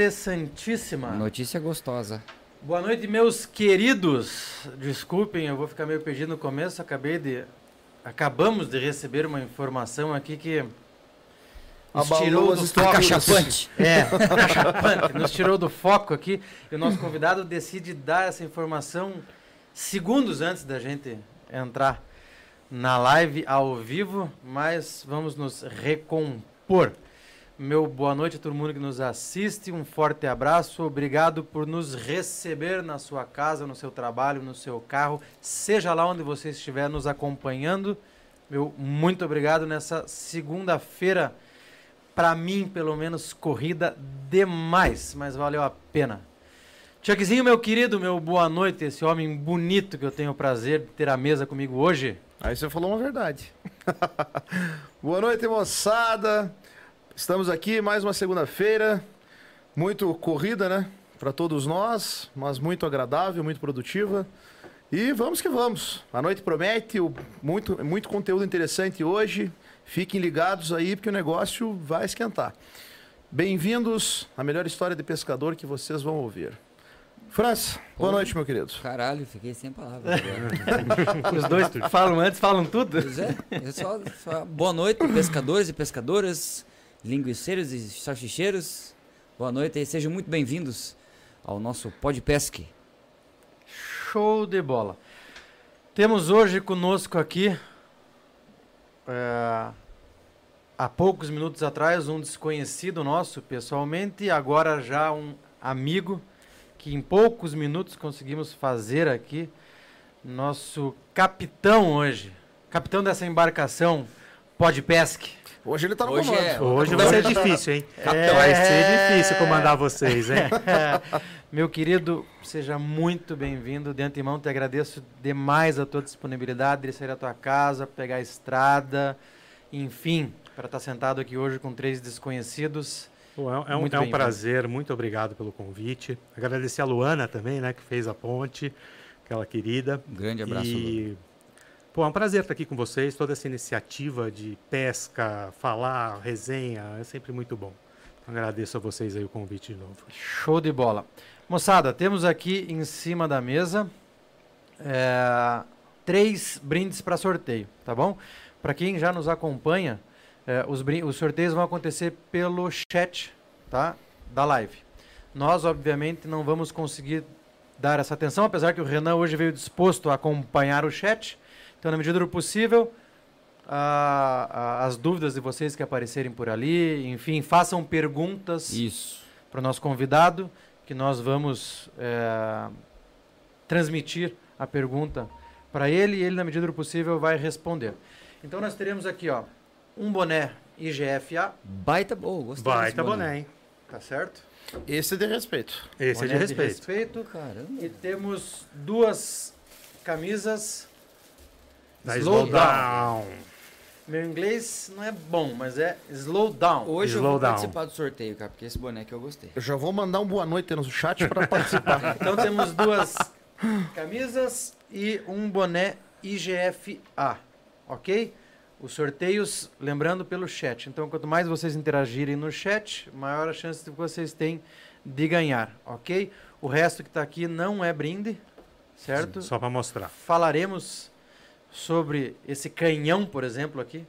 interessantíssima. Notícia gostosa. Boa noite, meus queridos. Desculpem, eu vou ficar meio perdido no começo. Acabei de. Acabamos de receber uma informação aqui que. Nos Abalou tirou do foco. Cachapante. É, cachapante. Nos tirou do foco aqui. E o nosso convidado decide dar essa informação segundos antes da gente entrar na live ao vivo. Mas vamos nos recompor. Meu boa noite a todo mundo que nos assiste. Um forte abraço. Obrigado por nos receber na sua casa, no seu trabalho, no seu carro, seja lá onde você estiver nos acompanhando. Meu muito obrigado nessa segunda-feira. Para mim, pelo menos, corrida demais, mas valeu a pena. Chuckzinho, meu querido, meu boa noite, esse homem bonito que eu tenho o prazer de ter à mesa comigo hoje. Aí você falou uma verdade. Boa noite, moçada. Estamos aqui mais uma segunda-feira. Muito corrida, né? Para todos nós, mas muito agradável, muito produtiva. E vamos que vamos. A noite promete, muito, muito conteúdo interessante hoje. Fiquem ligados aí, porque o negócio vai esquentar. Bem-vindos à melhor história de pescador que vocês vão ouvir. França, boa Oi. noite, meu querido. Caralho, fiquei sem palavras. Os dois falam antes, falam tudo. pois é, eu só, só- boa noite, pescadores e pescadoras, linguiceiros e salsicheiros. Boa noite e sejam muito bem-vindos ao nosso Pod Pesque. Show de bola. Temos hoje conosco aqui, é, há poucos minutos atrás, um desconhecido nosso pessoalmente, e agora já um amigo que em poucos minutos conseguimos fazer aqui. Nosso capitão hoje, capitão dessa embarcação, Pod Pesque. Hoje ele tá no Hoje comando. é- Hoje vai ser difícil, hein? É. Vai ser difícil comandar vocês, hein? Meu querido, seja muito bem-vindo. De antemão, te agradeço demais a tua disponibilidade de sair da tua casa, pegar a estrada, enfim, para estar sentado aqui hoje com três desconhecidos. Pô, é, é um, é um bem-vindo. prazer, muito obrigado pelo convite. Agradecer a Luana também, né, que fez a ponte, aquela querida. Um grande abraço. Lu. Pô, é um prazer estar aqui com vocês. Toda essa iniciativa de pesca, falar, resenha, é sempre muito bom. Agradeço a vocês aí o convite de novo. Show de bola. Moçada, temos aqui em cima da mesa é, três brindes para sorteio, tá bom? Para quem já nos acompanha, é, os, os sorteios vão acontecer pelo chat, tá? Da live. Nós, obviamente, não vamos conseguir dar essa atenção, apesar que o Renan hoje veio disposto a acompanhar o chat. Então, na medida do possível, a- a- as dúvidas de vocês que aparecerem por ali, enfim, façam perguntas para o nosso convidado, que nós vamos é, transmitir a pergunta para ele e ele, na medida do possível, vai responder. Então nós teremos aqui, ó, um boné IGFA, Baita, oh, gostei desse tá boné, hein? tá certo? Esse é de respeito. Esse boné é de respeito. respeito. Caramba. E temos duas camisas Da Slow Slow Down. Meu inglês não é bom, mas é slow down. Hoje eu Slow vou down. participar do sorteio, cara, porque esse boneco eu gostei. Eu já vou mandar um boa noite no chat para participar. Então temos duas camisas e um boné IGFA, ok? Os sorteios, lembrando, pelo chat. Então, quanto mais vocês interagirem no chat, maior a chance que vocês têm de ganhar, ok? O resto que está aqui não é brinde, certo? Só para mostrar. Falaremos sobre esse canhão, por exemplo, aqui.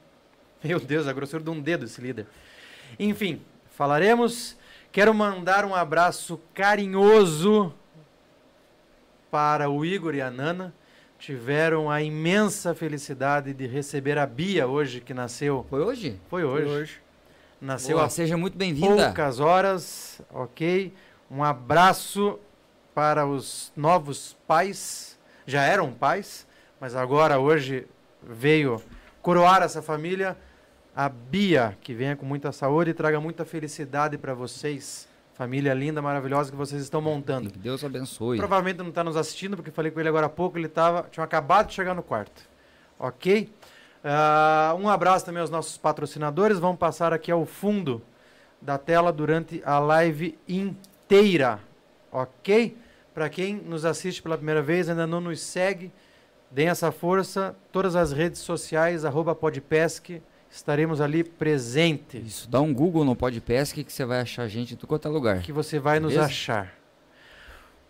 Meu Deus, a grossura de um dedo esse líder. Enfim, falaremos. Quero mandar um abraço carinhoso para o Igor e a Nana. Tiveram a imensa felicidade de receber a Bia hoje, que nasceu. Foi hoje? Foi hoje. hoje. Nasceu Boa, há seja muito bem-vinda. poucas horas, ok? Um abraço para os novos pais, já eram pais, mas agora hoje veio coroar essa família. A Bia, que venha com muita saúde e traga muita felicidade para vocês. Família linda, maravilhosa que vocês estão montando. Que Deus abençoe. Provavelmente não está nos assistindo, porque falei com ele agora há pouco, ele tava, tinha acabado de chegar no quarto. Ok? Ah, um abraço também aos nossos patrocinadores. Vamos passar aqui ao fundo da tela durante a live inteira. Ok? Para quem nos assiste pela primeira vez, ainda não nos segue, deem essa força. Todas as redes sociais, arroba podpesc, estaremos ali presentes. Isso, dá um Google no Pode Pesca que você vai achar a gente em tudo quanto é lugar. Que você vai nos Beleza? achar.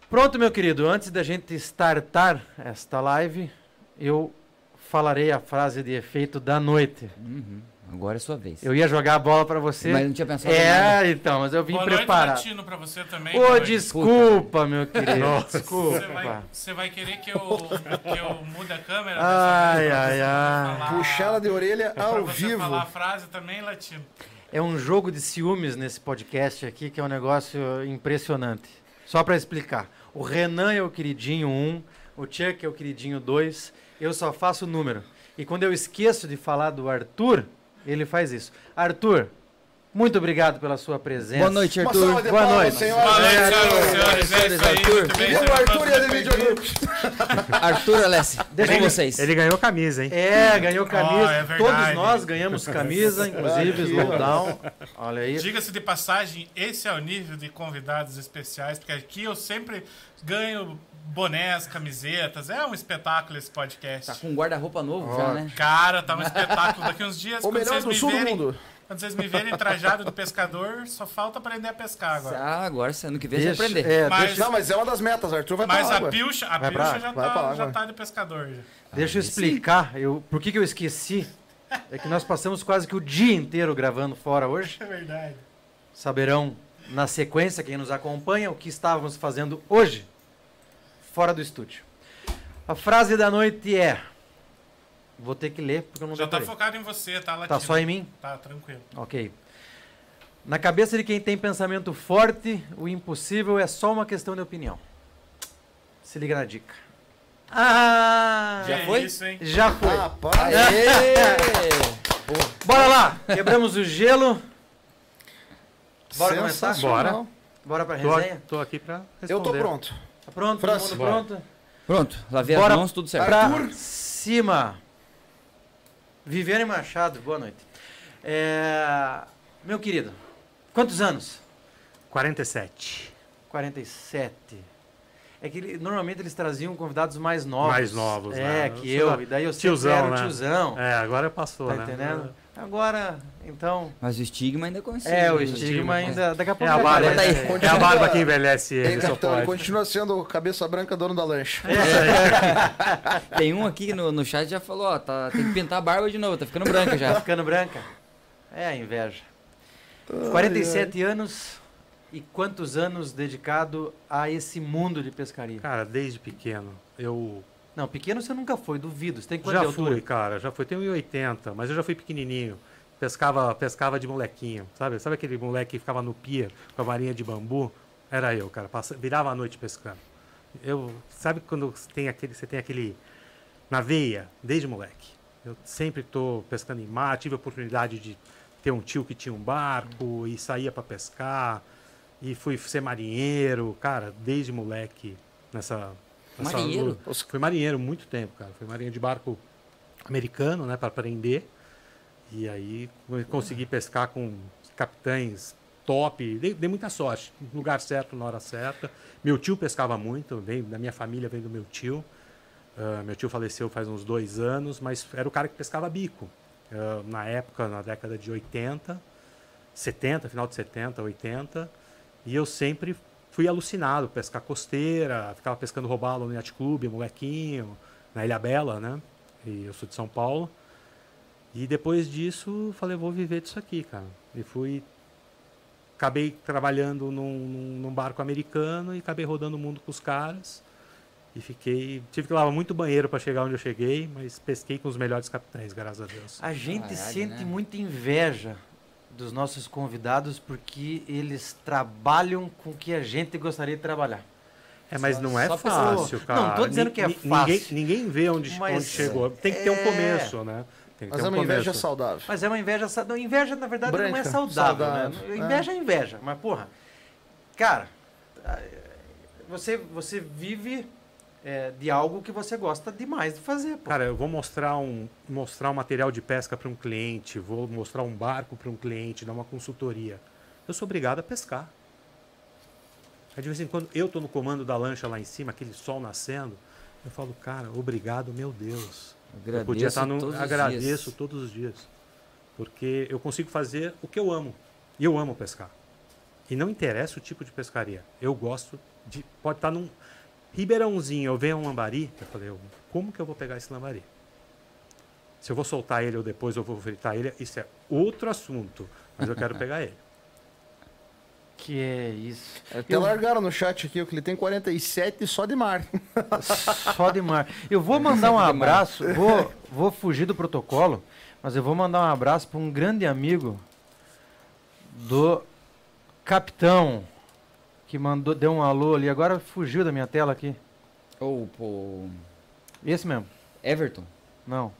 Pronto, meu querido, antes da gente startar esta live, eu falarei a frase de efeito da noite. Uhum, Agora é sua vez. Eu ia jogar a bola pra você. Mas não tinha pensado em nada. É, então, mas eu vim Boa noite, preparado. Latino, pra você também. Ô, noite. desculpa, meu querido. Nossa. Desculpa. Você vai, você vai querer que eu, que eu mude a câmera? Ai, ai, pra ai. você falar- Puxa ela de orelha pra ao você vivo. falar a frase também, Latino. É um jogo de ciúmes nesse podcast aqui que é um negócio impressionante. Só pra explicar. O Renan é o queridinho 1, o Chuck é o queridinho 2, eu só faço o número. E quando eu esqueço de falar do Arthur, ele faz isso. Arthur, muito obrigado pela sua presença. Boa noite, Arthur. Boa noite. senhoras Boa noite, e senhoras e senhores. senhores. É aí, Arthur. E Arthur e. Arthur Alessi, Deixa com vocês. Ele ganhou camisa, hein? É, ganhou camisa. Oh, é. Todos nós ganhamos camisa, inclusive. Slowdown. Olha aí. Diga-se de passagem, esse é o nível de convidados especiais, porque aqui eu sempre ganho bonés, camisetas. É um espetáculo esse podcast. Tá com um guarda-roupa novo Ó. já, né? Cara, tá um espetáculo. Daqui uns dias, O quando melhor vocês do me sul do verem, mundo. quando vocês me verem trajado de pescador, só falta aprender a pescar agora. Ah, agora ano que vem você Deixa, vai aprender. é, Mas- deixa, Não, mas é uma das metas, Arthur vai Mas pra a água. pilcha, a Vai pra- pilcha já, tá, já tá de pescador. Já. deixa eu explicar eu, por que, que eu esqueci. É que nós passamos quase que o dia inteiro gravando fora hoje. É verdade. Saberão na sequência, quem nos acompanha, o que estávamos fazendo hoje, fora do estúdio. A frase da noite é. Vou ter que ler porque eu não Já tá focado em você, tá, Latino? Tá só em mim? Tá, tranquilo. Ok. Na cabeça de quem tem pensamento forte, o impossível é só uma questão de opinião. Se liga na dica. Ah! Já Que foi? Isso, hein? Já foi. Rapaz! Bora lá! Quebramos o gelo. Bora começar? sensacional. Bora pra Tô, resenha? tô aqui pra responder. Eu tô pronto. Tá pronto? Todo França, pronto? Pronto, lavei Bora as mãos, tudo certo. Pra cima. Viviane Machado, boa noite. É, Meu querido, quantos anos? 47. 47. É que ele- normalmente eles traziam convidados mais novos. Mais novos, É, né? que Eu E daí eu sempre tiozão, era o né? tiozão. É, agora passou, Tá né? entendendo? Agora, então. Mas o estigma ainda conhece. É, o né? estigma ainda. Daqui a É pouco a vai barba. Bota aí. é a barba que envelhece ele, só pode. continua sendo o cabeça branca dono da lancha. Tem um aqui no, no chat que já falou, ó, tá, tem que pintar a barba de novo, tá ficando branca Tá já. ficando branca? É a inveja. 47 anos e quantos anos dedicado a esse mundo de pescaria? Cara, desde pequeno, eu Não, pequeno você nunca foi, duvido. Você tem quanto já de fui, cara, já fui. Tenho 1,80, mas eu já fui pequenininho. Pescava, pescava de molequinho, sabe? Sabe aquele moleque que ficava no pier com a varinha de bambu? Era eu, cara. Passa, virava a noite pescando. Eu, sabe quando tem aquele, você tem aquele na veia, desde moleque. Eu sempre tô pescando em mar, tive a oportunidade de ter um tio que tinha um barco e saía para pescar e fui ser marinheiro, cara, desde moleque nessa Marinheiro? lu- Fui marinheiro muito tempo, cara. Fui marinheiro de barco americano, né, para aprender. E aí co- consegui pescar com capitães top. Dei, dei muita sorte, no lugar certo, na hora certa. Meu tio pescava muito, vem da minha família, vem do meu tio. Ah, meu tio faleceu faz uns dois anos, mas era o cara que pescava bico. Ah, na época, na década de 80, 70, final de 70, 80. E eu sempre fui alucinado, pescar costeira, ficava pescando robalo no Yacht Club, molequinho, na Ilha Bela, né? E eu sou de São Paulo. E depois disso, falei, vou viver disso aqui, cara. E fui. Acabei trabalhando num, num, num barco americano e acabei rodando o mundo com os caras. E fiquei. Tive que lavar muito banheiro para chegar onde eu cheguei, mas pesquei com os melhores capitães, graças a Deus. A gente Caralho, sente né? muita inveja dos nossos convidados porque eles trabalham com o que a gente gostaria de trabalhar. É, mas não é fácil, cara. Não, tô dizendo que é fácil. Ninguém, ninguém vê onde, Mas onde chegou. Tem que ter um é- começo, né? Tem que Mas ter é um uma inveja começo. saudável. Mas é uma inveja. sa- Não, inveja, na verdade, não é Branca, saudável. saudável, Né? é. Inveja é inveja. Mas, porra, cara, você, você vive é, de algo que você gosta demais de fazer. Pô. Cara, eu vou mostrar um, mostrar um material de pesca para um cliente, vou mostrar um barco para um cliente, dar uma consultoria. Eu sou obrigado a pescar. Aí, de vez em quando eu tô no comando da lancha lá em cima, aquele sol nascendo, eu falo, cara, obrigado, meu Deus. Eu Agradeço podia estar no. todos os agradeço dias. todos os dias. porque eu consigo fazer o que eu amo. E eu amo pescar. E não interessa o tipo de pescaria. Eu gosto de. Pode estar num. Ribeirãozinho, eu vejo um lambari, eu falei, eu- como que eu vou pegar esse lambari? Se eu vou soltar ele ou depois eu vou fritar ele, isso é outro assunto. Mas eu quero pegar ele. Que é isso. Até largaram no chat aqui, que ele tem 47 só de mar. Só de mar. Eu vou mandar um abraço, vou, vou fugir do protocolo, mas eu vou mandar um abraço para um grande amigo do capitão que mandou, deu um alô ali, agora fugiu da minha tela aqui. Ou, pô. Esse mesmo? Everton. Não.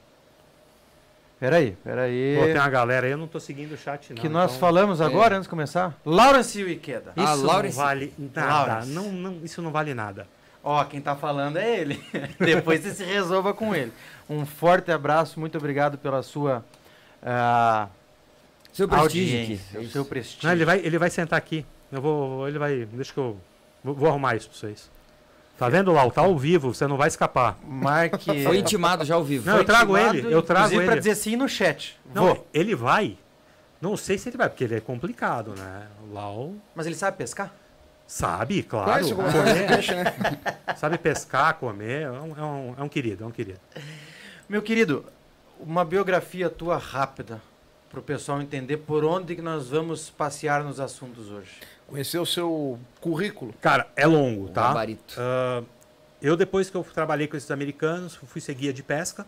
Peraí, peraí. Pô, tem uma galera aí, eu não tô seguindo o chat, não. que nós então falamos agora, antes de começar. Lawrence Ikeda. Ah, Isso não Lawrence- vale nada. Não, não, isso não vale nada. Ó, quem tá falando é ele. Depois você se resolva com ele. Um forte abraço, muito obrigado pela sua ah, Seu prestígio aqui. É seu prestígio. Não, ele, vai, ele vai sentar aqui. Eu vou. Ele vai. Deixa que eu. Vou, vou arrumar isso pra vocês. Tá vendo lá? Tá ao vivo, você não vai escapar. Marque. Foi intimado já ao vivo. Não, eu trago intimado, ele, eu trago inclusive, pra ele. dizer sim no chat. Não, Vou. ele vai. Não sei se ele vai, porque ele é complicado, né? O Lau Mas ele sabe pescar? sabe, claro. Conhece comer, peixe, né? sabe pescar, comer. É um, é, um, é um querido, é um querido. Meu querido, uma biografia tua rápida, para o pessoal entender por onde que nós vamos passear nos assuntos hoje. Conhecer o seu currículo. Cara, é longo, O tá? Ah, eu, depois que eu trabalhei com esses americanos, fui ser guia de pesca.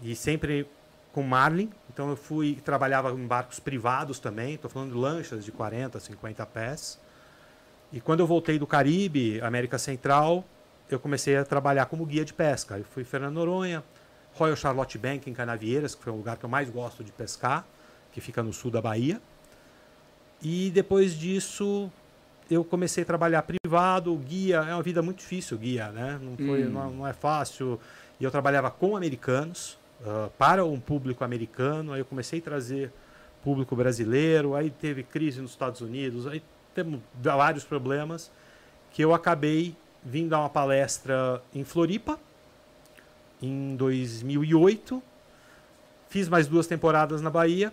E sempre com marlin. Então eu fui trabalhava em barcos privados também. Estou falando de lanchas de 40, 50 pés. E quando eu voltei do Caribe, América Central, eu comecei a trabalhar como guia de pesca. Eu fui em Fernando Noronha, Royal Charlotte Bank em Canavieiras, que foi o lugar que eu mais gosto de pescar, que fica no sul da Bahia. E depois disso, eu comecei a trabalhar privado, guia, é uma vida muito difícil, guia, né? Não, foi, Hum. não, não é fácil. E eu trabalhava com americanos, ah, para um público americano, aí eu comecei a trazer público brasileiro, aí teve crise nos Estados Unidos, aí temos vários problemas, que eu acabei vindo dar uma palestra em Floripa, em 2008, fiz mais duas temporadas na Bahia,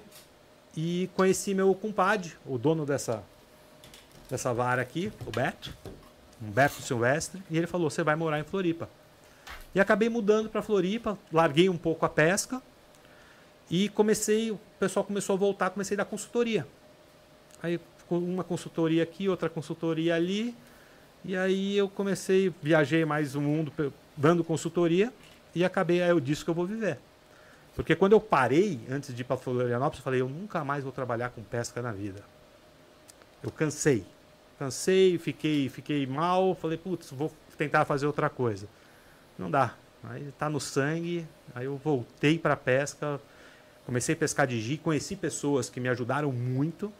e conheci meu compadre, o dono dessa, dessa vara aqui, o Beto, um Beto Silvestre, e ele falou: Você vai morar em Floripa. E acabei mudando para Floripa, larguei um pouco a pesca e comecei, o pessoal começou a voltar, comecei a dar consultoria. Aí uma consultoria aqui, outra consultoria ali, e aí eu comecei, viajei mais o mundo dando consultoria e acabei, aí eu disse que eu vou viver. Porque quando eu parei, antes de ir para Florianópolis, eu falei, eu nunca mais vou trabalhar com pesca na vida. Eu cansei. Cansei, fiquei, fiquei mal, falei, putz, vou tentar fazer outra coisa. Não dá. Aí tá no sangue, aí eu voltei para pesca, comecei a pescar de jig, conheci pessoas que me ajudaram muito.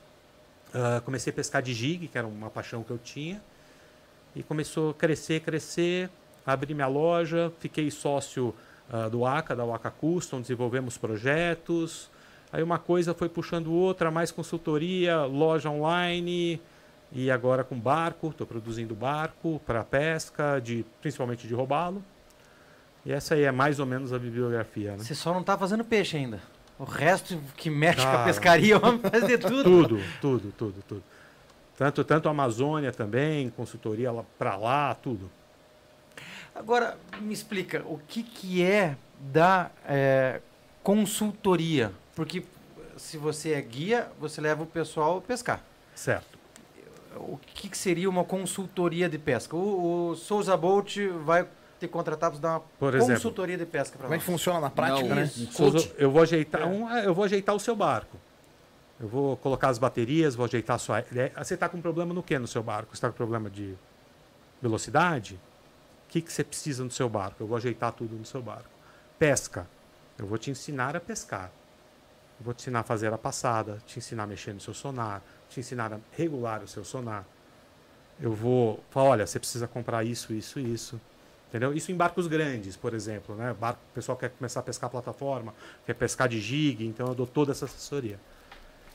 Ah, comecei a pescar de jig, que era uma paixão que eu tinha. E começou a crescer, crescer, abri minha loja, fiquei sócio ah, do ACA, da Waka Custom, desenvolvemos projetos. Aí uma coisa foi puxando outra, mais consultoria, loja online e agora com barco, estou produzindo barco para pesca, de, principalmente de robalo. E essa aí é mais ou menos a bibliografia, né? Você só não tá fazendo peixe ainda. O resto que mexe com a pescaria, vamos fazer tudo. Tudo, tudo, tudo, tudo. Tanto, tanto a Amazônia também, consultoria para lá, tudo. Agora, me explica, o que, que é da é, consultoria? Porque se você é guia, você leva o pessoal a pescar. Certo. O que, que seria uma consultoria de pesca? O, o Souza Bolt vai te contratar para dar uma Por exemplo. consultoria de pesca para Como é que funciona na prática, Não, né? Souza, eu vou ajeitar um, é, eu vou ajeitar o seu barco. Eu vou colocar as baterias, vou ajeitar a sua. é, Você está com problema no que no seu barco? Você está com problema de velocidade? Que, que você precisa no seu barco? Eu vou ajeitar tudo no seu barco. Pesca. Eu vou te ensinar a pescar. Eu vou te ensinar a fazer a passada, te ensinar a mexer no seu sonar, te ensinar a regular o seu sonar. Eu vou falar, olha, você precisa comprar isso, isso, isso. Entendeu? Isso em barcos grandes, por exemplo, né? Barco, o pessoal quer começar a pescar plataforma, quer pescar de jig, então eu dou toda essa assessoria.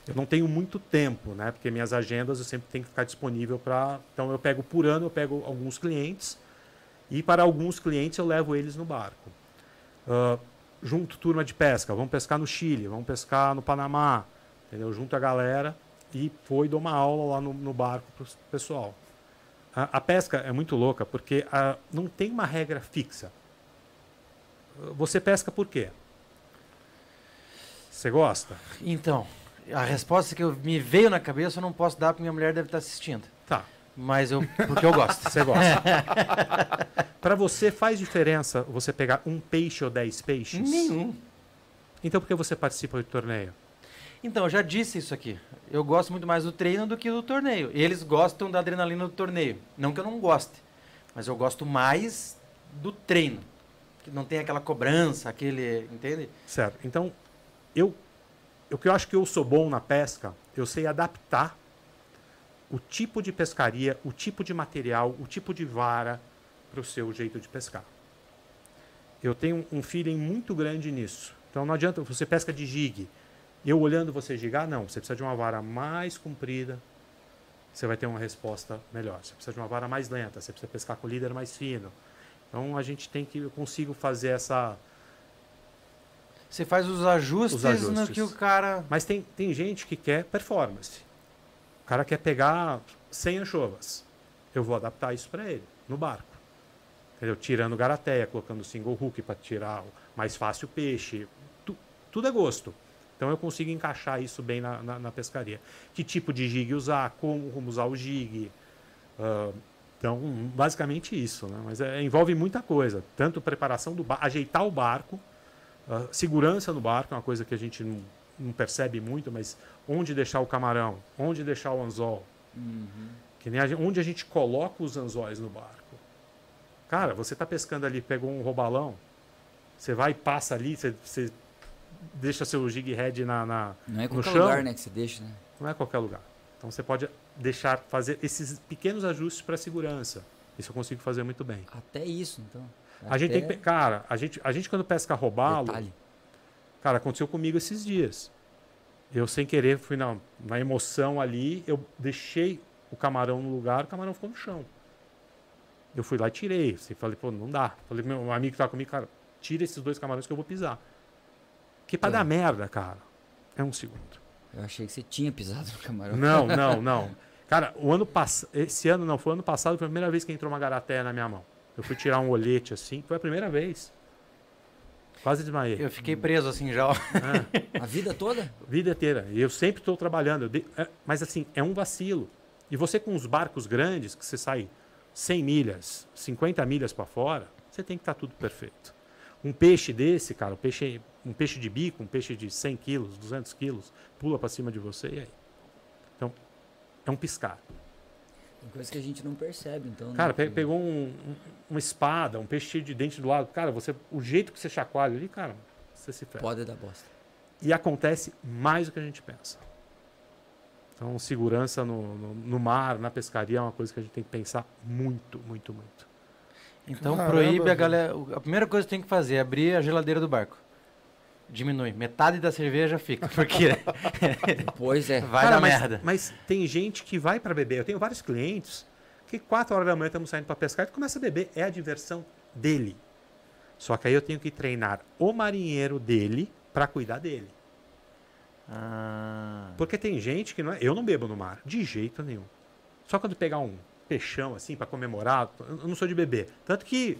Eu não tenho muito tempo, né? Porque minhas agendas eu sempre tenho que ficar disponível para. Então eu pego por ano, eu pego alguns clientes e para alguns clientes eu levo eles no barco. Ah, junto turma de pesca, vamos pescar no Chile, vamos pescar no Panamá, entendeu? Junto a galera e foi dar uma aula lá no, no barco pro pessoal. A, a pesca é muito louca porque a, não tem uma regra fixa. Você pesca por quê? Você gosta? Então, a resposta que eu, me veio na cabeça eu não posso dar porque minha mulher deve estar assistindo. Mas eu. Porque eu gosto. Você gosta. Para você faz diferença você pegar um peixe ou dez peixes? Nenhum. Então por que você participa do torneio? Então, eu já disse isso aqui. Eu gosto muito mais do treino do que do torneio. Eles gostam da adrenalina do torneio. Não que eu não goste, mas eu gosto mais do treino. Que não tem aquela cobrança, aquele. Entende? Certo. Então, eu, o que eu acho que eu sou bom na pesca, eu sei adaptar o tipo de pescaria, o tipo de material, o tipo de vara para o seu jeito de pescar. Eu tenho um feeling muito grande nisso. Então não adianta você pesca de jig. Eu olhando você gigar, não. Você precisa de uma vara mais comprida. Você vai ter uma resposta melhor. Você precisa de uma vara mais lenta. Você precisa pescar com o líder mais fino. Então a gente tem que eu consigo fazer essa Você faz os ajustes, Os ajustes. no que o cara. Mas tem, tem gente que quer performance. Cara quer pegar 100 anchovas. Eu vou adaptar isso para ele, no barco. Entendeu? Tirando garateia, colocando single hook para tirar mais fácil o peixe. Tu- tudo é gosto. Então eu consigo encaixar isso bem na, na, na pescaria. Que tipo de jig usar, como, como usar o jig. ah, então, basicamente isso. Né? Mas é- envolve muita coisa. Tanto preparação do barco, ajeitar o barco, ah, segurança no barco, é uma coisa que a gente não, não percebe muito, mas onde deixar o camarão, onde deixar o anzol, que nem a gente- onde a gente coloca os anzóis no barco. Cara, você está pescando ali, pegou um robalão, você vai e passa ali, você, você deixa seu jig head na, na- Não é qualquer chão, lugar, né, que você deixa, né? não é qualquer lugar. Então você pode deixar fazer esses pequenos ajustes para segurança. Isso eu consigo fazer muito bem. Até isso, então. A gente tem que, Até cara, a gente, a gente quando pesca robalo, detalhe. Cara, aconteceu comigo esses dias. Eu, sem querer, fui na, na emoção ali, eu deixei o camarão no lugar, o camarão ficou no chão. Eu fui lá e tirei. Assim, falei, pô, não dá. Falei pro meu amigo que tava comigo, cara, tira esses dois camarões que eu vou pisar. Que pra Tá. dar merda, cara, é um segundo. Eu achei que você tinha pisado no camarão. Não, não, não. Cara, o ano passado, esse ano não, foi ano passado, foi a primeira vez que entrou uma garateia na minha mão. Eu fui tirar um olhete assim, foi a primeira vez. Quase desmaiei. Eu fiquei preso assim já. ó. A vida toda? Vida inteira. E eu sempre estou trabalhando. de- é, mas assim, é um vacilo. E você com os barcos grandes, que você sai 100 milhas, 50 milhas para fora, você tem que estar tudo perfeito. Um peixe desse, cara, um peixe, um peixe de bico, um peixe de 100 quilos, 200 quilos, pula para cima de você e aí? Então, é um piscar. Tem coisa que a gente não percebe, então. Cara, né? pe- pegou um- um- uma espada, um peixe cheio de dente do lado. Cara, você, o jeito que você chacoalha ali, cara, você se ferra. Pode dar bosta. E acontece mais do que a gente pensa. Então, segurança no, no, no mar, na pescaria, é uma coisa que a gente tem que pensar muito, muito, muito. Então Caramba, proíbe a galera. A primeira coisa que tem que fazer é abrir a geladeira do barco. Diminui. Metade da cerveja fica. Porque Pois é. vai Cara, dar mas, merda. Mas tem gente que vai para beber. Eu tenho vários clientes que 4 horas da manhã estamos saindo para pescar e começa a beber. É a diversão dele. Só que aí eu tenho que treinar o marinheiro dele para cuidar dele. Ah, Porque tem gente que não é. Eu não bebo no mar, de jeito nenhum. Só quando pegar um peixão assim para comemorar, eu não sou de beber. Tanto que.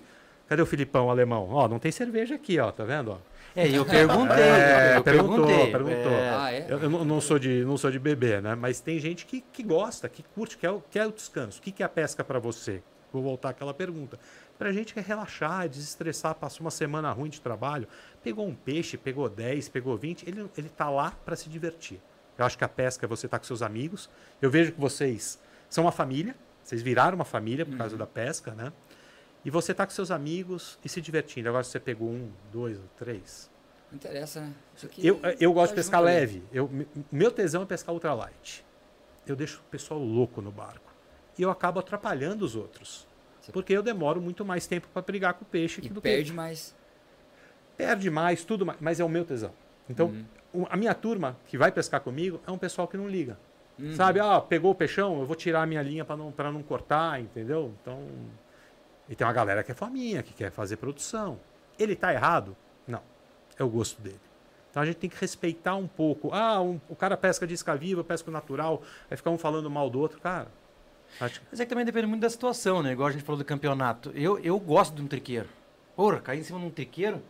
Cadê o Filipão alemão? Ó, não tem cerveja aqui, ó, tá vendo? Ó? É, eu perguntei. É, eu perguntou, perguntei. perguntou. é, Ah, é? Eu, eu não, sou de, não sou de beber, né? Mas tem gente que, que gosta, que curte, quer, o- quer o descanso. O que, que é a pesca para você? Vou voltar àquela pergunta. Pra gente que é relaxar, desestressar, passou uma semana ruim de trabalho, pegou um peixe, pegou 10, pegou 20, ele, ele tá lá para se divertir. Eu acho que a pesca é você tá com seus amigos. Eu vejo que vocês são uma família, vocês viraram uma família por causa da pesca, né? E você tá com seus amigos e se divertindo. Agora você pegou um, dois ou três. Não interessa, né? Isso aqui Eu, eu gosto de tá pescar junto leve. Eu, me- meu tesão é pescar ultralight. Eu deixo o pessoal louco no barco. E eu acabo atrapalhando os outros. Você- Porque eu demoro muito mais tempo para brigar com o peixe E do perde que mais. perde mais, tudo mais, mas é o meu tesão. Então, Uhum. a minha turma que vai pescar comigo é um pessoal que não liga. Uhum. Sabe, ah, pegou o peixão, eu vou tirar a minha linha para não, pra não cortar, entendeu? Então, e tem uma galera que é faminha, que quer fazer produção. Ele tá errado? Não. é o gosto dele. Então a gente tem que respeitar um pouco. Ah, um- o cara pesca de isca viva, pesca natural, aí fica um falando mal do outro. Cara, acho Mas é que também depende muito da situação, né? Igual a gente falou do campeonato. Eu, eu gosto de um triqueiro. Porra, cair em cima de um triqueiro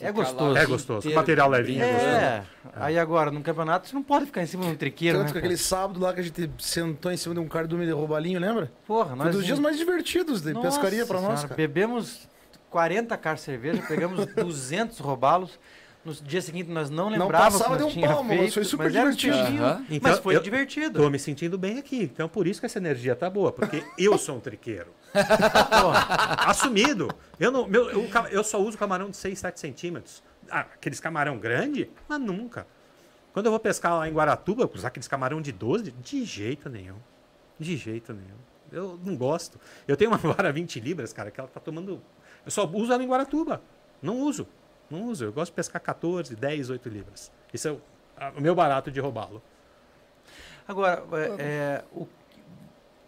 é gostoso. É gostoso. inteiro. O material levinho é gostoso. É. Aí agora, num campeonato, você não pode ficar em cima de um triqueiro, Tanto né? que aquele sábado lá que a gente sentou em cima de um cara do meio de roubalinho, lembra? Porra, Foi nós... dos dias mais divertidos de Nossa pescaria pra nós, Senhora, cara. Bebemos 40 caras de cerveja, pegamos 200 robalos. No dia seguinte nós não Não lembrávamos passava que de nós um tinha palmo, mas feito, foi super mas era divertido. Aham. Então, mas foi eu- divertido. Tô me sentindo bem aqui. Então por isso que essa energia tá boa, porque eu sou um triqueiro. Porra, Assumido. Eu, não, meu, eu, eu só uso camarão de 6, 7 centímetros. Ah, aqueles camarão grande? Mas nunca. Quando eu vou pescar lá em Guaratuba, usar aqueles camarão de 12, de jeito nenhum. De jeito nenhum. Eu não gosto. Eu tenho uma vara 20 libras, cara, que ela tá tomando. Eu só uso ela em Guaratuba. Não uso. Não uso. Eu gosto de pescar 14, 10, 8 libras. Isso é o, a- o meu barato de roubá-lo. Agora, é, é, o-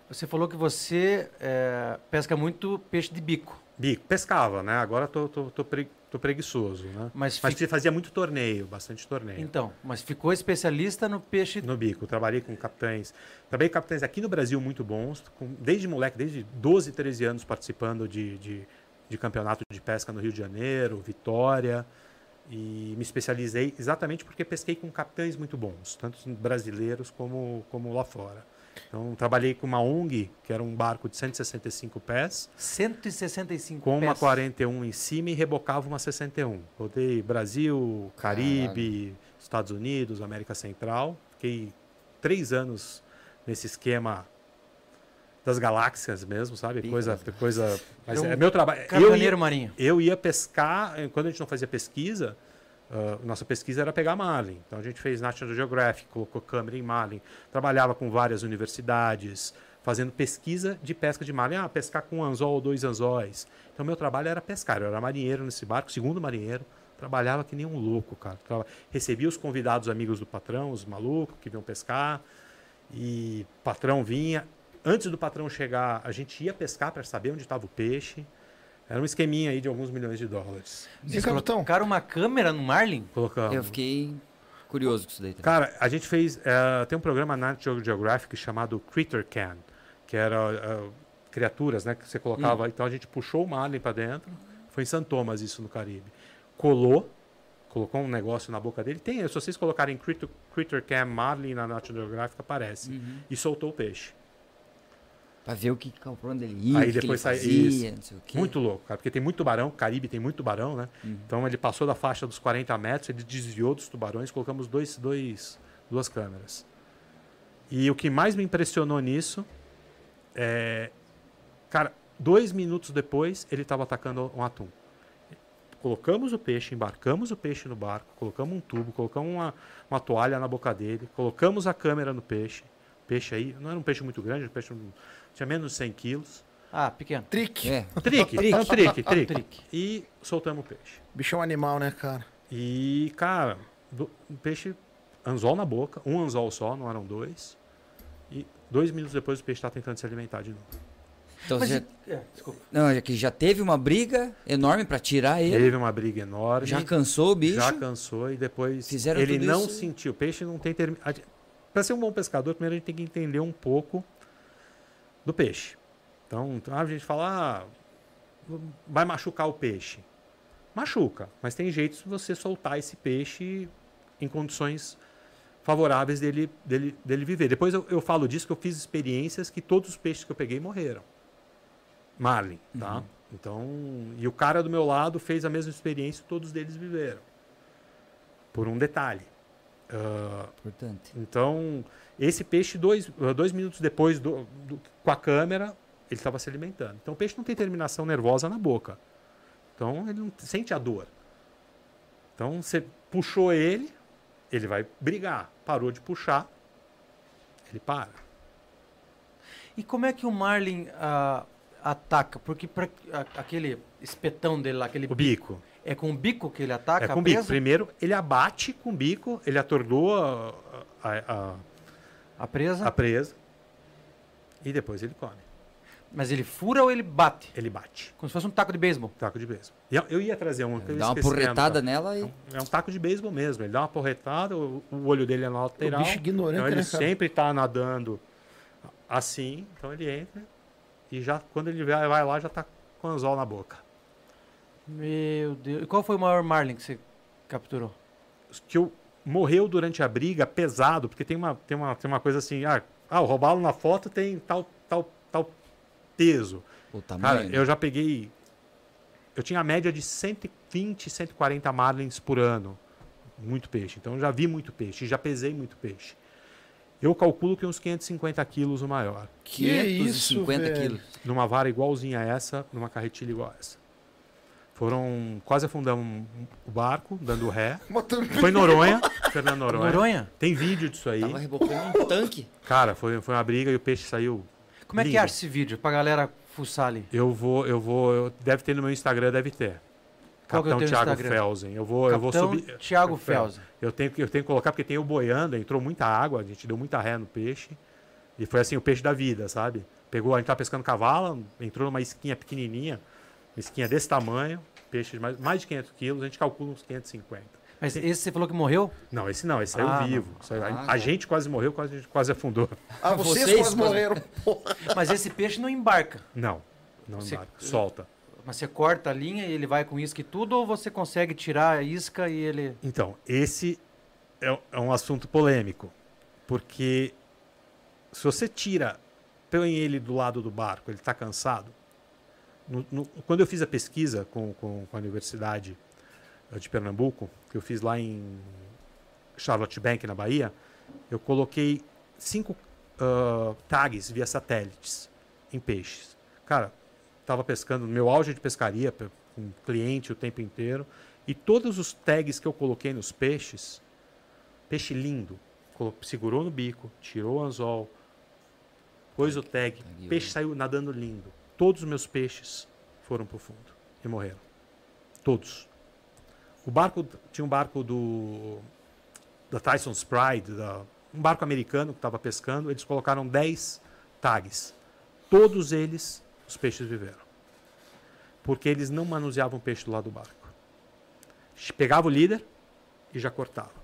você falou que você é, pesca muito peixe de bico. Bico, pescava, né? Agora tô, tô, tô, pre- tô preguiçoso, né? Mas, Mas fi- fazia muito torneio, bastante torneio. Então, mas ficou especialista no peixe. No bico, trabalhei com capitães. Trabalhei com capitães aqui no Brasil muito bons, com- desde moleque, desde 12, 13 anos participando de, de, de campeonato de pesca no Rio de Janeiro, Vitória. E me especializei exatamente porque pesquei com capitães muito bons, tanto brasileiros como, como lá fora. Então, trabalhei com uma ONG, que era um barco de 165 pés, 165 com uma pés. 41 em cima e rebocava uma 61. Rodei Brasil, Caribe, Estados Unidos, América Central. Fiquei três anos nesse esquema das galáxias mesmo, sabe? Coisa, das coisa. Mas É um meu trabalho. Eu ia, marinho. eu ia pescar, quando a gente não fazia pesquisa, ah, nossa pesquisa era pegar marlin. Então a gente fez National Geographic, colocou câmera em marlin, trabalhava com várias universidades, fazendo pesquisa de pesca de marlin. Ah, pescar com um anzol ou dois anzóis. Então meu trabalho era pescar, eu era marinheiro nesse barco, segundo marinheiro, trabalhava que nem um louco, cara. Recebia os convidados amigos do patrão, os malucos que vinham pescar, e patrão vinha. Antes do patrão chegar, a gente ia pescar para saber onde estava o peixe. Era um esqueminha aí de alguns milhões de dólares. E capitão? Colocaram uma câmera no Marlin? Colocamos. Eu fiquei curioso com isso daí também. Cara, a gente fez. eh, tem um programa na National Geographic chamado Critter Can, que era eh, criaturas, né? Que você colocava. Então a gente puxou o marlin para dentro. Foi em São Thomas isso no Caribe. Colou, colocou um negócio na boca dele. Tem, se vocês colocarem Critter, Critter Cam Marlin na National Geographic, aparece. Uhum. E soltou o peixe. Pra ver o que, pra onde ele ia, Aí depois ele sai- fazia, não sei o quê. Muito louco, cara, porque tem muito tubarão, Caribe tem muito tubarão, né? Uhum. Então ele passou da faixa dos 40 metros, ele desviou dos tubarões, colocamos dois, dois, duas câmeras. E o que mais me impressionou nisso é. Cara, dois minutos depois ele estava atacando um atum. Colocamos o peixe, embarcamos o peixe no barco, colocamos um tubo, colocamos uma, uma toalha na boca dele, colocamos a câmera no peixe. Peixe aí, não era um peixe muito grande, um peixe tinha menos de 100 quilos. Ah, pequeno. Trick. É, Trique, Trique. um trique, trique. Trique. E soltamos o peixe. Bicho é um animal, né, cara? E, cara, do- um peixe, anzol na boca, um anzol só, não eram dois. E dois minutos depois o peixe está tentando se alimentar de novo. então Mas, já, e- é, desculpa. não, é que já teve uma briga enorme pra tirar ele. Teve uma briga enorme. Já cansou o bicho. já cansou e depois Fizeram ele tudo não isso- sentiu. O peixe não tem termi... Para ser um bom pescador, primeiro a gente tem que entender um pouco do peixe. Então, então a gente fala, ah, vai machucar o peixe. Machuca, mas tem jeitos de você soltar esse peixe em condições favoráveis dele, dele, dele viver. Depois eu, eu falo disso que eu fiz experiências que todos os peixes que eu peguei morreram. Marlin, tá? Então, e o cara do meu lado fez a mesma experiência e todos eles viveram. Por um detalhe. Ah, Importante. então, esse peixe, dois, ah, dois minutos depois, do, do- com a câmera, ele estava se alimentando. Então, o peixe não tem terminação nervosa na boca. Então, ele não sente a dor. Então, você puxou ele, ele vai brigar. Parou de puxar, ele para. E como é que o Marlin ah, ataca? Porque pra, a- aquele espetão dele lá, aquele O bico. É com o bico que ele ataca É com a o bico. presa? Primeiro, ele abate com o bico, ele atordoa a, a- A presa? a presa e depois ele come. Mas ele fura ou ele bate? Ele bate. Como se fosse um taco de beisebol. Taco de beisebol. Eu, eu ia trazer um. eu Dá uma mesmo, porretada nela e. É um taco de beisebol mesmo. Ele dá uma porretada, o, o olho dele é na lateral. bicho ignorante, então ele né, sempre tá nadando assim. Então ele entra e já quando ele vai, vai lá já tá com o anzol na boca. Meu Deus. E qual foi o maior marlin que você capturou? Que eu morreu durante a briga pesado, porque tem uma, tem uma, tem uma coisa assim, ah, ah o robalo na foto tem tal, tal, tal peso. O Cara, tamanho. né? eu já peguei. Eu tinha a média de 120, 140 marlins por ano. Muito peixe. Então eu já vi muito peixe, já pesei muito peixe. Eu calculo que uns 550 quilos o maior. Que isso, 550 velho. quilos. Numa vara igualzinha a essa, numa carretilha igual a essa. Foram. Quase afundamos o barco, dando ré. Foi Noronha, Fernando Noronha. Noronha? Tem vídeo disso aí. Tava rebocando um tanque. Cara, foi, foi uma briga e o peixe saiu. Como é que Lindo. acha esse vídeo? Pra galera fuçar ali. Eu vou, eu vou. eu- deve ter no meu Instagram, deve ter. Qual é Capitão Thiago Instagram? Felsen. Eu vou, eu vou subir. Thiago Felsen. Eu tenho, que- eu tenho que colocar porque tem o boiando, entrou muita água, a gente deu muita ré no peixe. E foi assim, o peixe da vida, sabe? Pegou, a gente tava pescando cavalo, entrou numa esquinha pequenininha, uma esquinha desse tamanho, peixe de mais, mais de 500 quilos, a gente calcula uns 550. Mas esse você falou que morreu? Não, esse não, esse saiu Ah, vivo. Saiu- a- Ah, a, tá. gente quase morreu, quase, a quase afundou. Ah, vocês, Vocês quase quase- morreram. Porra. Mas esse peixe não embarca. Não, não Você- embarca, solta. Mas você corta a linha e ele vai com isca e tudo, ou você consegue tirar a isca e ele. Então, esse é, é um assunto polêmico, porque se você tira, põe ele do lado do barco, ele está cansado. No- no- quando eu fiz a pesquisa com, com, com a Universidade eh, de Pernambuco, que eu fiz lá em Charlotte Bank, na Bahia, eu coloquei cinco ah, tags via satélites em peixes. Cara, estava pescando no meu auge de pescaria, pe- com cliente o tempo inteiro, e todos os tags que eu coloquei nos peixes, peixe lindo, segurou no bico, tirou o anzol, pôs o tag, peixe saiu nadando lindo. Todos os meus peixes foram pro fundo e morreram. Todos. O barco tinha um barco do da Tyson's Pride, da, um barco americano que estava pescando, eles colocaram 10 tags. Todos eles, os peixes viveram. Porque eles não manuseavam o peixe do lado do barco. Pegava o líder e já cortava.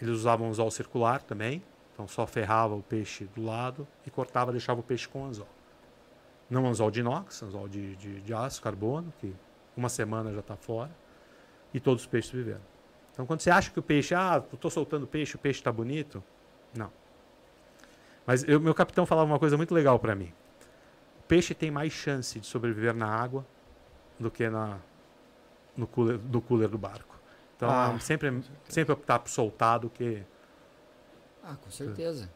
Eles usavam anzol circular também, então só ferrava o peixe do lado e cortava, deixava o peixe com anzol. Não anzol de inox, anzol de, de, de aço, carbono, que uma semana já está fora, e todos os peixes viveram. Então, quando você acha que o peixe, ah, estou soltando peixe, o peixe está bonito, não. Mas eu, meu capitão falava uma coisa muito legal para mim. O peixe tem mais chance de sobreviver na água do que na, no cooler, do cooler do barco. Então, Ah. sempre, sempre optar por soltar do que... Ah, com certeza.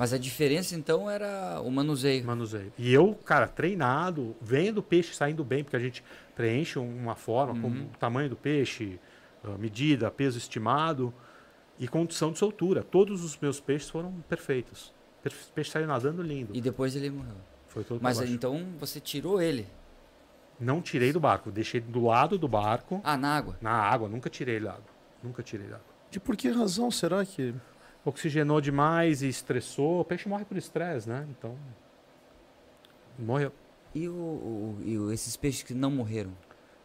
Mas a diferença então era o manuseio. manuseio. E eu, cara, treinado, vendo o peixe saindo bem, porque a gente preenche um- uma forma, com o tamanho do peixe, ah, medida, peso estimado e condição de soltura. Todos os meus peixes foram perfeitos. Per- O peixe saiu nadando lindo. E depois ele morreu. Foi todo Mas então você tirou ele. Não tirei do barco, deixei do lado do barco, Ah, na água. na água, nunca tirei ele da água. Nunca tirei da água. De por que razão será que. Oxigenou demais e estressou. O peixe morre por estresse, né? Então. Morreu. E, o, o- e esses peixes que não morreram?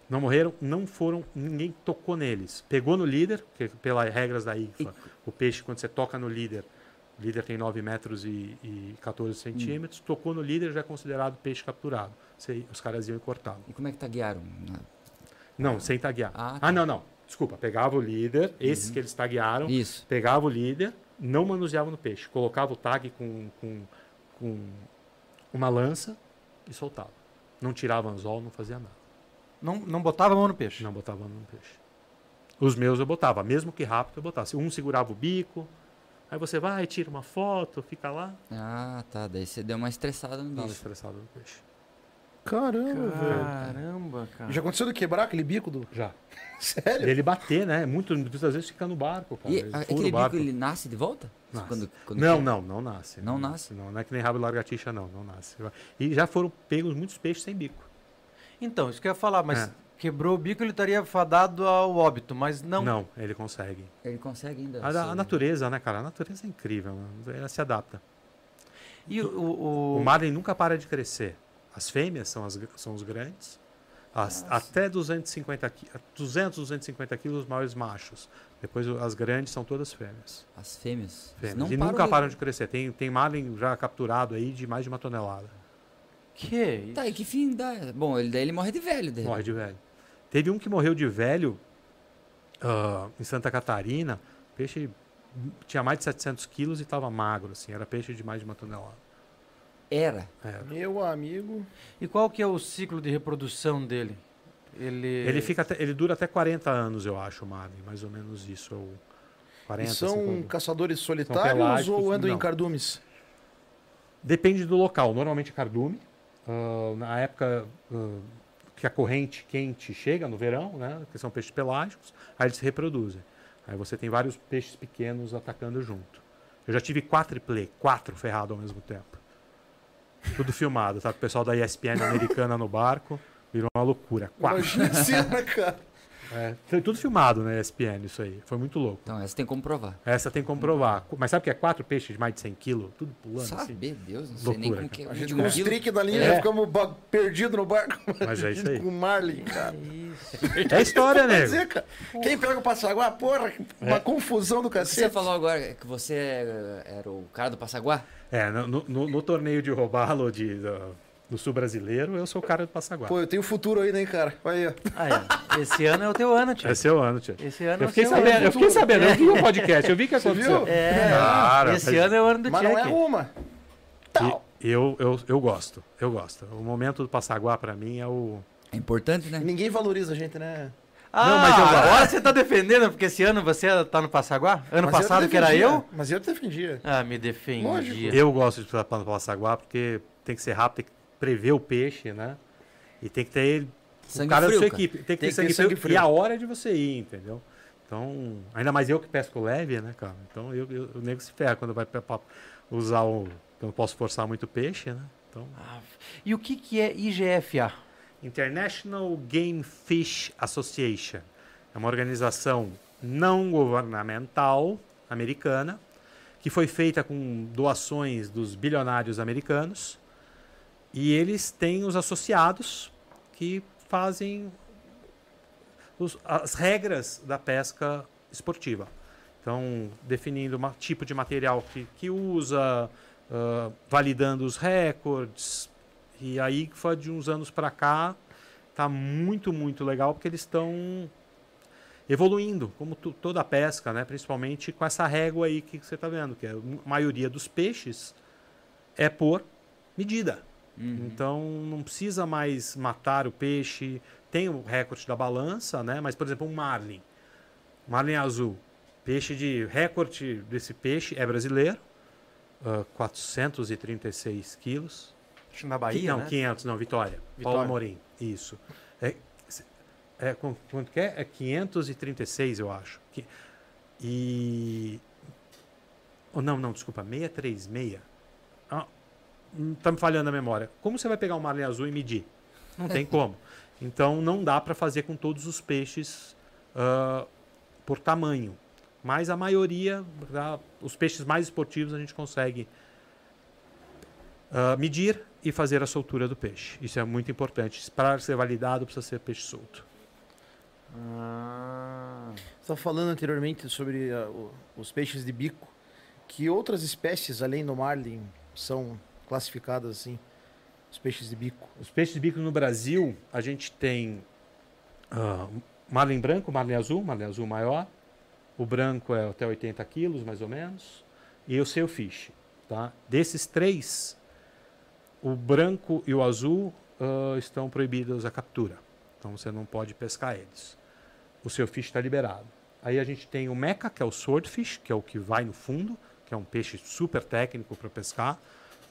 Não morreram, não foram, ninguém tocou neles. Pegou no líder, que pelas regras da IFA, o peixe, quando você toca no líder, o líder tem 9 metros e, e 14 centímetros, tocou no líder já é considerado peixe capturado. Você- os caras iam e cortavam. E como é que taguearam? Não, sem taguear. Ah, Ah, tá. não, não. Desculpa, pegava o líder, esses que eles taguearam, Isso. pegava o líder, não manuseava no peixe, colocava o tag com, com, com uma lança e soltava. Não tirava anzol, não fazia nada. Não, não botava a mão no peixe. Não botava no peixe. Os meus eu botava, mesmo que rápido eu botava. Se Um segurava o bico, aí você vai, tira uma foto, fica lá, Ah, tá. Daí você deu uma estressada no bicho. estressado no peixe. Caramba, velho. Caramba, cara. Já aconteceu de quebrar aquele bico do. Já. Sério? E ele bater, né? Muito, muitas vezes fica no barco, cara. E Ele aquele o bico ele nasce de volta? Nasce. Quando- quando Não, não, não nasce. Não nasce? Não, não é que nem rabo de largatixa, não, não nasce. E já foram pegos muitos peixes sem bico. Então, isso que eu ia falar, mas É. quebrou o bico, ele estaria fadado ao óbito, mas não. Não, ele consegue. Ele consegue ainda. A, ser- a natureza, né, cara? A natureza é incrível, ela se adapta. E o, o- O Marlin nunca para de crescer. As fêmeas são, as, são os grandes. As- até 250, qui- 200, 250 quilos, os maiores machos. Depois as grandes são todas fêmeas. As fêmeas. fêmeas. Não e param nunca de- param de crescer. Tem, tem marlin já capturado aí de mais de uma tonelada. Que isso? Tá, e que fim dá? Bom, ele, daí ele morre de velho. Daí. Morre de velho. Teve um que morreu de velho ah, em Santa Catarina. Peixe tinha mais de 700 quilos e estava magro, assim. Era peixe de mais de uma tonelada. Era. Era. Meu amigo. E qual que é o ciclo de reprodução dele? Ele, Ele, fica até- ele dura até 40 anos, eu acho, o Marlin. Mais ou menos isso. Ou 40, E são 50. caçadores solitários pelágicos, ou andam em cardumes? Depende do local. Normalmente é cardume. Ah, na época ah, que a corrente quente chega, no verão, né? Que são peixes pelágicos, aí eles se reproduzem. Aí você tem vários peixes pequenos atacando junto. Eu já tive quadriplay, quatro ferrado ao mesmo tempo. Tudo filmado, tá? O pessoal da ESPN americana no barco. Virou uma loucura. Quatro. Imagina cena, cara. É, foi tudo filmado na ESPN, isso aí. Foi muito louco. Então, essa tem como provar. Essa tem como provar. Mas sabe o que é quatro peixes de mais de 100 quilos? Tudo pulando assim. Sabe, Deus, não sei nem Loucura, como que é. A gente com um os trick da linha, É. ficamos ba- perdidos no barco. Mas é isso aí. Com o Marlin, cara. É história, nego. dizer, cara, quem pega o Passaguá, porra, uma confusão do Você cacete. falou agora que você eh, era o cara do Passaguá? É, no, no- no- torneio de robalo de, do, do sul brasileiro, eu sou o cara do Passaguá. Pô, eu tenho futuro aí, né, cara? Olha aí, ó. Ah, é. Esse ano é o teu ano, tio. Esse é o ano, tia. Esse ano é Eu o fiquei seu sabendo, ano. eu fiquei sabendo, eu vi o podcast, eu vi o que Você aconteceu. viu? É, Cara, esse mas- ano é o ano do Mas não é uma. Tal. E eu, eu, eu gosto, eu gosto. O momento do Passaguá, pra mim, é o... É importante, né? ninguém valoriza a gente, né? Ah, Não, mas eu gosto. agora você tá defendendo, porque esse ano você tá no Passaguá? Ano Mas passado que era eu? Mas eu te defendia. Ah, me defendia. Lógico. Eu gosto de estar no Passaguá, porque tem que ser rápido, tem que prever o peixe, né? E tem que ter ele Sangue o cara frio, da sua cara. equipe. Tem que Tem ter sangue, ter sangue frio, frio. E a hora de você ir, entendeu? Então, ainda mais eu que pesco leve, né, cara? Então, eu, eu, o nego se ferra quando vai pra- pra usar o... Eu não posso forçar muito peixe, né? Então, Ah, E o que que é IGFA? International Game Fish Association. É uma organização não governamental americana que foi feita com doações dos bilionários americanos e eles têm os associados que fazem os- as regras da pesca esportiva. Então, definindo o tipo de material que, que usa, ah, validando os recordes. E aí, que foi de uns anos para cá, tá muito, muito legal, porque eles estão evoluindo, como toda a pesca, né? principalmente com essa régua aí que você está vendo, que é a maioria dos peixes é por medida. Uhum. Então não precisa mais matar o peixe. Tem o recorde da balança, né? Mas, por exemplo, um marlin. Marlin azul. Peixe de recorde desse peixe é brasileiro. ah, 436 quilos. Acho na Bahia, não, né? 500, não, Vitória. Vitória. Paulo Morim. Isso. É, é, qu- quanto que é? É 536, eu acho. E. Oh, não, não, desculpa, 636. Ah, hum, tá me falhando a memória. Como você vai pegar um marlin azul e medir? Não tem como. Então não dá para fazer com todos os peixes ah, por tamanho. Mas a maioria, tá? os peixes mais esportivos, a gente consegue ah, medir e fazer a soltura do peixe. Isso é muito importante. Para ser validado, precisa ser peixe solto. Ah, Você estava falando anteriormente sobre o- os peixes de bico. Que outras espécies, além do marlin, são classificadas assim? Os peixes de bico. Os peixes de bico no Brasil, a gente tem ah, marlin branco, marlin azul, marlin azul maior. O branco é até 80 quilos, mais ou menos. E o sailfish. Tá? Desses três, o branco e o azul ah, estão proibidos a captura. Então você não pode pescar eles. O sailfish está liberado. Aí a gente tem o meca, que é o swordfish, que é o que vai no fundo, que é um peixe super técnico para pescar.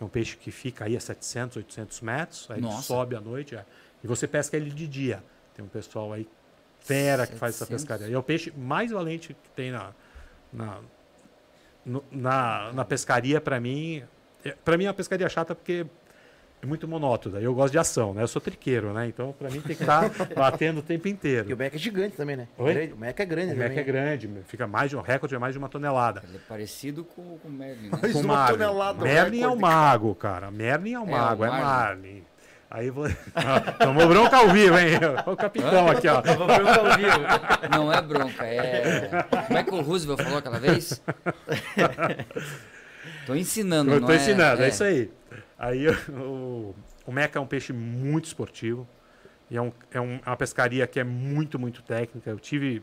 É um peixe que fica aí a 700, 800 metros, aí sobe à noite. é. E você pesca ele de dia. Tem um pessoal aí fera que faz essa 700. pescaria. E é o peixe mais valente que tem na, na, no- na, na pescaria, para mim. é- Para mim é uma pescaria chata porque é muito monótona. Eu gosto de ação, né? Eu sou triqueiro, né? Então, para mim tem que estar batendo o tempo inteiro. E o meca é gigante também, né? Oi? O meca é grande O Mac também. é grande, fica mais de um recorde é mais de uma tonelada. Ele é parecido com, com o Merlin, né? Mais Com uma Marlin. tonelada o Merlin é o mago, cara. Merlin é o É, o mago, é Marlin. Marlin. Aí falei, ah, tomou bronca ao vivo, hein? O capitão aqui, ó. Vou perguntar ao vivo. Não é bronca, é. Como é que o Roosevelt falou aquela vez? Tô ensinando, Eu não tô é? ensinando, é. isso aí. Aí o, o meca é um peixe muito esportivo. E é, um, é um- é uma pescaria que é muito, muito técnica. Eu tive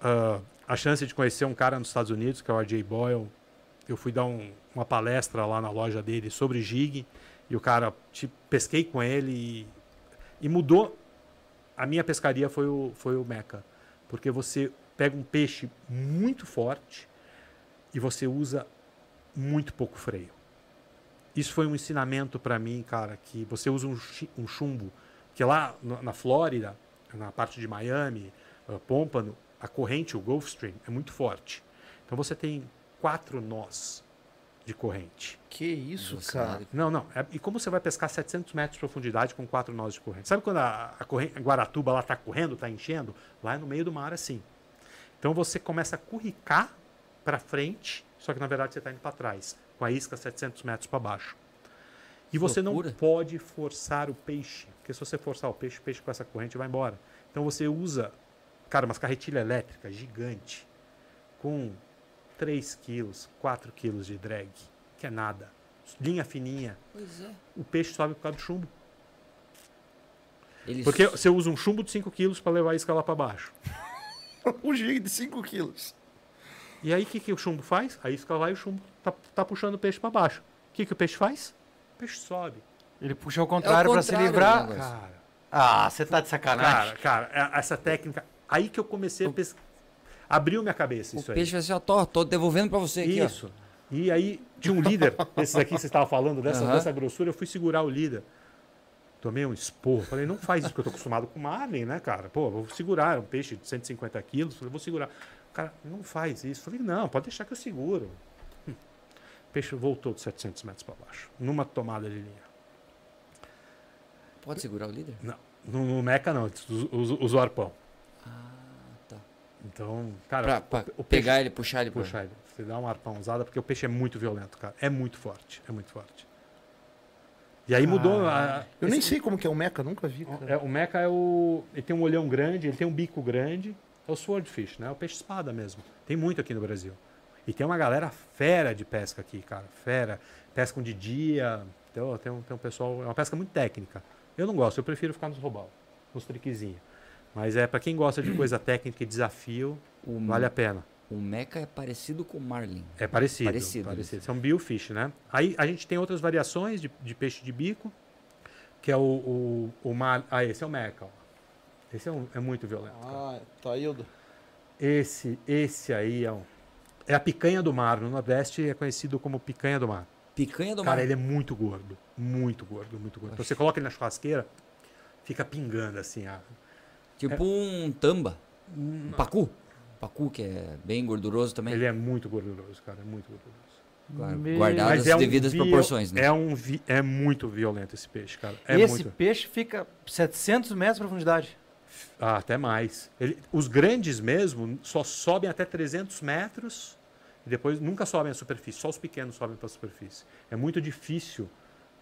ah, a chance de conhecer um cara nos Estados Unidos, que é o RJ Boyle. Eu fui dar um- uma palestra lá na loja dele sobre jig. E o cara, tipo, pesquei com ele e, e mudou. A minha pescaria foi o, foi o meca. Porque você pega um peixe muito forte e você usa muito pouco freio. Isso foi um ensinamento para mim, cara, que você usa um, chi- um chumbo, que lá no- na Flórida, na parte de Miami, uh, Pompano, a corrente, o Gulf Stream, é muito forte. Então você tem quatro nós de corrente. Que isso, cara. Não, não. é- e como você vai pescar 700 metros de profundidade com quatro nós de corrente? Sabe quando a, a, corrente, a Guaratuba lá tá correndo, tá enchendo? Lá é no meio do mar assim. Então você começa a curricar para frente, só que na verdade você está indo para trás, com a isca 700 metros para baixo. E você loucura. não pode forçar o peixe, porque se você forçar o peixe, o peixe com essa corrente vai embora. Então você usa, cara, umas carretilha elétrica gigante, com 3 quilos, 4 quilos de drag, que é nada. Linha fininha. Pois é. O peixe sobe por causa do chumbo. Eles... Porque você usa um chumbo de 5 quilos para levar a isca lá para baixo. um gig de 5 quilos. E aí o que, que o chumbo faz? A isca vai e o chumbo tá, tá puxando o peixe para baixo. O que, que o peixe faz? O peixe sobe. Ele puxa ao contrário pra se contrário, livrar. né, Cara, Ah, você tá de sacanagem. cara, cara, é- essa técnica. Aí que eu comecei a pesquisar. Abriu minha cabeça O isso peixe vai assim, ó, tô, tô devolvendo pra você aqui, ó. Isso. E aí, tinha um líder, esses aqui que você estava falando, dessa, Aham. dessa grossura, eu fui segurar o líder. Tomei um esporro. Falei, não faz isso, porque eu tô acostumado com marlin, né, cara? Pô, vou segurar, é um peixe de 150 quilos. Falei, vou segurar. O cara, não faz isso. Falei, não, pode deixar que eu seguro. Hum. O peixe voltou de 700 metros para baixo, numa tomada de linha. Pode segurar o líder? Não, no, no Meca não, usa o arpão. Ah, tá. Então, cara, Pra, pra o peixe- pegar ele, puxar ele pra... Puxa ele. Você dá uma arpãozada, porque o peixe é muito violento, cara. É muito forte. É muito forte. E aí mudou. a- Eu nem esse- sei como que é o meca, nunca vi, cara. é, o meca é o. Ele tem um olhão grande, ele tem um bico grande. É o swordfish, né? É o peixe espada mesmo. Tem muito aqui no Brasil. E tem uma galera fera de pesca aqui, cara. Fera. Pescam de dia. Então, tem, um, tem um pessoal. É uma pesca muito técnica. Eu não gosto, eu prefiro ficar nos robal, nos triquezinhos. Mas é para quem gosta de coisa técnica e desafio, O, vale a pena. o meca é parecido com o marlin. É parecido. Parecido. parecido. São biofish, né? Aí a gente tem outras variações de, de peixe de bico, que é o, o, o mar... Ah, esse é o meca, ó. Esse é, um- é muito violento. cara. Ah, tá aí o... Esse, esse aí é um... É a picanha do mar. No Nordeste é conhecido como picanha do mar. Picanha do mar. Cara, ele é muito gordo. Muito gordo, muito gordo. Então, você coloca ele na churrasqueira, fica pingando assim. A... Tipo um tamba. Um pacu. Pacu, que é bem gorduroso também. Ele é muito gorduroso, cara. É muito gorduroso. Claro, Meu- Guardado as é um devidas viol- proporções, né? É, um vi- é muito violento esse peixe, cara. É Esse muito. peixe fica 700 metros de profundidade. Ah, até mais. Ele- os grandes mesmo só sobem até 300 metros e depois nunca sobem à superfície. Só os pequenos sobem para a superfície. É muito difícil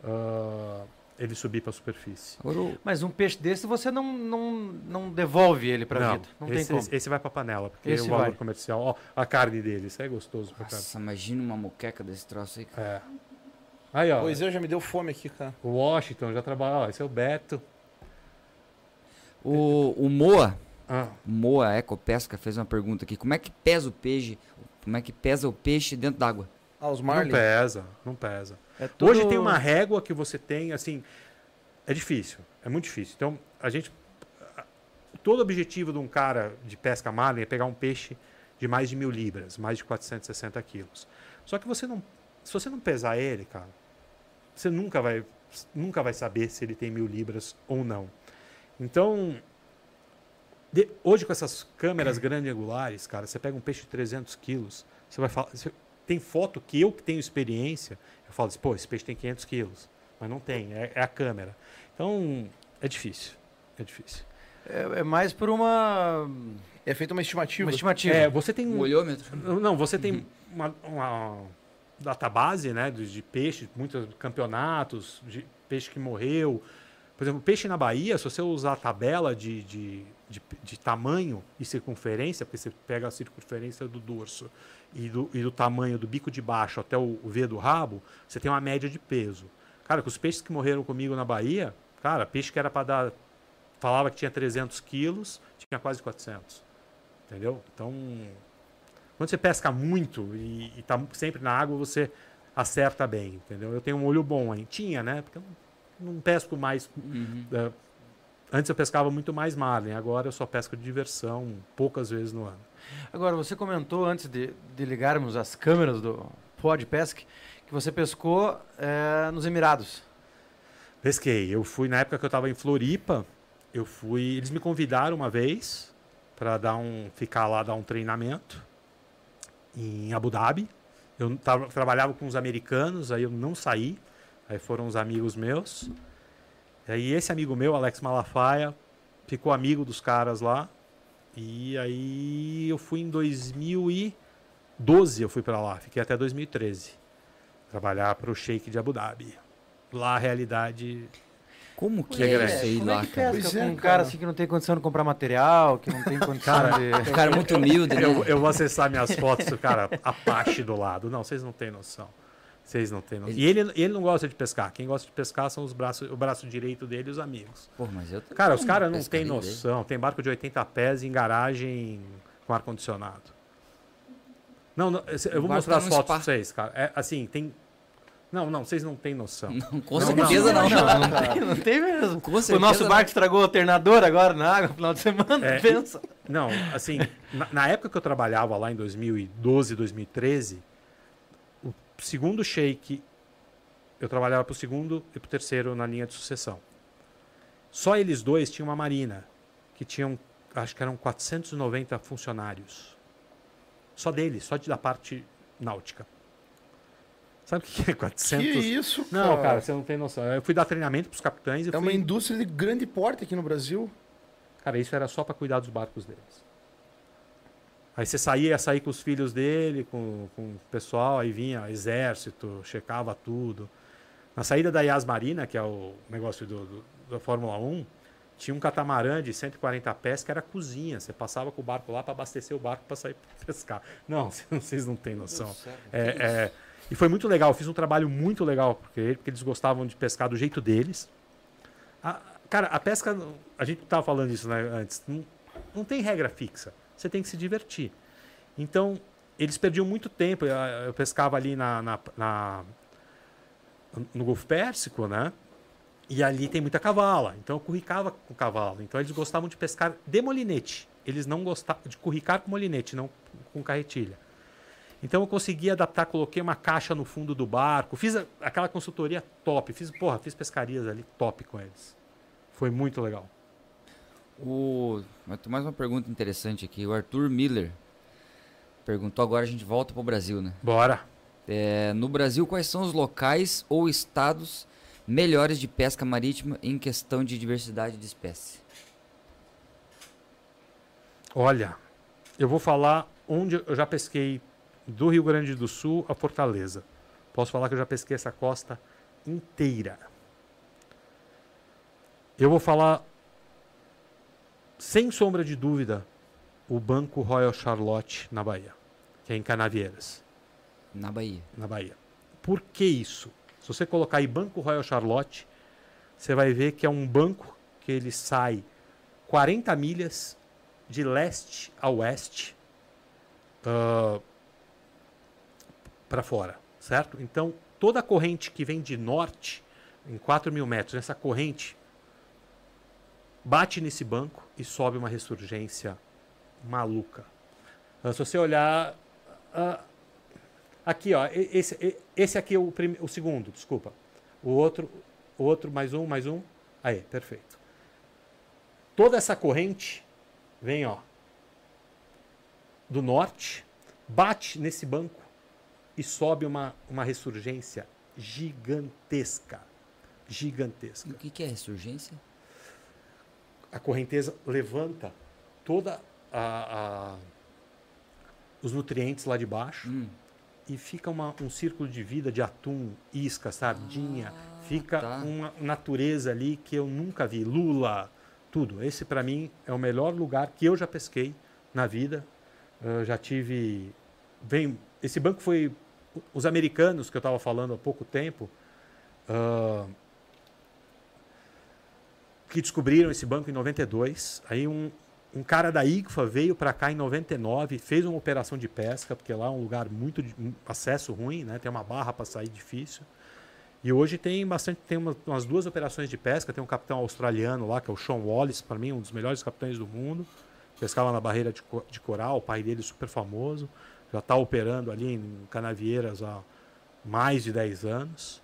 ah, ele subir para a superfície. Mas um peixe desse você não, não, não devolve ele pra não, vida. Não esse, tem como. esse- esse vai para a panela, porque Esse o valor vai. comercial. Ó, a carne dele, isso é gostoso pra caramba. nossa, imagina uma moqueca desse troço aí. cara. É. Aí, ó. Pois é, já me deu fome aqui, cara. O Washington já trabalha. Ó, esse é o Beto. O, o Moa, Ah, Moa Ecopesca fez uma pergunta aqui. Como é que pesa o peixe? Como é que pesa o peixe dentro d'água? Ah, os não Marlin. pesa, não pesa. É tudo- Hoje tem uma régua que você tem, assim, é difícil, é muito difícil. Então, a gente, todo objetivo de um cara de pesca marlin é pegar um peixe de mais de mil libras, mais de 460 quilos. Só que você não, se você não pesar ele, cara, você nunca vai, nunca vai saber se ele tem mil libras ou não. Então, de- hoje com essas câmeras grandes angulares, cara, você pega um peixe de 300 quilos, você vai falar, você- tem foto que eu que tenho experiência, eu falo assim, pô, esse peixe tem 500 quilos, mas não tem, é, é a câmera. Então, é difícil, é difícil. É, é mais por uma, É feita uma estimativa. uma estimativa. É, você tem Um um, olhômetro? não, você tem uma, uma- database, né, de, de peixe, muitos campeonatos, de peixe que morreu. Por exemplo, peixe na Bahia, se você usar a tabela de, de, de, de tamanho e circunferência, porque você pega a circunferência do dorso e do, e do tamanho do bico de baixo até o, V do rabo, você tem uma média de peso. Cara, com os peixes que morreram comigo na Bahia, cara, peixe que era para dar. Falava que tinha 300 quilos, tinha quase 400. Entendeu? Então, quando você pesca muito e, e tá sempre na água, você acerta bem, entendeu? Eu tenho um olho bom aí. Tinha, né? Porque eu não, não pesco mais. eh, antes eu pescava muito mais marlin, agora eu só pesco de diversão, poucas vezes no ano. Agora, você comentou antes de, de ligarmos as câmeras do Pod Pesque que você pescou eh, nos Emirados. Pesquei. Eu fui na época que eu estava em Floripa. Eu fui. Eles me convidaram uma vez para dar um, ficar lá dar um treinamento em Abu Dhabi. Eu tava, trabalhava com os americanos, aí eu não saí. Aí foram os amigos meus. E aí esse amigo meu, Alex Malafaia, ficou amigo dos caras lá. E aí eu fui em 2012, eu fui para lá. Fiquei até 2013. Trabalhar para o Sheik de Abu Dhabi. Lá a realidade Como que É, é, Como é lá, que cara? Pois é, com um cara. cara assim que não tem condição de comprar material, que não tem condição de... O cara é muito humilde, né? Eu, eu vou acessar minhas fotos do cara, Apache do lado. Não, vocês não têm noção. Vocês não têm noção. E ele, ele não gosta de pescar. Quem gosta de pescar são os braços, o braço direito dele e os amigos. Pô, mas eu Cara, os caras não têm dele. noção. Tem barco de 80 pés em garagem com ar-condicionado. Não, não, eu vou mostrar tá as fotos spa. pra vocês, cara. É, assim, tem. Não, não, vocês não têm noção. Não, com Não, certeza não. Não, não tem, não tem mesmo. Com O nosso não. barco estragou o alternador agora na água no final de semana, É, pensa. Não, assim, na, na época que eu trabalhava lá em 2012, 2013, o segundo shake, eu trabalhava pro segundo e pro terceiro na linha de sucessão. Só eles dois tinham uma marina, que tinham, acho que eram 490 funcionários. Só deles, só de, da parte náutica. Sabe o que é 400? Que isso, cara? Não, cara, você não tem noção. Eu fui dar treinamento pros capitães e É uma fui... indústria de grande porte aqui no Brasil. Cara, isso era só para cuidar dos barcos deles. Aí você saía, ia sair com os filhos dele, com, com o pessoal, aí vinha exército, checava tudo. Na saída da Yas Marina, que é o negócio do, do- da Fórmula 1, tinha um catamarã de 140 pés que era cozinha. Você passava com o barco lá para abastecer o barco para sair pescar. Não, vocês não têm noção. É, é, e foi muito legal, eu fiz um trabalho muito legal porque, porque eles gostavam de pescar do jeito deles. A- cara, a pesca, a gente estava falando isso né, antes, não, não tem regra fixa. Você tem que se divertir. Então, eles perdiam muito tempo. Eu, eu pescava ali na, na- na- no Golfo Pérsico, né? E ali tem muita cavala. Então eu curricava com cavalo. Então eles gostavam de pescar de molinete. Eles não gostavam de curricar com molinete, não com carretilha. Então eu consegui adaptar, coloquei uma caixa no fundo do barco, fiz aquela consultoria top, fiz, porra, fiz pescarias ali top com eles. Foi muito legal. O... mais uma pergunta interessante aqui. O Arthur Miller perguntou agora, a gente volta pro Brasil, né? Bora. É, no Brasil, quais são os locais ou estados melhores de pesca marítima em questão de diversidade de espécie? Olha, eu vou falar onde eu já pesquei do Rio Grande do Sul a Fortaleza. Posso falar que eu já pesquei essa costa inteira. Eu vou falar, sem sombra de dúvida, o Banco Royal Charlotte na Bahia, que é em Canavieiras, Na Bahia. na Bahia. Por que isso? Se você colocar aí Banco Royal Charlotte, você vai ver que é um banco que ele sai 40 milhas de leste a oeste para fora, certo? Então, toda a corrente que vem de norte, em 4 mil metros, essa corrente bate nesse banco e sobe uma ressurgência maluca. Ah, se você olhar. ah, aqui, ó, e- esse, e- esse aqui é o, prime- o segundo, desculpa. O outro, o outro, mais um, mais um. Aí, perfeito. Toda essa corrente vem, ó, do norte, bate nesse banco e sobe uma, uma ressurgência gigantesca. Gigantesca. O que, que é ressurgência? A correnteza levanta toda a, a- os nutrientes lá de baixo Hum, e fica uma- um círculo de vida de atum, isca, sardinha. fica tá. uma natureza ali que eu nunca vi. Lula, tudo. Esse para mim é o melhor lugar que eu já pesquei na vida. Eu já tive. Vem, esse banco foi. Os americanos que eu estava falando há pouco tempo. ah, que descobriram esse banco em 92. Aí um, um cara da IGFA veio para cá em 99, fez uma operação de pesca, porque lá é um lugar muito de acesso ruim, né? Tem uma barra para sair difícil. E hoje tem bastante, tem uma- umas duas operações de pesca, tem um capitão australiano lá, que é o Sean Wallace, para mim um dos melhores capitães do mundo. Pescava na barreira de, de coral, o pai dele é super famoso, já está operando ali em Canavieiras há mais de 10 anos.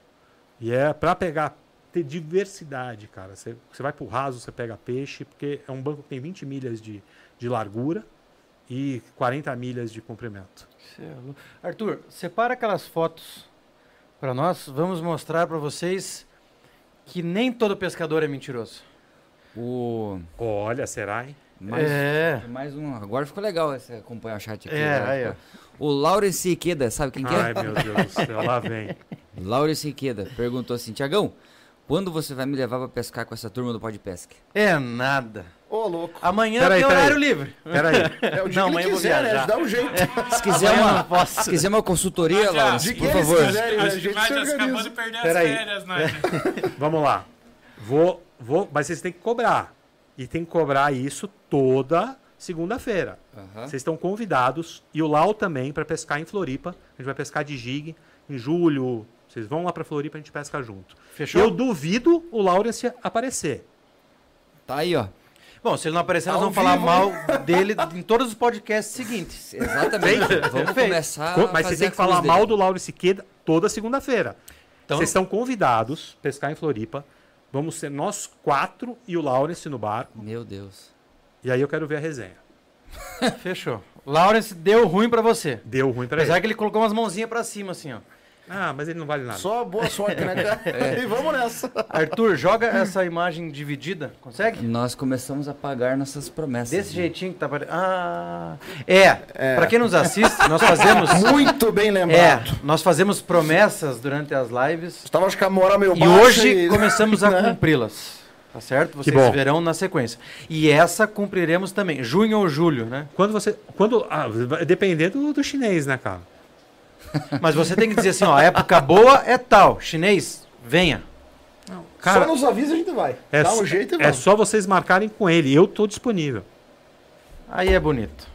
E é para pegar, ter diversidade, cara. Você você vai pro raso, você pega peixe, porque é um banco que tem 20 milhas de, de largura e 40 milhas de comprimento. É. Arthur, separa aquelas fotos para nós. Vamos mostrar para vocês que nem todo pescador é mentiroso. O. Olha, será, hein? Mais, É. mais um. Agora ficou legal esse acompanhar o chat aqui. É, agora aí, O Laurence Iqueda, sabe quem que é? Ai, meu Deus do céu, lá vem. Laurence Iqueda perguntou assim: Tiagão, quando você vai me levar pra pescar com essa turma do Pó de Pesca? É nada. Ô, louco. Amanhã Peraí, tem peraí. horário livre. Peraí. É o dia Não, que amanhã ele quiser, né? Dá um jeito. Se quiser Amanhã uma, posso. se quiser uma consultoria, De por favor. quiserem? A Acho que gente vai se já acabou de perder as Peraí. férias, né? Vamos lá. Vou, vou, mas vocês têm que cobrar. E tem que cobrar isso toda segunda-feira. Vocês estão convidados e o Lau também para pescar em Floripa. A gente vai pescar de jig em julho. Vocês vão lá para Floripa, a gente pesca junto. Fechou? Eu duvido o Laurence aparecer. Tá aí, ó. Bom, se ele não aparecer, nós Ao vamos falar vivo, mal dele em todos os podcasts seguintes. Exatamente. Vamos Perfeito. começar. Co- a mas você fazer tem a que falar mal dele. do Laurence Queda toda segunda-feira. Então- Vocês estão convidados a pescar em Floripa. Vamos ser nós quatro e o Laurence no barco. Meu Deus. E aí eu quero ver a resenha. Fechou. Lawrence deu ruim pra você. Deu ruim pra ele. Apesar que ele colocou umas mãozinhas pra cima, assim, ó. Ah, mas ele não vale nada. Só boa sorte, né, cara? É. E vamos nessa. Arthur, joga essa imagem dividida. Consegue? Nós começamos a pagar nossas promessas. Desse né? jeitinho que tá aparecendo. Ah. É, pra quem nos assiste, nós fazemos. Muito bem É, lembrado. nós fazemos promessas durante as lives. Estava acho que a moral meio E baixa hoje e- começamos a né? cumpri-las. Tá certo? Vocês bom. verão na sequência. E essa cumpriremos também. Junho ou julho, né? Quando você. Quando. Ah, vai depender do, do chinês, né, cara? Mas você tem que dizer assim, ó, época boa é tal. Chinês, venha. Cara, Só nos avisa a gente vai. é, Dá um jeito e é vamos. só vocês marcarem com ele. Eu tô disponível. Aí é bonito.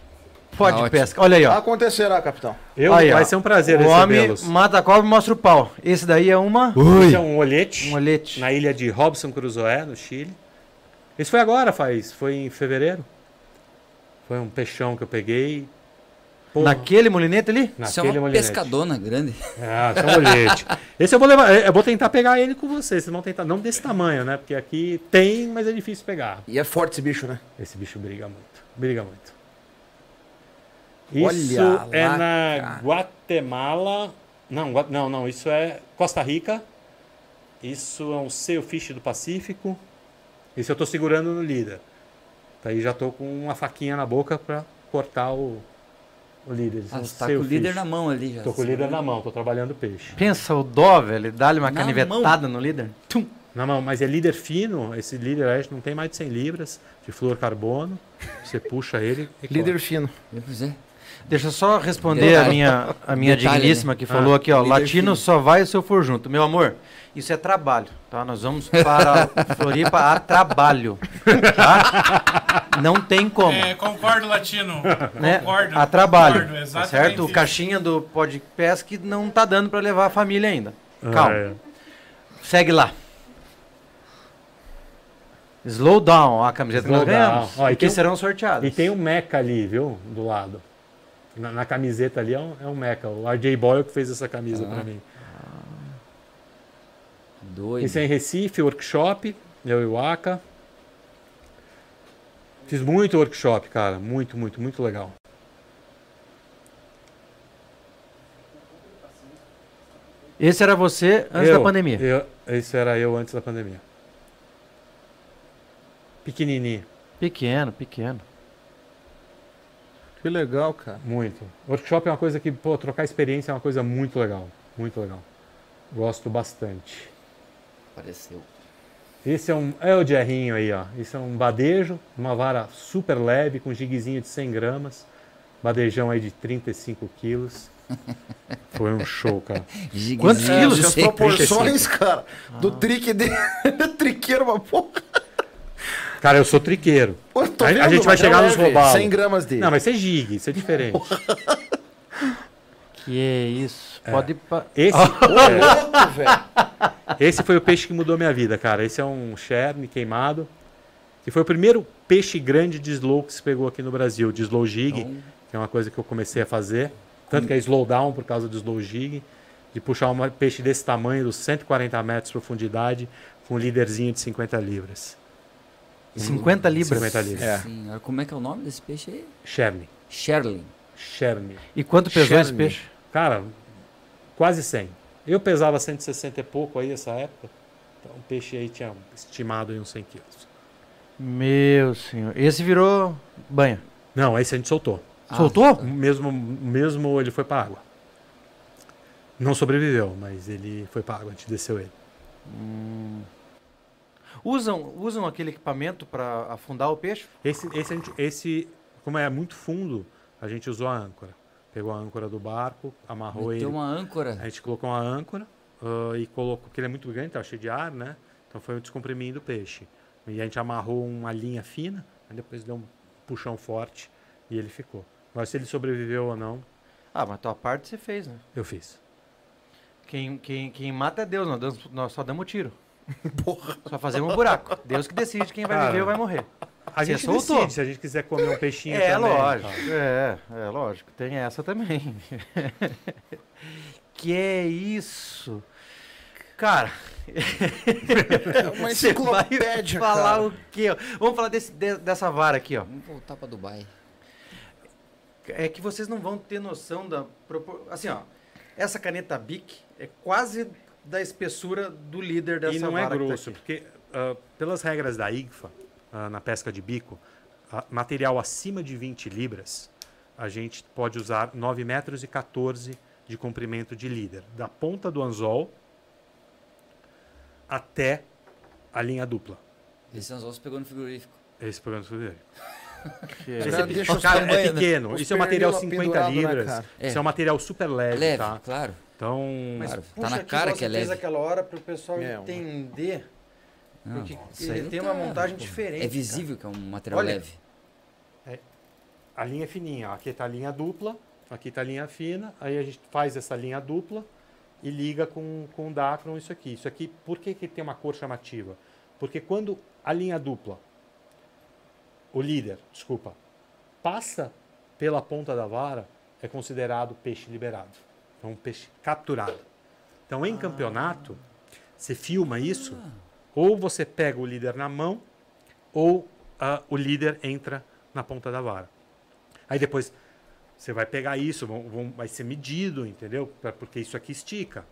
Pode Tá ótimo. pesca. Olha aí, ó. Acontecerá, capitão. Eu, Aí, ó. vai ser um prazer O homem mata a cobra e mostra o pau. Esse daí é uma... Esse é um olhete Um olhete. na ilha de Robson Crusoe, no Chile. Esse foi agora, faz. Foi em fevereiro. Foi um peixão que eu peguei. Pô, Naquele molinete ali? Isso é naquele uma molinete. pescadona grande. Ah, é um olhete. Esse eu vou levar. Eu vou tentar pegar ele com vocês. Vocês vão tentar. Não desse tamanho, né? Porque aqui tem, mas é difícil pegar. E é forte esse bicho, né? Esse bicho briga muito. Briga muito. Olha Isso é lá, na cara. Guatemala. Não, não, não. Isso é Costa Rica. Isso é um sailfish do Pacífico. Esse eu tô segurando no líder. Daí já tô com uma faquinha na boca pra cortar o, o líder. Ah, você tá com o líder na mão ali já. Tô com o líder na mão, tô trabalhando peixe. Pensa o dó, velho. ele Dá-lhe uma Na canivetada no líder. Tum. Na mão, mas é líder fino. Esse líder aí não tem mais de 100 libras de fluorcarbono. Você puxa ele e Líder fino. Pois é. Deixa eu só responder Detalhe. a minha, a minha Detalhe, digníssima né? que falou aqui, ó. Latino fino. só vai se eu for junto. Meu amor, isso é trabalho, tá? Nós vamos para Floripa a trabalho, tá? Não tem como. É, concordo, Latino. né? Concordo. a trabalho, concordo, tá exatamente certo? O isso. caixinha do Pod Pesca não tá dando para levar a família ainda. Calma. Ah, é. Segue lá. Slow down, a camiseta que nós Slow down. ganhamos. Ó, e que tem um- serão sorteadas. E tem um meca ali, viu? Do lado. Na, na camiseta ali é um, é um meca. O RJ Boyle que fez essa camisa Ah. pra mim. Doido. Esse é em Recife, workshop. Eu e o Aka. Fiz muito workshop, cara. Muito, muito, muito legal. Esse era você antes Eu- da pandemia. eu- esse era eu antes da pandemia. Pequenininho. Pequeno, pequeno. Que legal, cara. Muito. Workshop é uma coisa que, pô, trocar experiência é uma coisa muito legal. Muito legal. Gosto bastante. Apareceu. Esse é um. É o Jerrinho aí, ó. Esse é um badejo, uma vara super leve, com giguezinho de 100 gramas. Badejão aí de 35 quilos. Foi um show, cara. Quantos Giguezinho quilos? de As proporções, cara, do trick dele. Triqueiro, uma porra. Cara, eu sou triqueiro. Pô, A- a gente vai mas chegar é nos robalos. 100 gramas dele. Não, mas isso é gig, isso é diferente. Que é isso? Pode. pa- Esse, Ô, louco, velho. Esse foi o peixe que mudou minha vida, cara. Esse é um cherne queimado. Que foi o primeiro peixe grande de slow que se pegou aqui no Brasil, de slow jig, Então, que é uma coisa que eu comecei a fazer. Tanto que é slow down por causa do slow jig. De puxar um peixe desse tamanho, dos 140 metros de profundidade, com um líderzinho de 50 libras. 50 libras. 50 libras. É. senhora, como é que é o nome desse peixe aí? Cherne. Sherlin. Cherne. E quanto pesou esse peixe? Cara, quase 100. Eu pesava 160 e pouco aí essa época. Então o peixe aí tinha estimado aí uns 100 quilos. Meu senhor. Esse virou banha. Não, esse a gente soltou. Ah, Soltou? Mesmo, mesmo ele foi para água. Não sobreviveu, mas ele foi para água, a gente desceu ele. Usam, usam aquele equipamento para afundar o peixe? Esse, esse, gente- esse, como é muito fundo, a gente usou a âncora. Pegou a âncora do barco, amarrou ele. Meteu uma âncora. A gente colocou uma âncora ah, e colocou, porque ele é muito grande, tá cheio de ar, né? Então foi o descomprimindo do peixe. E a gente amarrou uma linha fina, aí depois deu um puxão forte e ele ficou. Agora se ele sobreviveu ou não, Ah, mas tua parte você fez, né? eu fiz. Quem, quem, quem mata é Deus, nós, nós só damos tiro. Só fazemos um buraco. Deus que decide quem vai Cara, viver ou vai morrer. A gente soltou. decide se a gente quiser comer um peixinho É, também. lógico. tá? É, é lógico. Tem essa também. que é isso? Cara, É uma você vai enciclopédia, falar cara. o quê? Vamos falar desse, de- dessa vara aqui, ó. Vamos voltar pra Dubai. É que vocês não vão ter noção da propor... Assim, ó. Essa caneta Bic é quase da espessura do líder dessa E não é vara tá grosso, aqui. porque ah, pelas regras da IGFA, ah, na pesca de bico, ah, material acima de 20 libras, a gente pode usar 9 metros e 14 de comprimento de líder, da ponta do anzol até a linha dupla. Esse anzol você pegou no frigorífico. Esse programa dele. Que Esse é- cara deixa os Cara, é pequeno. Os Isso é um material pernil 50 pendurado na libras. Isso É. é um material super leve, Leve, tá? claro. Então, Mas Claro, puxa tá na cara igual que é leve. aquela hora para o pessoal É, uma- entender. Não, porque isso ele aí tem tá- uma montagem diferente. É visível que é um material Olha. leve. a linha é fininha. ó. Aqui tá a linha dupla, aqui tá a linha fina. Aí a gente faz essa linha dupla e liga com, com o Dacron isso aqui. Isso aqui, por que, que tem uma cor chamativa? Porque quando a linha dupla, o líder, desculpa, passa pela ponta da vara, é considerado peixe liberado. É um peixe capturado. Então, em campeonato, você filma isso, ou você pega o líder na mão, ou ah, o líder entra na ponta da vara. Aí depois você vai pegar isso, vão- vão- vai ser medido, entendeu? Pra- Porque isso aqui estica.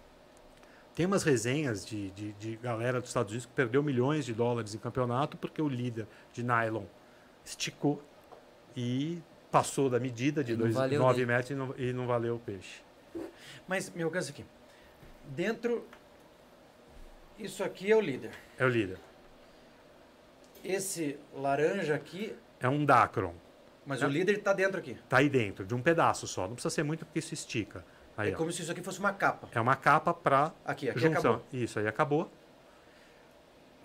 Tem umas resenhas de, de, de galera dos Estados Unidos que perdeu milhões de dólares em campeonato porque o líder de nylon esticou e passou da medida de E não dois- valeu 9 daí. metros e não, e não valeu o peixe. Mas me alcança aqui. Dentro. Isso aqui é o líder. É o líder. Esse laranja aqui. É um Dacron. Mas É. o líder está dentro aqui. Tá aí dentro, de um pedaço só. Não precisa ser muito porque isso estica. Aí, é ó. como se isso aqui fosse uma capa. É uma capa para Aqui, aqui junção. acabou. Isso aí acabou.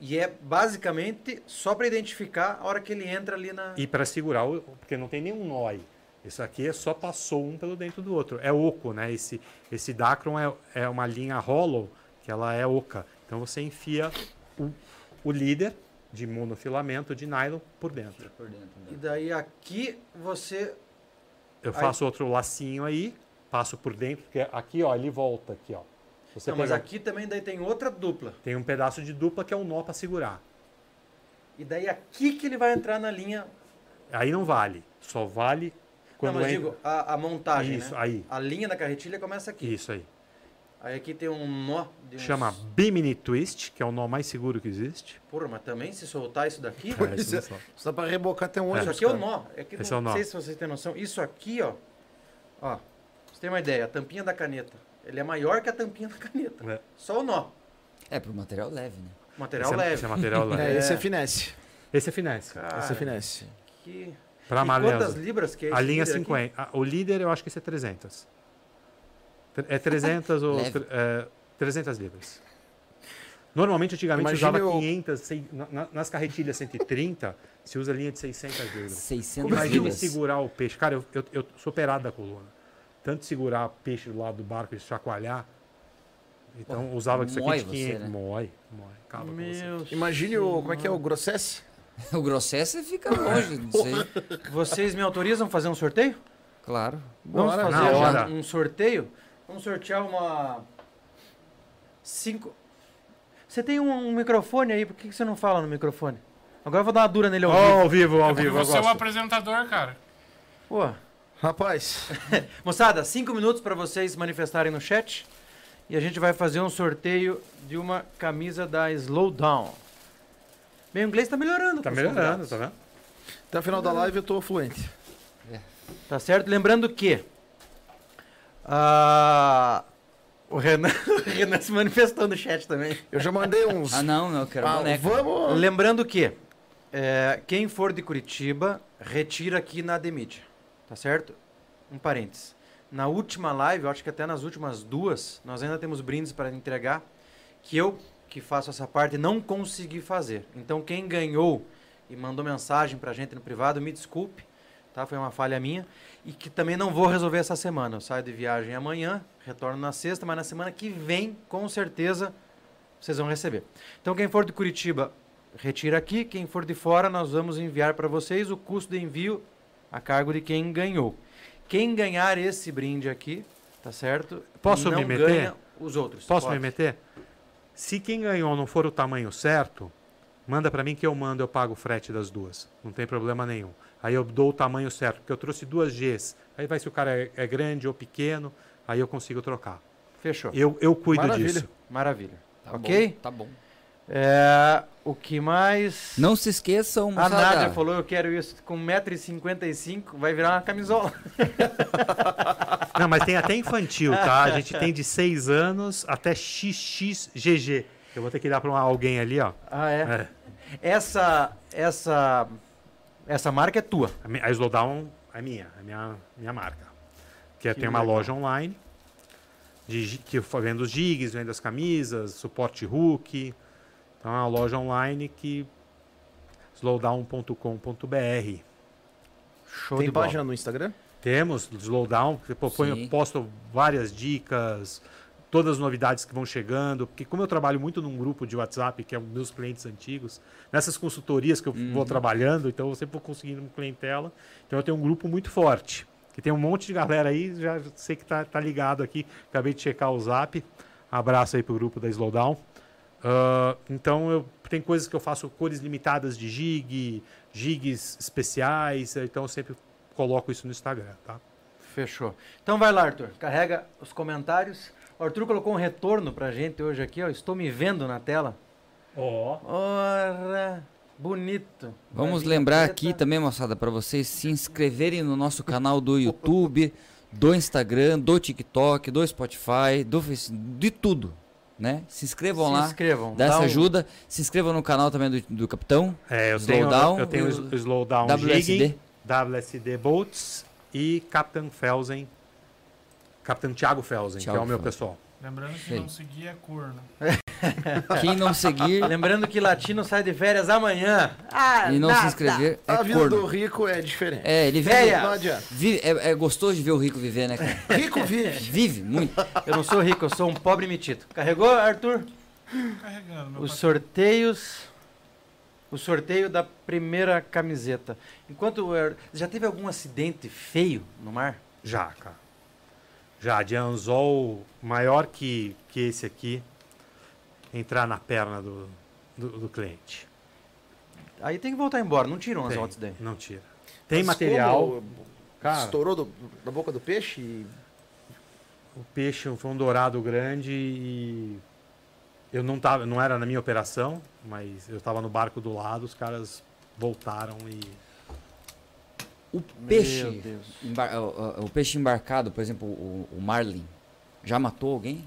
E é basicamente só para identificar a hora que ele entra ali na. E para segurar, o- porque não tem nenhum nó aí. Isso aqui é só passou um pelo dentro do outro. É oco, né? Esse, esse Dacron é, é uma linha hollow, que ela é oca. Então você enfia o, o líder de monofilamento de nylon por dentro. Por dentro. né? E daí aqui você. Eu Aí- faço outro lacinho aí, passo por dentro, porque aqui, ó, ele volta aqui, ó. Você Não, mas pega- aqui também daí tem outra dupla. tem um pedaço de dupla que é um nó para segurar. E daí aqui que ele vai entrar na linha. Aí não vale. Só vale quando não, mas entra- digo, a, a montagem. Isso, né? aí. A linha da carretilha começa aqui. Isso aí. Aí aqui tem um nó. De uns... Chama Bimini Twist, que é o nó mais seguro que existe. Porra, mas também se soltar isso daqui. É, esse é. não só. Isso dá pra rebocar até um Isso ônibus, aqui é o nó. É que Esse não é o nó. sei se vocês têm noção. Isso aqui, ó. Ó. Você tem uma ideia, a tampinha da caneta. Ele é maior que a tampinha da caneta. É. Só o nó. É, pro material leve, né? Material esse, é, leve. esse é material leve. É, esse é É. finesse. Esse é finesse. Cara, Esse é finesse. que... Pra e quantas libras que é A linha líder aqui? 50. Ah, O líder eu acho que esse é 300. É 300 ou é, 300 libras. Normalmente, antigamente, Imagine usava o- 500. sei- na- na- nas carretilhas 130, se usa linha de 600 libras. 600 Imagina libras. segurar o peixe. Cara, eu, eu, eu sou operado da coluna. Tanto segurar o peixe do lado do barco e chacoalhar. Então, usava isso aqui de você, 500. né? Mói, mói. Acaba com você. Meu Imagine o. Como é que é o Grossesse? O Grossesse fica longe, não sei. Vocês me autorizam a fazer um sorteio? Claro. Vamos Bora. fazer Na já hora. um sorteio? Vamos sortear uma. Cinco. Você tem um, um microfone aí, por que que você não fala no microfone? Agora eu vou dar uma dura nele ao Ó, vivo. ao vivo, ao Porque vivo. Você é o apresentador, cara. Pô. Rapaz, Moçada, cinco minutos para vocês se manifestarem no chat. E a gente vai fazer um sorteio de uma camisa da Slowdown. Meu inglês tá melhorando. Tá melhorando, tá vendo? até o final da live eu tô fluente. Tá certo? Lembrando que ah, o, Renan, o Renan se manifestou no chat também. Eu já mandei uns. Ah, não, não, eu quero Ah, boneca. vamos. Lembrando que é, quem for de Curitiba, retira aqui na Demídia. Tá certo? Um parênteses. Na última live, eu acho que até nas últimas duas, nós ainda temos brindes para entregar que eu, que faço essa parte, não consegui fazer. Então, quem ganhou e mandou mensagem pra gente no privado, me desculpe, tá? Foi uma falha minha. E que também não vou resolver essa semana. Eu saio de viagem amanhã, retorno na sexta, mas na semana que vem, com certeza, vocês vão receber. Então, quem for de Curitiba, retira aqui. Quem for de fora, nós vamos enviar para vocês o custo de envio a cargo de quem ganhou. Quem ganhar esse brinde aqui, tá certo? Posso não me meter? ganha os outros. Posso Pode. me meter? Se quem ganhou não for o tamanho certo, manda pra mim que eu mando, eu pago o frete das duas. Não tem problema nenhum. Aí eu dou o tamanho certo, porque eu trouxe duas Gs. Aí vai se o cara é, é grande ou pequeno, aí eu consigo trocar. Fechou. Eu, eu cuido Maravilha. disso. Maravilha. Tá ok? Bom, tá bom. É, o que mais? Não se esqueçam, A moçada. Nádia falou, eu quero isso com 1,55m, vai virar uma camisola. Não, mas tem até infantil, tá? A gente tem de 6 anos até XXGG. Eu vou ter que dar pra uma- alguém ali, ó. Ah, é? É. Essa, essa, essa marca é tua. A A Slowdown é minha, é minha, minha marca. Que, Que tem uma legal. loja online, de, que vendo os jigs, vendo as camisas, suporte hook. Então é uma loja online que slowdown.com.br. Show Tem de bola. página no Instagram? Temos Slowdown, que eu posto várias dicas, todas as novidades que vão chegando, porque como eu trabalho muito num grupo de WhatsApp, que é os meus clientes antigos, nessas consultorias que eu vou trabalhando, então eu sempre vou conseguindo uma clientela, então eu tenho um grupo muito forte, que tem um monte de galera aí, já sei que tá, tá ligado aqui, acabei de checar o Zap, abraço aí pro grupo da Slowdown. Ah, então eu tem coisas que eu faço cores limitadas de gig, gigs especiais, então eu sempre coloco isso no Instagram, tá? Fechou. Então vai lá, Arthur. Carrega os comentários. O Arthur colocou um retorno pra gente hoje aqui, ó. Estou me vendo na tela. Ó. Ora, bonito. Vamos lembrar preta. aqui também, moçada, para vocês se inscreverem no nosso canal do YouTube, do Instagram, do TikTok, do Spotify, do Facebook, de tudo, né? Se inscrevam Se lá, inscrevam. dá Dá essa um- ajuda. Se inscrevam no canal também do, do Capitão, É, eu tenho, Slowdown eu tenho o Slowdown WSD. Jigging, WSD Boats e Captain Felsen, Capitão Thiago Felsen, que é Thiago o meu Felsen. pessoal. Lembrando que Sei. não seguir é corno. Quem não seguir Lembrando que Latino sai de férias amanhã. Ah, e não nada. se inscrever é a vida do corno. rico é diferente. É, ele vive. Não adianta. vive- é, é gostoso de ver o rico viver, né, cara? Rico vive. Vive muito. Eu não sou rico, eu sou um pobre metido. Carregou, Arthur? Carregando. Meu Os patrão. sorteios. O sorteio da primeira camiseta. Enquanto. Já teve algum acidente feio no mar? Já, cara. Já, de anzol maior que, que esse aqui, entrar na perna do, do, do cliente. Aí tem que voltar embora, não tiram as altas daí. não tira. Tem Mas material. como Cara, Estourou do- da boca do peixe e o peixe foi um dourado grande e eu não tava, não era na minha operação, mas eu estava no barco do lado, os caras voltaram e O peixe, embar- o, o- o peixe embarcado, por exemplo, o, o marlin, já matou alguém?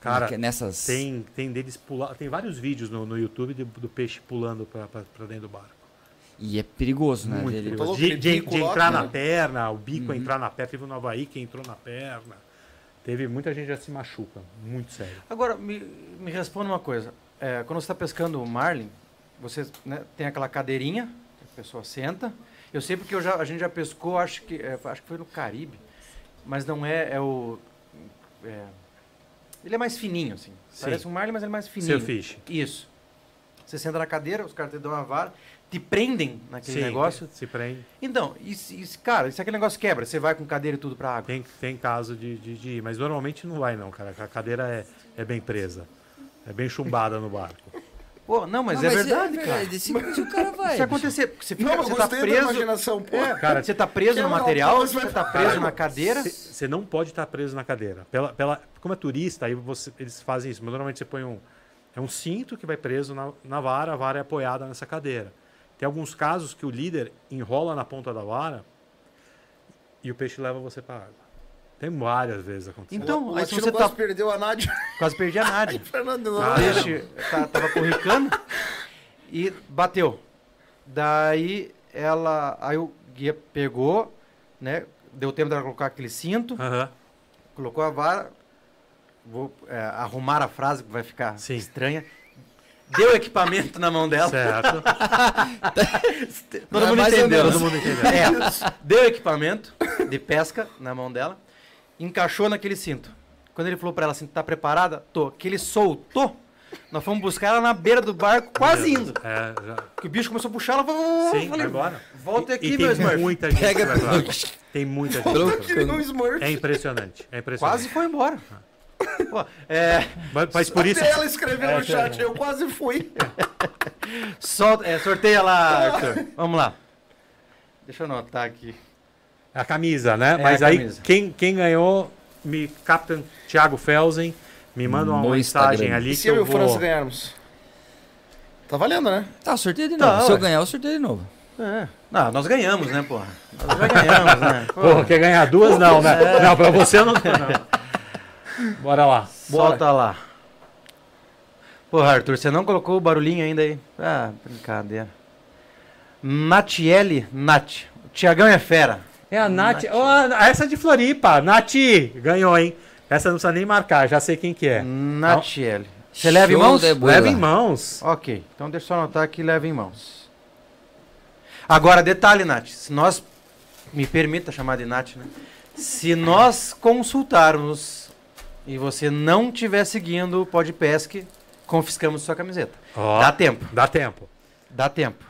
Cara, nessas tem tem deles pular, tem vários vídeos no, no YouTube de- do peixe pulando para dentro do barco. e é perigoso, né? Muito dele- perigoso. De, que de- de entrar né? na perna, o bico Uhum. entrar na perna, teve no Havaí que entrou na perna. Teve muita gente já se machuca, muito sério. Agora, me, me responda uma coisa. É, quando você está pescando o marlin, você né, tem aquela cadeirinha, a pessoa senta. Eu sei porque eu já, a gente já pescou, acho que, é, acho que foi no Caribe, mas não é, é o... é, ele é mais fininho, assim. Sim. Parece um marlin, mas ele é mais fininho. Seu fish. Isso. Você senta na cadeira, os caras te dão uma vara, te prendem naquele Sim, negócio. Se prende. Então, e se- cara, se aquele negócio quebra, você vai com cadeira e tudo pra água. Tem, tem caso de, de, de ir, mas normalmente não vai não, cara. A cadeira é, é bem presa. É bem chumbada no barco. Pô, não, mas Não, é verdade, cara. Se, se o cara vai. Se acontecer, você, fica, Não, você tá preso. imaginação, pô. É, Cara, você tá preso no quebra o material, você vai tá preso água. na cadeira. Você não pode estar preso na cadeira. Pela, pela, como é turista, aí você, eles fazem isso. Mas normalmente você põe um. É um cinto que vai preso na, na vara, a vara é apoiada nessa cadeira. Tem alguns casos que o líder enrola na ponta da vara e o peixe leva você para água. Tem várias vezes acontecendo. Então, o aí se você quase tá. perdeu a Nádia. Quase perdi a Nádia. Fernando O Ah, peixe tá- tava corricando e bateu. Daí ela. Aí o guia pegou, né? Deu tempo dela colocar aquele cinto, colocou a vara. Vou é, arrumar a frase que vai ficar Sim. estranha. Deu equipamento na mão dela. Certo. Todo mundo entendeu. Todo mundo entendeu. É, deu equipamento de pesca na mão dela, encaixou naquele cinto. Quando ele falou pra ela assim, tá preparada? Tô. Que ele soltou, nós fomos buscar ela na beira do barco, quase indo. É, já. Que o bicho começou a puxar, ela falou, Sim, vai falei, embora. volta E- aqui, e meu tem Smurf. muita gente Pega Tem muita gente. Que nem um água. Smurf. É impressionante. É impressionante. Quase foi embora. Pô, é, Mas, mas por isso. Até ela escreveu É, no chat, eu quase fui. solta, é, sorteia lá, Arthur. Vamos lá. Deixa eu anotar aqui. A camisa, né? É, Mas a aí, camisa. quem, quem ganhou, me Captain Thiago Felsen, me manda uma No mensagem Instagram. ali E que se eu e eu o França vou... ganharmos? Tá valendo, né? Tá, eu sorteio de Tá, novo. Se eu ué. ganhar, eu sorteio de novo. É. Não, nós ganhamos, né, porra? Nós já ganhamos, né? Porra, quer ganhar duas? Não, né? Não, pra você não tem, não. Bora lá. Bota lá. Porra, Arthur, você não colocou o barulhinho ainda aí? Ah, brincadeira. Natiele Nat. O Tiagão é fera. É a Nath. Ó, essa é de Floripa. Nath, ganhou, hein? Essa não precisa nem marcar, já sei quem que é. Natiele. Você leva em mãos? Leva em mãos. Ok, então deixa eu só anotar aqui, leva em mãos. Agora, detalhe, Nath. Se nós... Me permita chamar de Nath, né? Se nós consultarmos e você não estiver seguindo o Podpesc, confiscamos sua camiseta. Ó, Dá tempo. Dá tempo. Dá tempo.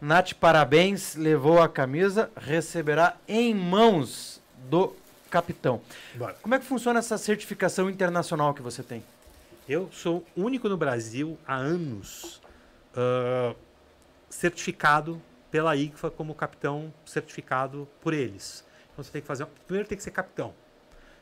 Nath, parabéns. Levou a camisa, receberá em mãos do capitão. Bora. Como é que funciona essa certificação internacional que você tem? Eu sou o único no Brasil há anos ah, certificado pela ICFA como capitão certificado por eles. Então você tem que fazer. Primeiro tem que ser capitão.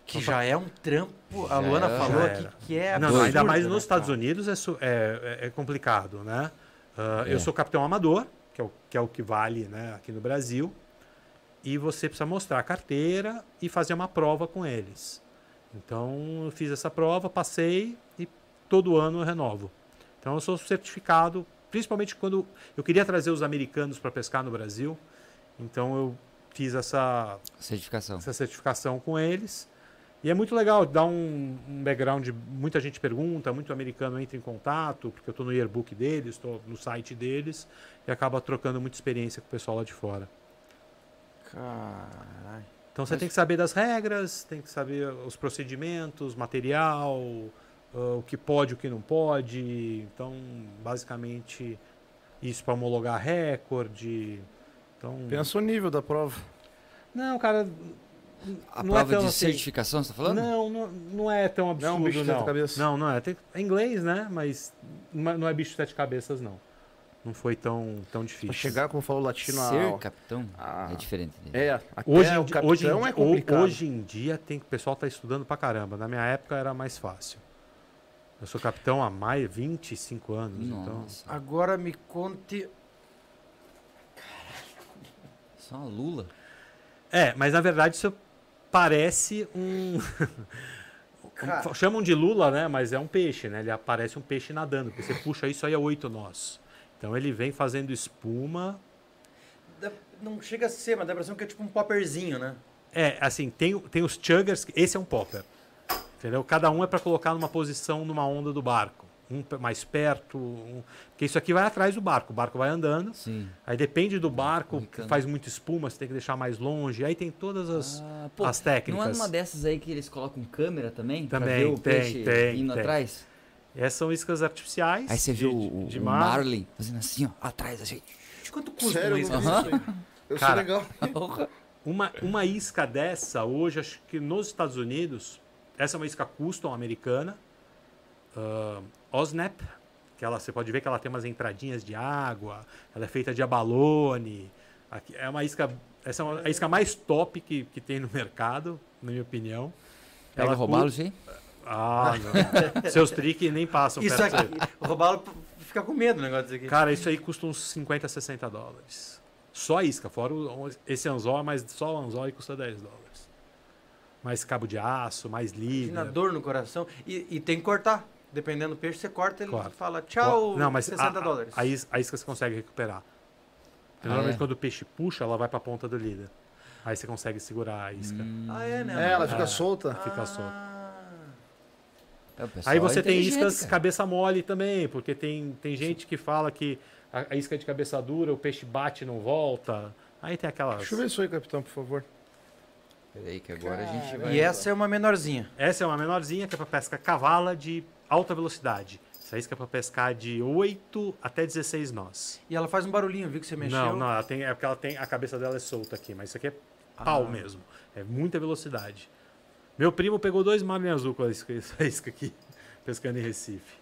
Que já é um trampo. A Luana é, falou aqui que é não, absurdo, ainda mais né, nos Estados cara? Unidos é, é, é- é complicado, né? Ah, É. Eu sou capitão amador, que é, o, que é o que vale né, aqui no Brasil, e você precisa mostrar a carteira e fazer uma prova com eles. Então eu fiz essa prova, passei e todo ano eu renovo. Então eu sou certificado, principalmente quando eu queria trazer os americanos para pescar no Brasil, então eu fiz essa, Certificação. essa certificação com eles. E é muito legal, dá um, um background, muita gente pergunta, muito americano entra em contato, porque eu estou no yearbook deles, estou no site deles, e acaba trocando muita experiência com o pessoal lá de fora. Caralho. Então você tem que saber das regras, tem que saber os procedimentos, material, ah, o que pode, o que não pode. Então, basicamente, isso para homologar recorde. Então, Pensa o nível da prova. não, cara, A não é prova tão de assim. certificação, você tá falando? Não, não, não é tão absurdo, Não é um bicho de não. sete cabeças. Não, não é. Tem- é inglês, né? Mas não é- é bicho de sete cabeças, não. não foi tão, tão Pra difícil. chegar, como falou o latino, a- Ser capitão Ah. é diferente dele. É, até Hoje, o capitão hoje, é complicado. hoje em dia tem, o pessoal está estudando pra caramba. Na minha época era mais fácil. Eu sou capitão há mais 25 anos, então. Nossa, Agora me conte. só uma lula. É, mas na verdade isso parece um. Cara. Chamam de lula, né? Mas é um peixe, né? Ele aparece um peixe nadando. Porque você puxa isso aí a oito nós. Então ele vem fazendo espuma. Não chega a ser, mas dá a impressão que é tipo um popperzinho, né? É, assim, tem, tem os chuggers. Esse é um popper. Entendeu? Cada um é para colocar numa posição numa onda do barco. Um mais perto. Um... Porque isso aqui vai atrás do barco. O barco vai andando. Sim. Aí depende do barco, faz muita espuma, você tem que deixar mais longe. Aí tem todas as, Ah, pô, as técnicas. Não é numa dessas aí que eles colocam câmera também? pra Também, ver o tem, peixe tem, indo tem. atrás? Essas são iscas artificiais. Aí você de- vê o, o, de o mar. Marlin fazendo assim, ó, atrás, assim. Quanto custa Sério, uma isso aí. Eu sou Cara, legal. Uma, uma isca dessa, hoje, acho que nos Estados Unidos, essa é uma isca custom americana, ah, Osnap, que ela, você pode ver que ela tem umas entradinhas de água, ela é feita de abalone. Aqui, é uma isca, essa é uma- a isca mais top que, que tem no mercado, na minha opinião. Pega Ela roubá-lo, cu- sim? Ah, não. Seus triques nem passam Isso perto aqui, o roubá-lo fica com medo do negócio disso aqui. Cara, isso aí custa uns 50, 60 dólares. Só a isca, fora o, esse anzol, mas só o anzol aí custa 10 dólares. Mais cabo de aço, mais Imagina a líder. dor no coração. E, e tem que cortar. Dependendo do peixe, você corta, ele Claro. fala tchau, Não, mas 60 a, a- dólares. A, is- a isca você consegue recuperar. Ah, Normalmente é? quando o peixe puxa, ela vai pra ponta do líder. Aí você consegue segurar a isca. Hum, Ah, é, né? É, ela fica Ah. solta. fica solta. Ah. é, o pessoal Aí é você tem inteligente, iscas cara. cabeça mole também, porque tem, tem gente que fala que a, a isca de cabeça dura, o peixe bate e não volta. Aí tem aquelas. Deixa eu ver isso aí, capitão, por favor. Peraí que agora a gente vai... E essa é uma menorzinha. Essa é uma menorzinha que é para pesca cavala de alta velocidade. Essa isca é para pescar de 8 até 16 nós. E ela faz um barulhinho, viu que você mexeu? Não, não, ela tem, é porque ela tem a cabeça dela é solta aqui, mas isso aqui é pau Ah. mesmo. É muita velocidade. Meu primo pegou dois marlin azul com isca, essa isca aqui, pescando em Recife.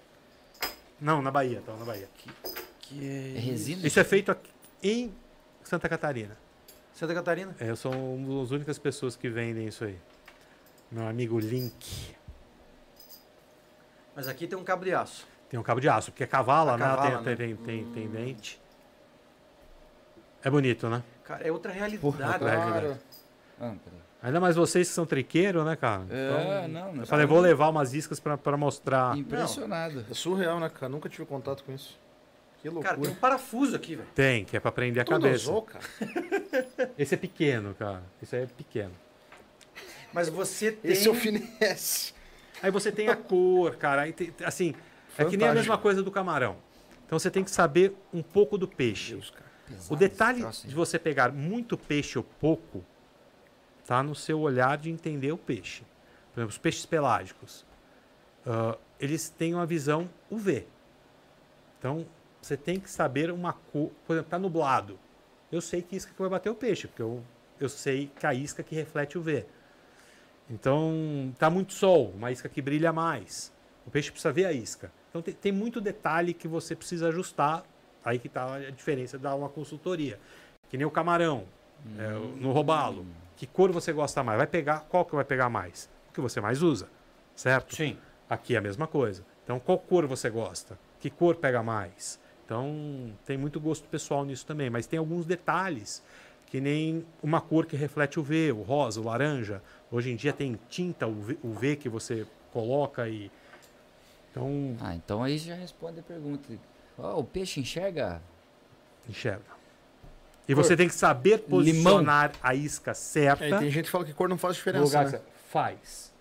Não, na Bahia, tá na Bahia. Que É resina? Isso é feito aqui em Santa Catarina. Santa Catarina? É, Eu sou uma das únicas pessoas que vendem isso aí. Meu amigo Link. Mas aqui tem um cabo de aço. Tem um cabo de aço, porque é cavala, né? Cavala, tem, né? tem, tem, tem, tem dente. É bonito, né? Cara, é outra realidade. Porra, né? Claro. Ah, peraí. Ainda mais vocês que são triqueiros, né, cara? É, não, Eu não. falei, vou levar umas iscas pra, pra mostrar. Impressionado. É surreal, né, cara? Nunca tive contato com isso. Que loucura. Cara, tem um parafuso aqui, velho. Tem, que é pra prender a Tudo cabeça. usou, cara. Esse é pequeno, cara. Esse aí é pequeno. Mas você tem... Esse é o finesse. Aí você tem a cor, cara. Aí tem- assim, é que nem a Fantástico. mesma coisa do camarão. Então você tem que saber um pouco do peixe. Deus. Pesado O detalhe de você pegar muito peixe ou pouco tá no seu olhar de entender o peixe. Por exemplo, os peixes pelágicos, ah, eles têm uma visão UV. Então, você tem que saber uma cor. Por exemplo, tá nublado. Eu sei que isca que vai bater o peixe, porque eu, eu sei que a isca que reflete UV. Então, tá muito sol, uma isca que brilha mais. O peixe precisa ver a isca. Então, tem, tem muito detalhe que você precisa ajustar. Aí que tá a diferença de dar uma consultoria. Que nem o camarão, é, o- no robalo. Que cor você gosta mais? Vai pegar, qual que vai pegar mais? O que você mais usa, certo? Sim. Aqui é a mesma coisa. Então, qual cor você gosta? Que cor pega mais? Então, tem muito gosto pessoal nisso também, mas tem alguns detalhes, que nem uma cor que reflete o V, o rosa, o laranja. Hoje em dia tem tinta UV, UV que você coloca e. Então, Ah, então aí já responde a pergunta. Ó, o peixe enxerga? enxerga. E você tem que saber posicionar a isca certa. É, tem gente que fala que cor não faz diferença, lugar né? Faz.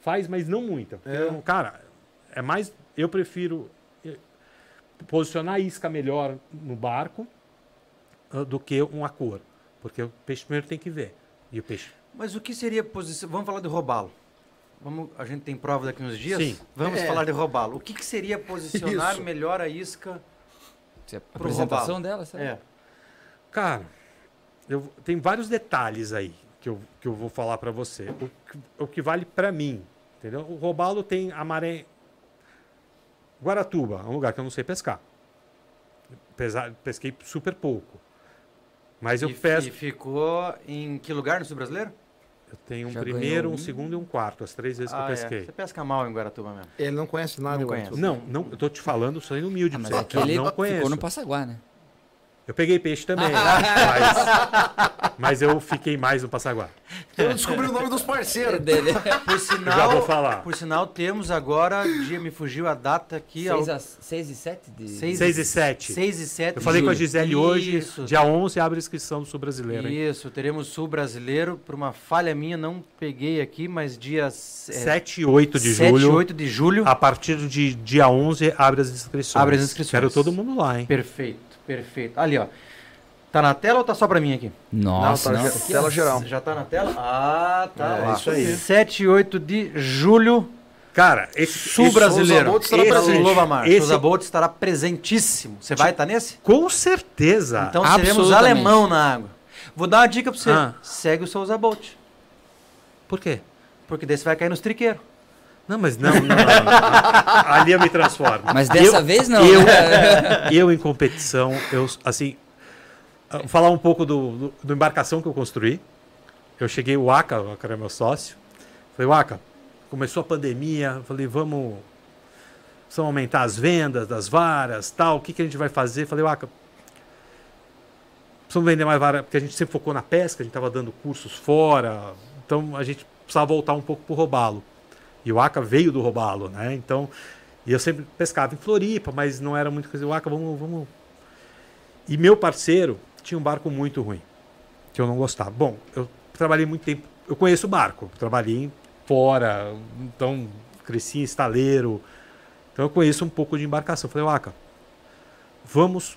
Faz, mas não muita. Porque, É. cara, é mais. Eu prefiro eh, posicionar a isca melhor no barco ah, do que uma cor. Porque o peixe primeiro tem que ver. E o peixe. Mas o que seria posição... Vamos falar de robalo. Vamos... A gente tem prova daqui uns dias? Sim. Vamos É. falar de robalo. O que, que seria posicionar Isso. melhor a isca? Se a apresentação dela, sabe? É. Cara, eu, tem vários detalhes aí que eu, que eu vou falar pra você. O, que- o que vale pra mim. Entendeu? O robalo tem a maré. Guaratuba, é um lugar que eu não sei pescar. Pesa- pesquei super pouco. Mas eu e, pesco. e ficou em que lugar no Sul Brasileiro? Eu tenho um Já primeiro, um um? segundo e um quarto, as três vezes que Ah, eu é. pesquei. Você pesca mal em Guaratuba mesmo. Ele não conhece nada Não conhece. Não, não, eu tô te falando sendo humilde Ah, mas você. aquele eu não conheço. ficou no Passaguá, né? Eu peguei peixe também, mas, mas eu fiquei mais no Passaguá. Eu descobri o nome dos parceiros. Dele. Por Já sinal, vou falar. por sinal temos agora, dia me fugiu a data aqui, ao 6, a, 6 e 7 de... Seis- 6 e 7. 6 e 7 Eu falei com a julho. Gisele hoje, Isso. dia 11 abre a inscrição do Sul Brasileiro, hein? Isso, teremos Sul Brasileiro, por uma falha minha, não peguei aqui, mas dia 7 e 8 de 7 e julho, 8 de julho. a partir de dia 11 abre as inscrições. Abre as inscrições. Quero todo mundo lá, hein? Perfeito, perfeito. Ali, ó. Tá na tela ou tá só pra mim aqui? Nossa, Não, tá nossa. tela geral. Já tá na tela? Ah, tá É, lá. isso aí. 7 e 8 de julho, Cara, esse, Sul Brasileiro. Souza Bolt estará Esse- presente. Lobamar. Esse- Souza Bolt estará presentíssimo. Você vai estar nesse? com certeza. Então seremos alemão na água. Vou dar uma dica pra você. Ah. Segue o Souza Bolt. Por quê? Porque daí você vai cair nos triqueiros. Não, mas não, não, não. Ali eu me transformo. Mas dessa Eu- vez não. eu-? Eu, em competição, eu, assim, vou falar um pouco do, do, do embarcação que eu construí. Eu cheguei, o Aka, o Aka era meu sócio. Falei, Aka, começou a pandemia. Falei, vamos, vamos aumentar as vendas das varas, tal. O que, que a gente vai fazer? Falei, Aka, precisamos vender mais vara, porque a gente sempre focou na pesca, a gente estava dando cursos fora. Então, a gente precisava voltar um pouco pro robalo. E o Aka veio do robalo, né? Então, e eu sempre pescava em Floripa, mas não era muito coisa. O Aka, vamos, vamos. E meu parceiro tinha um barco muito ruim, que eu não gostava. Bom, eu trabalhei muito tempo. Eu conheço o barco, trabalhei fora, então cresci em estaleiro. Então eu conheço um pouco de embarcação. Falei, Aka, vamos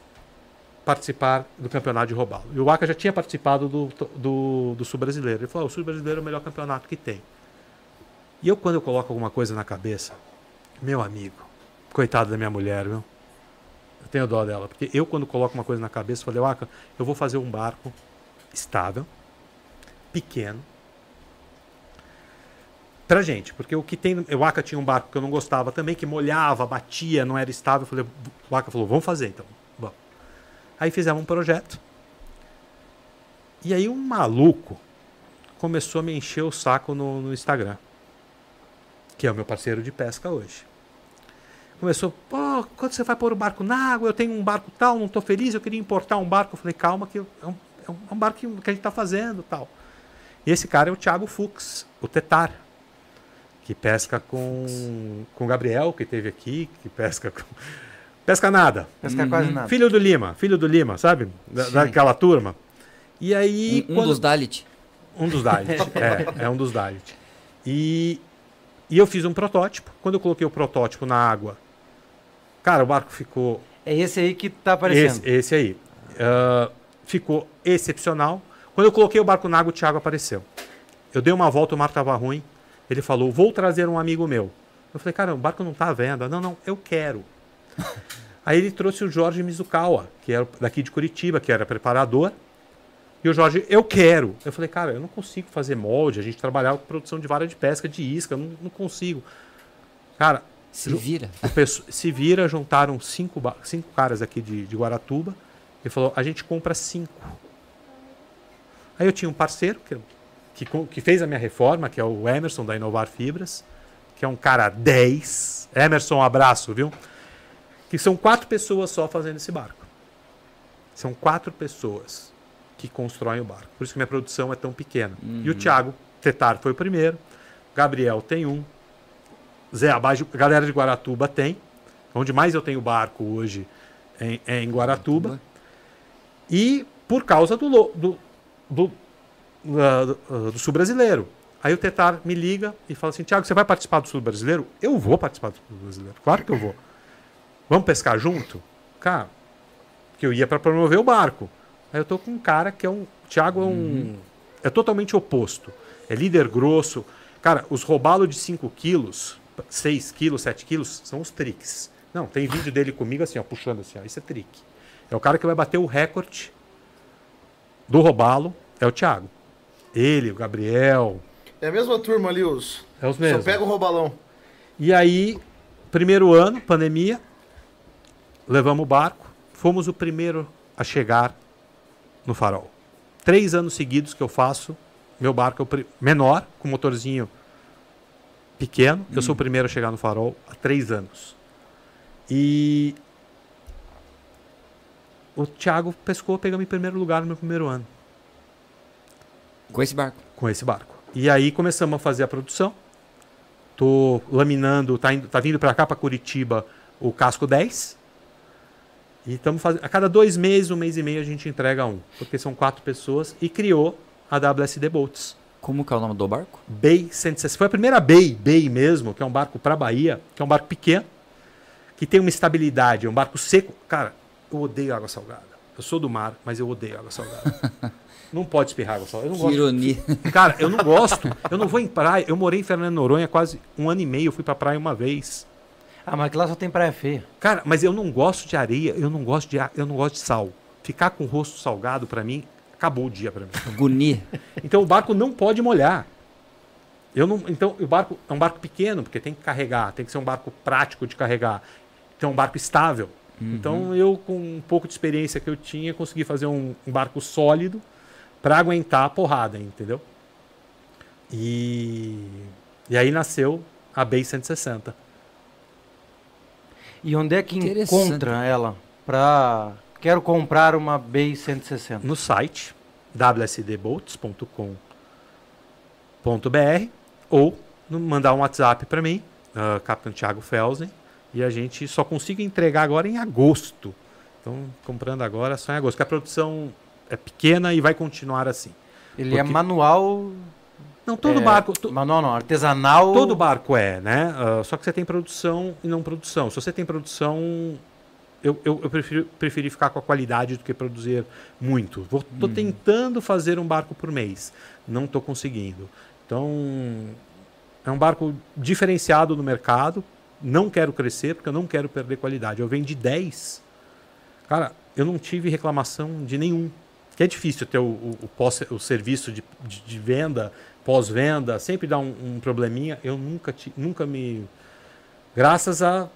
participar do campeonato de robalo. E o Aka já tinha participado do, do, do Sul Brasileiro. Ele falou: "Ah, o Sul Brasileiro é o melhor campeonato que tem. E eu, quando eu coloco alguma coisa na cabeça, meu amigo, coitado da minha mulher, viu? Eu tenho dó dela. Porque eu, quando coloco uma coisa na cabeça, falei, Aka, eu vou fazer um barco estável, pequeno, pra gente. Porque o que tem. O tinha um barco que eu não gostava também, que molhava, batia, não era estável. Eu falei, o falou, vamos fazer então. Vamos. Aí fizemos um projeto. E aí um maluco começou a me encher o saco no, no Instagram. Que é o meu parceiro de pesca hoje. Começou, pô, quando você vai pôr o barco na água, eu tenho um barco tal, não estou feliz, eu queria importar um barco. Eu falei, calma, que é um, é um, é um barco que a gente está fazendo tal. E esse cara é o Thiago Fux, o Tetar, que pesca com, com o Gabriel, que teve aqui, que pesca com. Pesca nada. Pescar quase nada. Filho do Lima, filho do Lima, sabe? Da, daquela turma. E aí. Um, um quando- dos Dalit. um dos Dalit. é, é um dos Dalit. E, e eu fiz um protótipo. Quando eu coloquei o protótipo na água, cara, o barco ficou. É esse aí que tá aparecendo. Esse, esse aí. Ah, ficou excepcional. Quando eu coloquei o barco na água, o Thiago apareceu. Eu dei uma volta, o mar estava ruim. Ele falou: Vou trazer um amigo meu. Eu falei: Cara, o barco não está à venda. Não, não, eu quero. Aí ele trouxe o Jorge Mizukawa, que era daqui de Curitiba, que era preparador. E o Jorge, eu quero. Eu falei, cara, eu não consigo fazer molde. A gente trabalhava com produção de vara de pesca, de isca, não, não consigo. Cara, Se vira. se vira, juntaram cinco, cinco caras aqui de, de Guaratuba. Ele falou, a gente compra cinco. Aí eu tinha um parceiro que, que, que fez a minha reforma, que é o Emerson da Inovar Fibras, que é um cara 10. Emerson, um abraço, viu? Que são quatro pessoas só fazendo esse barco. São quatro pessoas que constroem o barco. Por isso que minha produção é tão pequena. E o Thiago Tetar foi o primeiro. Gabriel tem um. Zé Abaixo, a galera de Guaratuba tem. Onde mais eu tenho barco hoje é em, é em Guaratuba. E por causa do, do, do, do Sul Brasileiro. Aí o Tetar me liga e fala assim: Tiago, você vai participar do Sul Brasileiro? Eu vou participar do Sul Brasileiro. Claro que eu vou. Vamos pescar junto? Cara, que eu ia para promover o barco. Aí eu tô com um cara que é um. O Thiago é um. É totalmente oposto. É líder grosso. Cara, os robalos de 5 quilos, 6 quilos, 7 quilos, são os tricks. Não, tem vídeo dele comigo assim, ó, puxando assim, ó. Isso é trick. É o cara que vai bater o recorde do robalo, é o Thiago. Ele, o Gabriel, É a mesma turma ali, os. é os Só mesmos. pega o roubalão. E aí, primeiro ano, pandemia, levamos o barco, fomos o primeiro a chegar no farol. Três anos seguidos que eu faço, meu barco é o menor, com motorzinho pequeno. Eu sou o primeiro a chegar no farol há três anos. E o Thiago pescou, pegamos em primeiro lugar no meu primeiro ano Com esse barco. com esse barco. E aí começamos a fazer a produção. Tô laminando, tá, indo, tá vindo para cá, para Curitiba, o casco 10. E estamos fazendo. A cada dois meses, um mês e meio, a gente entrega um. Porque são quatro pessoas. E criou a WSD Boats. Como que é o nome do barco? Bay 160. Foi a primeira Bay, Bay mesmo, que é um barco para Bahia, que é um barco pequeno, que tem uma estabilidade, é um barco seco. Cara, eu odeio água salgada. Eu sou do mar, mas eu odeio água salgada. Não pode espirrar água salgada. Eu não Que gosto. ironia. Cara, eu não gosto. Eu não vou em praia. Eu morei em Fernando de Noronha quase um ano e meio. Eu fui pra praia uma vez. Ah, mas lá só tem praia feia. Cara, mas eu não gosto de areia. Eu não gosto de, eu não gosto de sal. Ficar com o rosto salgado, pra mim, acabou o dia pra mim. Agonia. Então o barco não pode molhar. Eu não, então o barco é um barco pequeno, porque tem que carregar, tem que ser um barco prático de carregar. É um barco estável. Então eu com um pouco de experiência que eu tinha, consegui fazer um, um barco sólido para aguentar a porrada, entendeu? E e aí nasceu a Bay 160. E onde é que encontra ela? Pra. Quero comprar uma Bay 160. no site wsdboats.com.br ou no- mandar um WhatsApp para mim, uh, Capitão Thiago Felsen, e a gente só consigo entregar agora em agosto. Então, comprando agora só em agosto, porque a produção é pequena e vai continuar assim. Ele é Porque- manual. Não, todo é, barco... to- Manual não, artesanal. Todo barco é, né? Ah, só que você tem produção e não produção. Se você tem produção, eu, eu, eu prefiro, preferi ficar com a qualidade do que produzir muito. Vou, tô tentando fazer um barco por mês. Não estou conseguindo. Então, é um barco diferenciado no mercado. Não quero crescer, porque eu não quero perder qualidade. Eu vendi 10. Cara, eu não tive reclamação de nenhum. Que é difícil ter o, o, o o serviço de, de, de venda, pós-venda, sempre dá um, um probleminha. Eu nunca, ti, nunca me. Graças a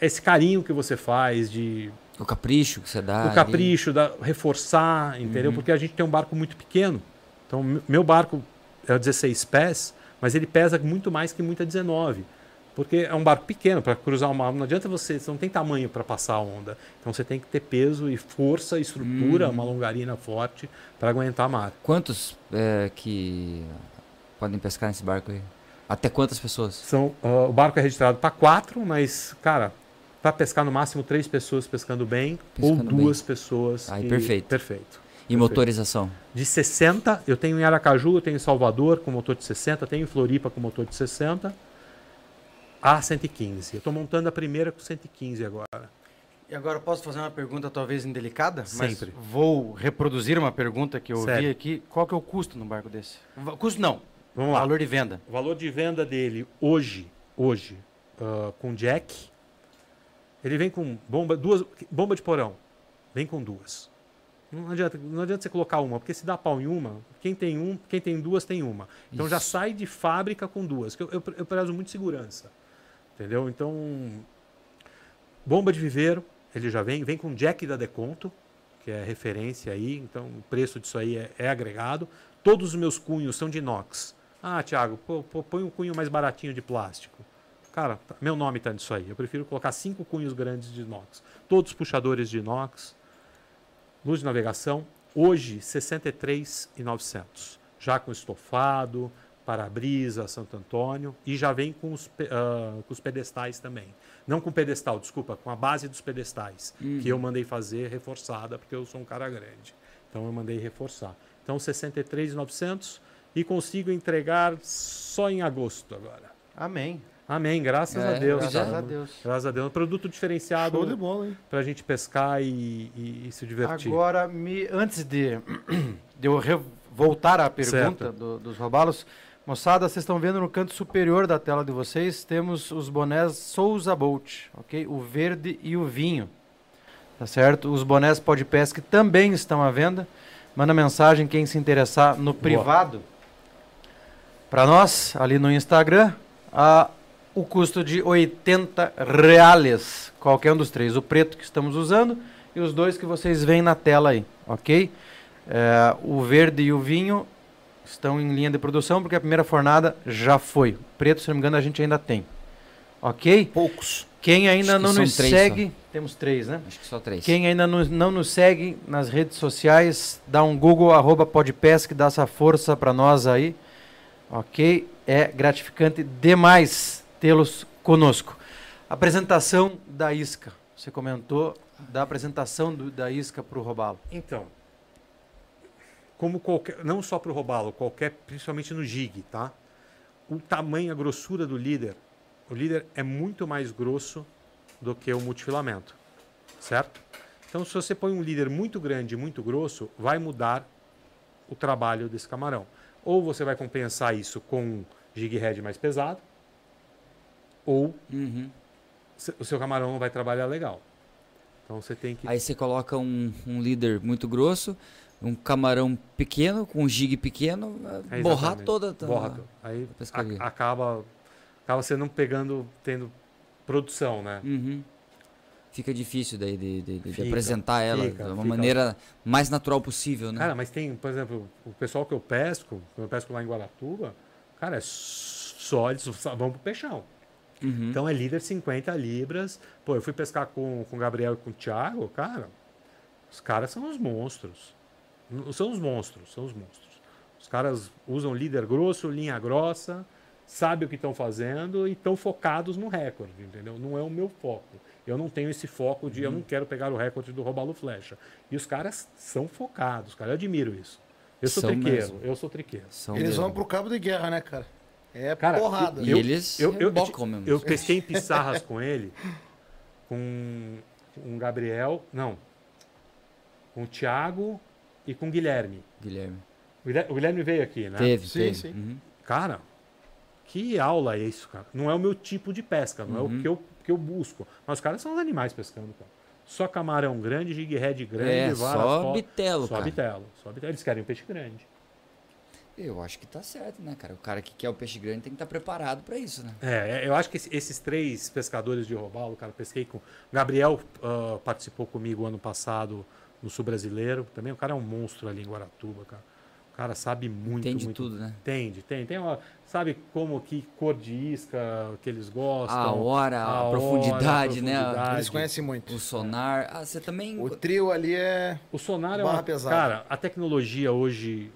esse carinho que você faz de O capricho que você dá. o ali. Uhum. capricho, da, reforçar, entendeu? Porque a gente tem um barco muito pequeno. Então, me- meu barco é 16 pés, mas ele pesa muito mais que muita 19. Porque é um barco pequeno para cruzar o mar. Não adianta você, você não tem tamanho para passar a onda. Então você tem que ter peso e força, estrutura, Uhum. uma longarina forte para aguentar mar. Quantos é, que podem pescar nesse barco aí? Até quantas pessoas? São, ah, o barco é registrado para quatro, mas, cara, para pescar no máximo três pessoas pescando bem ou Pescando duas pessoas. Aí, que- perfeito. Perfeito. E Perfeito. motorização? de 60, eu tenho em Aracaju, eu tenho em Salvador com motor de 60, tenho em Floripa com motor de 60 a 115. Eu estou montando a primeira com 115 agora. E agora posso fazer uma pergunta talvez indelicada? Sempre. Mas vou reproduzir uma pergunta que eu ouvi aqui. Qual que é o custo num barco desse? Custo não. Vamos lá. Valor de venda. O valor de venda dele hoje, hoje, ah, com jack, ele vem com bomba, duas, bomba de porão, vem com duas. Não adianta, não adianta você colocar uma, porque se dá pau em uma, quem tem um, quem tem duas tem uma. Então já Isso. sai de fábrica com duas. que Eu, eu, eu prezo muito segurança, entendeu? Então bomba de viveiro, ele já vem, vem com jack da Deconto, que é referência aí, então o preço disso aí é, é agregado. Todos os meus cunhos são de inox. Ah, Thiago, pô, pô, põe um cunho mais baratinho de plástico. Cara, tá- meu nome está nisso aí. Eu prefiro colocar cinco cunhos grandes de inox. Todos puxadores de inox. Luz de navegação. Hoje, 63,900. Já com estofado, para-brisa, Santo Antônio. E já vem com os, ah, com os pedestais também. Não com pedestal, desculpa, com a base dos pedestais. Que eu mandei fazer reforçada, porque eu sou um cara grande. Então eu mandei reforçar. Então 63,900 e consigo entregar só em agosto agora. Amém. Amém, graças É, a Deus. Graças a. Deus. Graças a Deus. Um produto diferenciado Show de bola, hein? pra gente pescar e, e- e se divertir. Agora, me, antes de, de eu voltar à pergunta do- dos robalos, moçada, vocês estão vendo no canto superior da tela de vocês, temos os bonés Souza Bolt, ok? O verde e o vinho, tá certo? Os bonés Podpesc também estão à venda. Manda mensagem quem se interessar no privado para nós, ali no Instagram, a, o custo de 80 reais, qualquer um dos três. O preto que estamos usando e os dois que vocês veem na tela aí, ok? É, o verde e o vinho estão em linha de produção porque a primeira fornada já foi. O preto, se não me engano, a gente ainda tem. Ok? Poucos. Quem ainda que não nos três segue, temos três, né? Acho que só três. Quem ainda não, não nos segue nas redes sociais, dá um Google, arroba Podpesc, dá essa força para nós aí. Ok? É gratificante demais tê-los conosco. Apresentação da isca. Você comentou da apresentação do- da isca para o Robalo. Então, como qualquer, não só para o robalo, qualquer, principalmente no jig, tá? O tamanho, a grossura do líder, o líder é muito mais grosso do que o multifilamento, certo? Então, se você põe um líder muito grande, muito grosso, vai mudar o trabalho desse camarão. Ou você vai compensar isso com um jig head mais pesado, ou Uhum. o seu camarão não vai trabalhar legal. Então, você tem que Aí você coloca um, um líder muito grosso, um camarão pequeno, com um jig pequeno, É, borrar exatamente. toda a- Borra. Aí a- acaba, acaba você não pegando, tendo produção, né? Uhum. Fica difícil daí de, de- de Fica, apresentar ela fica, de uma fica. maneira mais natural possível, né? Cara, mas tem, por exemplo, o pessoal que eu pesco, quando eu pesco lá em Guaratuba, cara, é só eles vão pro peixão. Uhum. Então é líder 50 libras. Pô, eu fui pescar com, com o Gabriel e com o Thiago, cara, os caras são os monstros. São os monstros, são os monstros. Os caras usam líder grosso, linha grossa, sabem o que estão fazendo e estão focados no recorde, entendeu? Não é o meu foco. Eu não tenho esse foco de eu não quero pegar o recorde do Robalo Flecha. E os caras são focados, cara. Eu admiro isso. Eu sou São triqueiro, mesmo. eu sou triqueiro. São Eles mesmo. vão pro cabo de guerra, né, cara? É Cara, porrada. E eu- eles eu- eu- rebocam mesmo. Eu pesquei em Pissarras com ele, com um Gabriel, não, com o Thiago e com o Guilherme. Guilherme. O Guilher- o Guilherme veio aqui, né? Teve, Sim, teve. sim. Uhum. Cara, que aula é isso, cara? Não é o meu tipo de pesca, não é Uhum. o que eu, que eu busco. Mas os caras são os animais pescando, cara. Só camarão grande, jig head grande, É, vara só bitelo, Só cara. bitelo, só bitelo. Eles querem um peixe grande. Eu acho que tá certo, né, cara? O cara que quer o peixe grande tem que estar preparado pra isso, né? É, eu acho que esse- esses três pescadores de robalo, cara, pesquei com. O Gabriel ah, participou comigo ano passado no Sul Brasileiro. Também o cara é um monstro ali em Guaratuba, cara. O cara sabe muito. Entende muito, tudo, né? Entende, tem. tem uma, sabe como que cor de isca que eles gostam. A hora, a, hora, profundidade, a né? profundidade. Eles conhecem muito. O sonar. Ah, você também. O trio ali é. O sonar é Barra uma. pesada. Cara, a tecnologia hoje,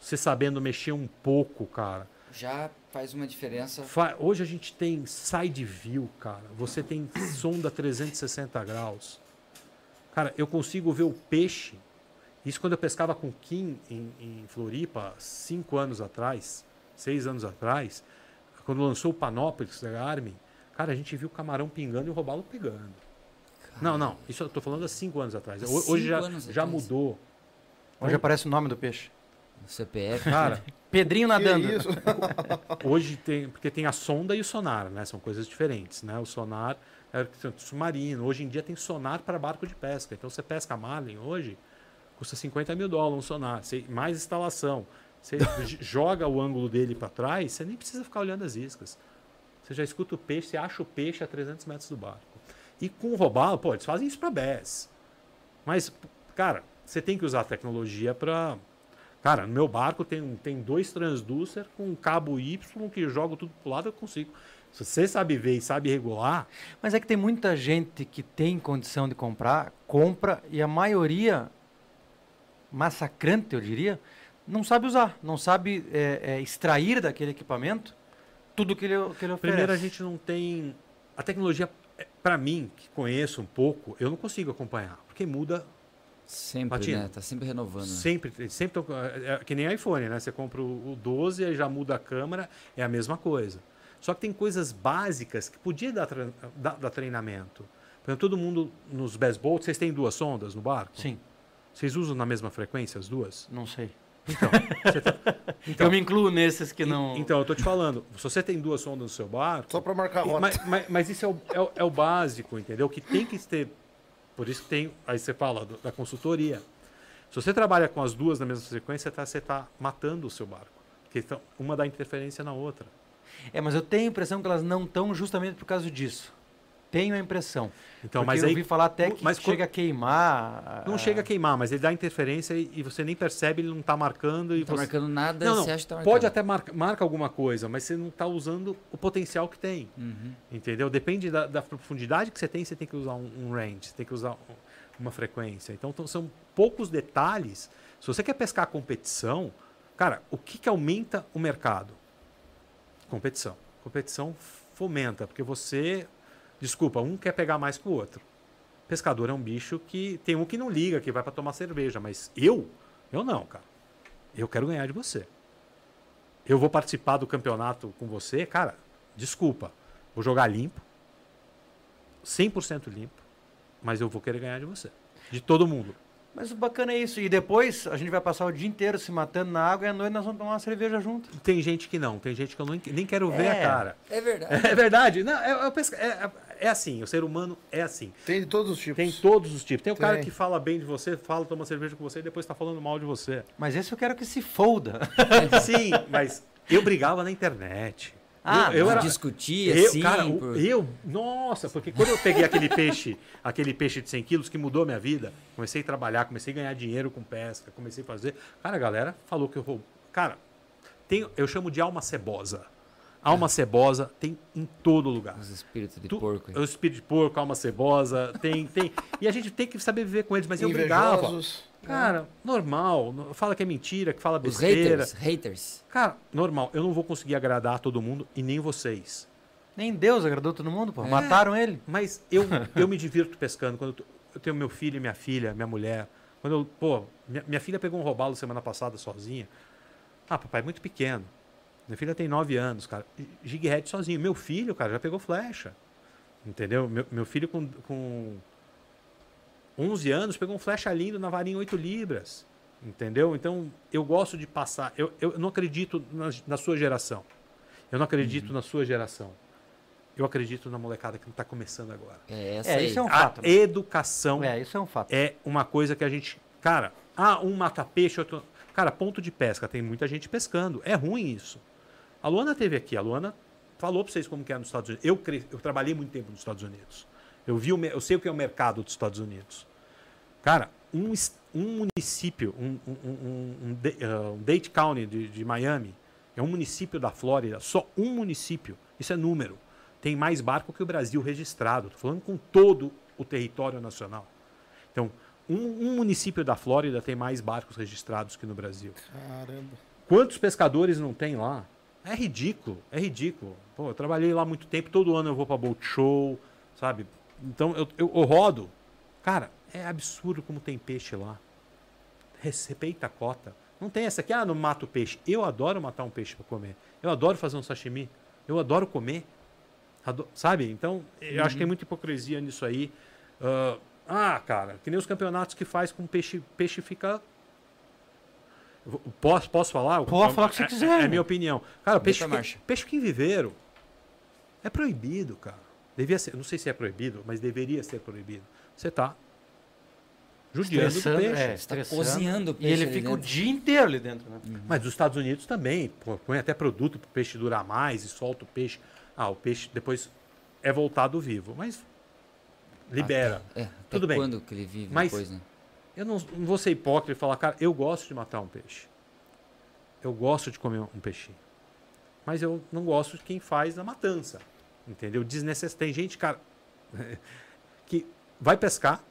você sabendo mexer um pouco, cara. Já faz uma diferença. Fa- Hoje a gente tem side view, cara. Você tem sonda 360 graus. Cara, eu consigo ver o peixe. Isso quando eu pescava com Kim em, em Floripa, cinco anos atrás, seis anos atrás, quando lançou o Panópolis da Garmin, cara, a gente viu o camarão pingando e o robalo pegando. Não, não, isso eu tô falando há cinco anos atrás. Ho- Hoje cinco já, já atrás. mudou. Onde aparece o nome do peixe? O CPF. Cara, Pedrinho nadando. isso? Hoje tem, porque tem a sonda e o sonar, né? São coisas diferentes, né? O sonar é submarino. Hoje em dia tem sonar para barco de pesca. Então você pesca marlin hoje, custa 50 mil dólares um sonar, Você- mais instalação. Você joga o ângulo dele para trás, você nem precisa ficar olhando as iscas. Você já escuta o peixe, você acha o peixe a 300 metros do barco. E com o robalo, pô, eles fazem isso para BES. Mas, cara, você tem que usar a tecnologia para Cara, no meu barco tem, tem dois transducer com um cabo Y que eu jogo tudo pro lado eu consigo. Se você sabe ver e sabe regular, Mas é que tem muita gente que tem condição de comprar, compra, e a maioria, massacrante eu diria, não sabe usar, não sabe é, é, extrair daquele equipamento tudo que ele, que ele oferece. primeiro a gente não tem. A tecnologia, para mim, que conheço um pouco, eu não consigo acompanhar, porque muda Sempre, Patina. né? Tá sempre renovando. né? sempre. sempre é, é que nem iPhone, né? Você compra o o 12 e já muda a câmera, é a mesma coisa. Só que tem coisas básicas que podia dar, tra- dar, dar treinamento. Por exemplo, todo mundo nos best boats, vocês têm duas sondas no barco? Sim, Vocês usam na mesma frequência as duas? não sei. Então, você tá- então, eu me incluo nesses que não... então, eu tô te falando, se você tem duas sondas no seu barco, Só pra marcar a rota. mas, mas- mas isso é o, é o- é o básico, entendeu? Que tem que ter. Por isso que tem. Aí você fala do- da consultoria. Se você trabalha com as duas na mesma sequência, tá, você está matando o seu barco. Porque uma dá interferência na outra. É, mas eu tenho a impressão que elas não estão justamente por causa disso. Tenho a impressão. Então, mas eu aí ouvi falar até que mas chega a queimar. não a- chega a queimar, mas ele dá interferência e, e você nem percebe, ele não tá marcando e Não tá você marcando nada, Não, não, você acha que tá marcando. pode até marcar marca alguma coisa, mas você não está usando o potencial que tem. Uhum. Entendeu? Depende da, da profundidade que você tem, você tem que usar um, um range, você tem que usar um- uma frequência. Então, então, são poucos detalhes. Se você quer pescar a competição, cara, o que, que aumenta o mercado? Competição. Competição fomenta, porque você. Desculpa, um quer pegar mais que o outro. Pescador é um bicho que tem um que não liga, que vai para tomar cerveja, mas eu, eu não, cara. Eu quero ganhar de você. Eu vou participar do campeonato com você, cara. Desculpa. Vou jogar limpo. 100% limpo. Mas eu vou querer ganhar de você. De todo mundo. Mas o bacana é isso. E depois a gente vai passar o dia inteiro se matando na água e à noite nós vamos tomar uma cerveja junto. Tem gente que não. Tem gente que eu nem, nem quero ver É. a cara. É verdade. É verdade. Não, é, é, pesca- é- é assim. O ser humano é assim. Tem de todos os tipos. Tem todos os tipos. Tem o cara Tem. que fala bem de você, fala, toma cerveja com você e depois tá falando mal de você. Mas esse eu quero que se folda. Sim, mas eu brigava na internet. Ah, eu, eu Não era, discutia, eu, assim. cara, por- eu, nossa, porque quando eu peguei aquele peixe, aquele peixe de 100 quilos que mudou minha vida, comecei a trabalhar, comecei a ganhar dinheiro com pesca, comecei a fazer. Cara, a galera falou que eu vou. Cara, tem, eu chamo de alma cebosa. Alma cebosa tem em todo lugar. Os espíritos de Tu- porco. O espírito de porco, alma cebosa, tem, tem. E a gente tem que saber viver com eles, mas eu brigava. Cara, normal. no- Fala que é mentira, que fala Os besteira. haters. Haters. Cara, normal. Eu não vou conseguir agradar todo mundo e nem vocês. Nem Deus agradou todo mundo, É. pô. Mataram ele. Mas eu, eu me divirto pescando. Quando eu, eu tenho meu filho e minha filha, minha mulher. Quando eu, pô, minha, minha filha pegou um robalo semana passada sozinha. Ah, papai, muito pequeno. Minha filha tem 9 anos, cara. Jig head sozinho. Meu filho, cara, já pegou flecha. Entendeu? Meu, meu filho com, com 11 anos pegou um flecha lindo na varinha 8 libras. Entendeu? Então, eu gosto de passar. Eu, eu não acredito na, na sua geração. Eu não acredito na sua geração. Eu acredito na molecada que está começando agora. É, essa É, aí. isso é um A fato. né? educação É, isso é um fato. é uma coisa que a gente. Cara, ah, um mata peixe, outro. Cara, ponto de pesca, tem muita gente pescando. É ruim isso. A Luana teve aqui, a Luana falou para vocês como que é nos Estados Unidos. Eu, cre... eu trabalhei muito tempo nos Estados Unidos. Eu vi o eu sei o que é o mercado dos Estados Unidos. Cara, um, um município, um, um, um, ah, Dade County de, de Miami, é um município da Flórida, só um município, isso é número, tem mais barco que o Brasil registrado. Estou falando com todo o território nacional. Então, um, um município da Flórida tem mais barcos registrados que no Brasil. Caramba. Quantos pescadores não tem lá? É ridículo, é ridículo. Pô, eu trabalhei lá muito tempo, todo ano eu vou para boat show, sabe? Então eu, eu, eu rodo. Cara, é absurdo como tem peixe lá. Respeita a cota. Não tem essa aqui, ah, não mato peixe. Eu adoro matar um peixe para comer. Eu adoro fazer um sashimi. Eu adoro comer. Sabe? Então, eu acho que tem muita hipocrisia nisso aí. Ah, ah, cara, que nem os campeonatos que faz com peixe, peixe fica Posso, posso falar? Pode falar o que você É- quiser, É, é minha opinião. Cara, peixe, marcha. peixe que em viveiro é proibido, cara. Devia ser, não sei se é proibido, mas deveria ser proibido. Você tá judiando do Estressando, peixe. é, Tá estressando. cozinhando o E peixe ele ali fica o dentro. dia inteiro ali dentro, né? Mas nos Estados Unidos também. pô, Põe até produto para o peixe durar mais e solta o peixe. Ah, o peixe depois é voltado vivo. Mas libera. É, até Tudo bem. quando que ele vive Mas- depois, né? Eu não, não vou ser hipócrita e falar, cara, eu gosto de matar um peixe. Eu gosto de comer um peixinho. Mas eu não gosto de quem faz a matança. Entendeu? Desnecess... Tem gente, cara, que vai pescar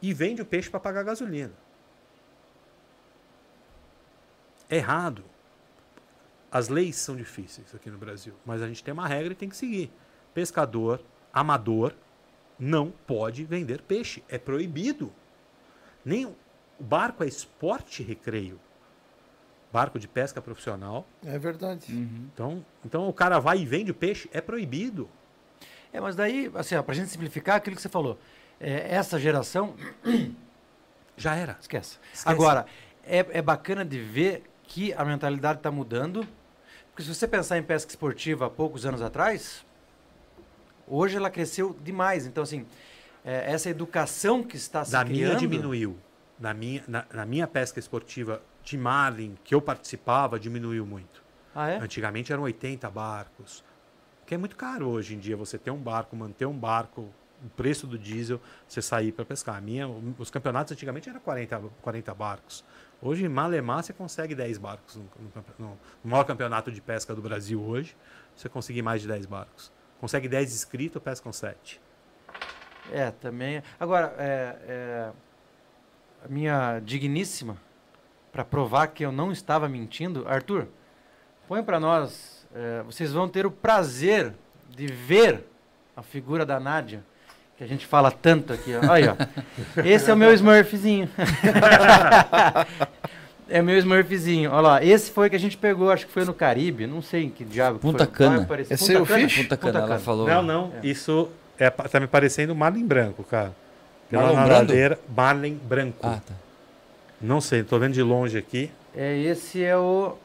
e vende o peixe para pagar gasolina. É errado. As leis são difíceis aqui no Brasil, mas a gente tem uma regra e tem que seguir. Pescador, amador, não pode vender peixe. É proibido. Nem o barco é esporte recreio. Barco de pesca profissional. É verdade. Então, então o cara vai e vende o peixe, é proibido. É, mas daí, assim, ó, pra gente simplificar aquilo que você falou, é, essa geração, Já era. esquece. Esquece. Agora, é, é bacana de ver que a mentalidade está mudando, porque se você pensar em pesca esportiva há poucos anos atrás, hoje ela cresceu demais. Então, assim, é, essa educação que está se Da criando... minha diminuiu. Na minha, na, na minha pesca esportiva de Marlin, que eu participava, diminuiu muito. Ah, é? Antigamente eram 80 barcos. Porque é muito caro hoje em dia você ter um barco, manter um barco, o preço do diesel, você sair para pescar. A minha, os campeonatos antigamente eram 40, 40 barcos. Hoje, em Malemar, você consegue 10 barcos. No, no, no, maior campeonato de pesca do Brasil hoje, você consegue mais de 10 barcos. Consegue 10 inscritos, pesca com 7. É, também. Agora, é, é, a minha digníssima, para provar que eu não estava mentindo, Arthur, põe para nós. É, vocês vão ter o prazer de ver a figura da Nádia, que a gente fala tanto aqui. Ó. Aí, ó. Esse é o meu Smurfzinho. é meu Smurfzinho. Olha lá, esse foi que a gente pegou, acho que foi no Caribe, não sei em que diabo. Punta foi. Cana. É o Cana? Fish? Punta Cana, ela falou. Não, não. É. Isso é, tá me parecendo Marlin branco, cara. Pela nadadeira, Marlin branco. Ah, tá. Não sei, tô vendo de longe aqui. É, esse é o.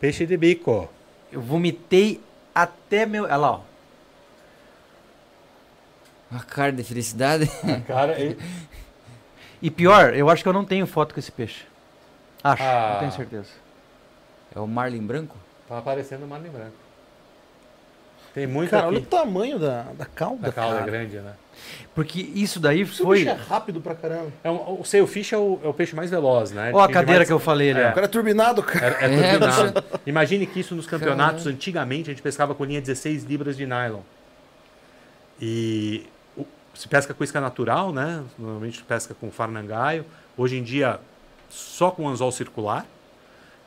Peixe de bico. Eu vomitei até meu. Olha lá, ó. Uma cara de felicidade. Cara, E pior, eu acho que eu não tenho foto com esse peixe. Acho, Ah. não tenho certeza. É o Marlin branco? tá aparecendo Marlin branco. Tem muito Cara, olha o aqui. tamanho da, da cauda, A cauda é cara. grande, né? Porque isso daí Esse foi. bicho é rápido pra caramba. É um, o sailfish é o, é o peixe mais veloz, né? Ó, a cadeira mais- que eu falei ali, É. ó. O cara é turbinado, cara. É, é É, turbinado. Imagine que isso nos campeonatos, antigamente, a gente pescava com linha 16 libras de nylon. E o- se pesca com isca natural, né? Normalmente pesca com farnangaio. Hoje em dia, só com anzol circular.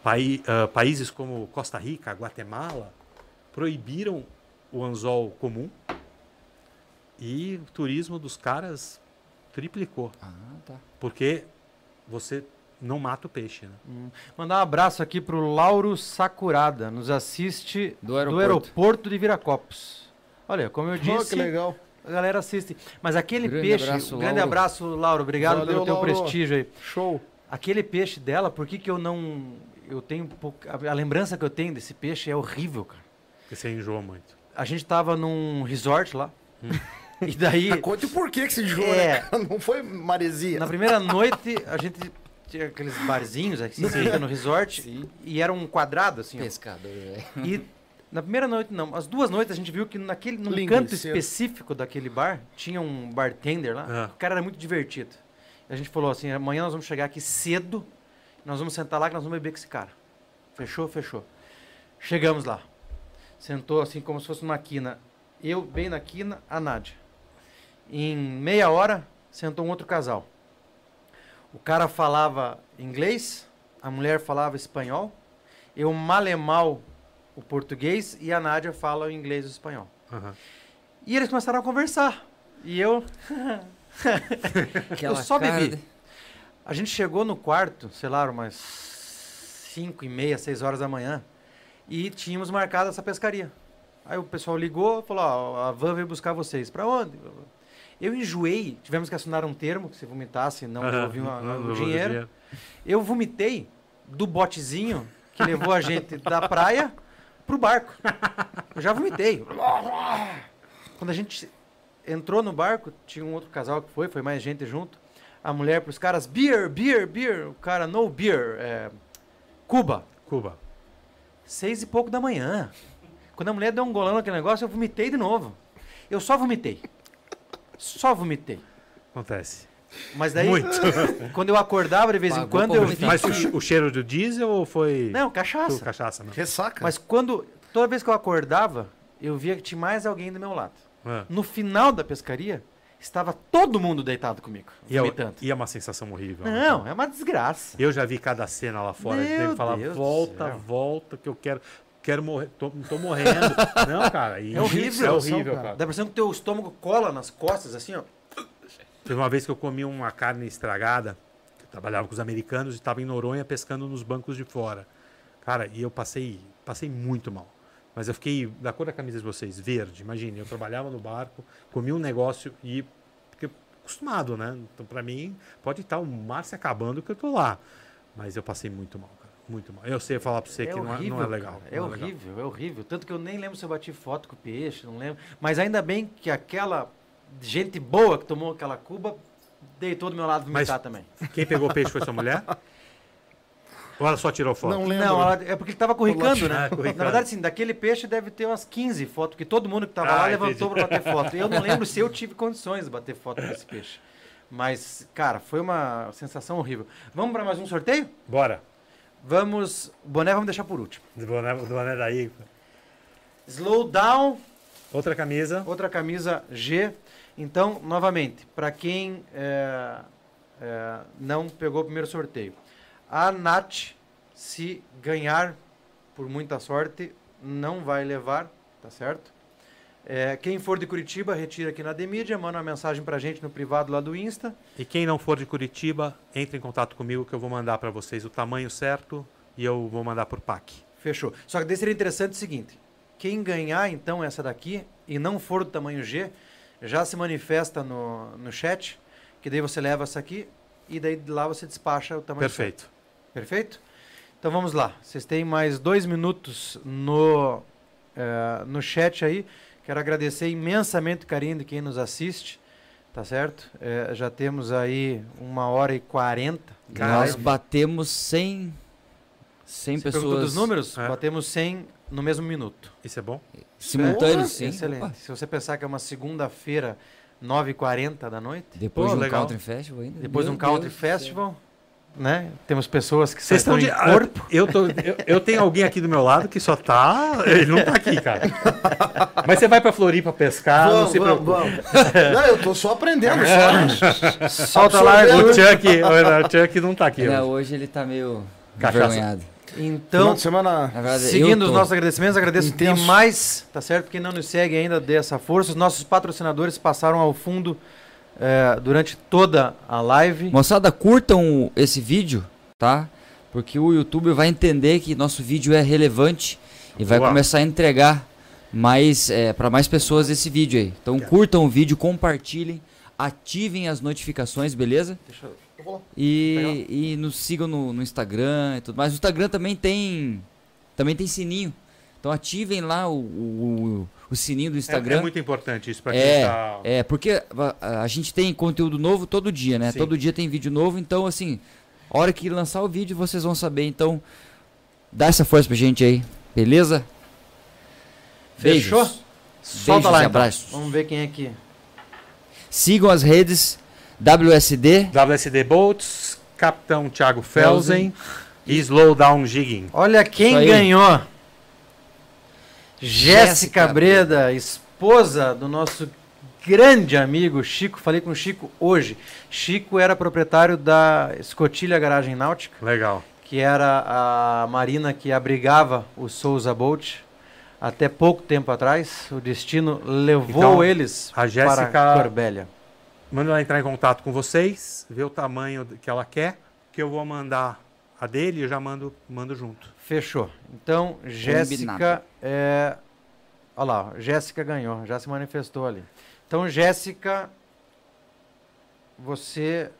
Pai- ah, países como Costa Rica, Guatemala, proibiram o anzol comum. E o turismo dos caras triplicou. Ah, tá. Porque você não mata o peixe, né? Mandar um abraço aqui pro Lauro Sakurada. Nos assiste Do aeroporto. aeroporto de Viracopos. Olha, como eu Oh, disse, que legal. a galera assiste. Mas aquele Grande peixe. abraço, um grande Lauro. abraço, Lauro. Obrigado Valeu, pelo teu Lauro. prestígio aí. Show. Aquele peixe dela, por que, que eu não. Eu tenho pouco. A, a lembrança que eu tenho desse peixe é horrível, cara. Porque você enjoa muito. A gente tava num resort lá. E daí. Ah, conte o porquê que se enjoou, É. né? Não foi maresia. Na primeira noite, a gente tinha aqueles barzinhos você fica no resort e era um quadrado assim. ó. Pescador, velho. E na primeira noite não, as duas noites a gente viu que naquele num Linguiceiro. canto específico daquele bar tinha um bartender lá. Ah. O cara era muito divertido. A gente falou assim, amanhã nós vamos chegar aqui cedo, nós vamos sentar lá que nós vamos beber com esse cara. Fechou, fechou. Chegamos lá. Sentou assim como se fosse numa quina. Eu bem na quina, a Nádia. Em meia hora, sentou um outro casal. O cara falava inglês, a mulher falava espanhol, eu malemal o português e a Nádia fala o inglês e o espanhol. Aham. E eles começaram a conversar. E eu. Aquela só bebi. de- A gente chegou no quarto, sei lá, umas 5 e meia, 6 horas da manhã, e tínhamos marcado essa pescaria. Aí o pessoal ligou, falou: Ó, a van veio buscar vocês. Pra onde? Eu enjoei, tivemos que assinar um termo que se vomitasse não Aham. devolviam a- Não o dinheiro. Eu vomitei do botezinho que levou a gente da praia pro barco. Eu já vomitei. Quando a gente entrou no barco, tinha um outro casal que foi, foi mais gente junto. A mulher pros caras, beer, beer, beer. O cara, no beer. É, Cuba. Cuba. Seis e pouco da manhã. Quando a mulher deu um golão naquele negócio, eu vomitei de novo. Eu só vomitei. Só vomitei. Acontece. Mas daí, Muito. quando eu acordava de vez em Pagou quando, pra eu vi. Mas o, che- o cheiro do diesel ou foi. Não, Foi cachaça. cachaça, não? Ressaca. Mas quando. Toda vez que eu acordava, eu via que tinha mais alguém do meu lado. Ah. No final da pescaria, estava todo mundo deitado comigo, E é, e é uma sensação horrível. né? Não, é uma desgraça. Eu já vi cada cena lá fora. Meu falar, Deus volta, volta, que eu quero. Quero morrer. Tô, tô morrendo. não, cara. e- É horrível, É horrível, cara. cara. Dá a impressão que o teu estômago cola nas costas, assim, ó. Teve uma vez que eu comi uma carne estragada. Eu trabalhava com os americanos e estava em Noronha pescando nos bancos de fora. Cara, e eu passei, passei muito mal. Mas eu fiquei da cor da camisa de vocês, verde. Imagine, eu trabalhava no barco, comi um negócio e porque acostumado, né? Então para mim pode estar o mar se acabando que eu tô lá, mas eu passei muito mal, cara, muito mal. Eu sei falar para você que não é, não é legal. cara, É não legal. horrível, é horrível. Tanto que eu nem lembro se eu bati foto com o peixe, não lembro. Mas ainda bem que aquela gente boa que tomou aquela cuba deitou do meu lado Mas- vomitar também. Quem pegou peixe foi sua mulher? Ou ela só tirou foto? Não lembro. Não, ela- é porque ele tava corricando, né? Ah. Na verdade, sim, daquele peixe deve ter umas 15 fotos, que todo mundo que tava Ah, lá levantou pra bater foto. Eu não lembro se eu tive condições de bater foto desse peixe. Mas, cara, foi uma sensação horrível. Vamos pra mais um sorteio? Bora. Vamos. O boné vamos deixar por último. Do boné, do boné da IGFA. Slow down, Outra camisa. outra camisa G. Então, novamente, para quem é, é, não pegou o primeiro sorteio, a Nath, se ganhar por muita sorte, não vai levar, tá certo? É, quem for de Curitiba, retira aqui na Demídia, manda uma mensagem pra gente no privado lá do Insta. E quem não for de Curitiba, entre em contato comigo que eu vou mandar pra vocês o tamanho certo e eu vou mandar por PAC. Fechou. Só que daí seria interessante o seguinte: quem ganhar então essa daqui e não for do tamanho G, já se manifesta no, no chat, que daí você leva essa aqui e daí de lá você despacha o tamanho Perfeito. certo. Perfeito? Então vamos lá. Vocês têm mais dois minutos no, eh, no chat aí. Quero agradecer imensamente o carinho de quem nos assiste. Tá certo? Eh, já temos aí uma hora e quarenta. Nós batemos 100, 100 Você perguntou pessoas dos números? É. Batemos 100 no mesmo minuto. Isso é bom? simultâneos, sim. Excelente. Opa, Se você pensar que é uma segunda-feira, 9h40 da noite, Depois Pô, de um legal. Country Festival ainda. depois de um Country Deus do Festival, né? Temos pessoas que Vocês estão de. corpo. Eu, tô, eu, eu tenho alguém aqui do meu lado que só tá. Ele não tá aqui, cara. Mas você vai pra Floripa pescar, não vamos, se vamos, preocupe. vamos. Não, eu tô só aprendendo. Só. Solta lá. O Chuck, o Chuck não tá aqui. É, hoje. hoje ele tá meio envergonhado. Então, de semana. Na verdade, seguindo os nossos agradecimentos, agradeço Intenso. demais, tá certo? Quem não nos segue ainda, dê essa força. Os nossos patrocinadores passaram ao fundo eh, durante toda a live. Moçada, curtam esse vídeo, tá? Porque o YouTube vai entender que nosso vídeo é relevante e vai Boa. começar a entregar mais é, para mais pessoas esse vídeo aí. Então curtam o vídeo, compartilhem, ativem as notificações, beleza? Deixa eu- E, e nos sigam no, no Instagram e tudo mais. O Instagram também tem também tem sininho. Então ativem lá o, o, o sininho do É, Instagram. é muito importante isso pra quem É, tá. É, porque a, a gente tem conteúdo novo todo dia, né? Sim. Todo dia tem vídeo novo, então assim, a hora que lançar o vídeo vocês vão saber. Então, dá essa força pra gente aí, beleza? Fechou? Beijos. Solta Beijos lá, e então. abraços. Vamos ver quem é que... Sigam as redes WSD. WSD Boats, Capitão Thiago Felsen e Slow Down Jigging. Olha quem ganhou. Jéssica Breda, esposa do nosso grande amigo Chico. Falei com o Chico hoje. Chico era proprietário da Escotilha Garagem Náutica, Legal. que era a marina que abrigava o Souza Boat. Até pouco tempo atrás, o destino levou Então, eles a Jéssica- para Corbélia. Manda ela entrar em contato com vocês, ver o tamanho que ela quer, que eu vou mandar a dele e eu já mando, mando junto. Fechou. Então, Jéssica é. Olha lá, Jéssica ganhou, já se manifestou ali. Então, Jéssica, você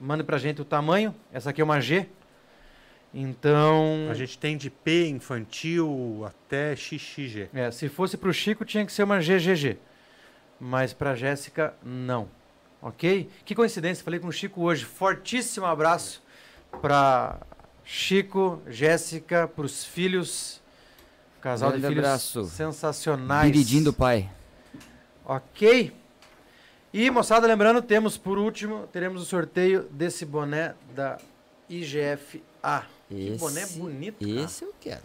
manda pra gente o tamanho. Essa aqui é uma G. Então, A gente tem de P infantil até XXG. é, se fosse pro Chico, tinha que ser uma GGG. Mas pra Jéssica, não. Ok? Que coincidência, falei com o Chico hoje. Fortíssimo abraço pra Chico, Jéssica, pros filhos. Casal de Grande filhos abraço. sensacionais. Biridim do pai. Ok? E, moçada, lembrando, temos por último, teremos o sorteio desse boné da IGFA. Que Esse, boné bonito, cara. Esse eu quero.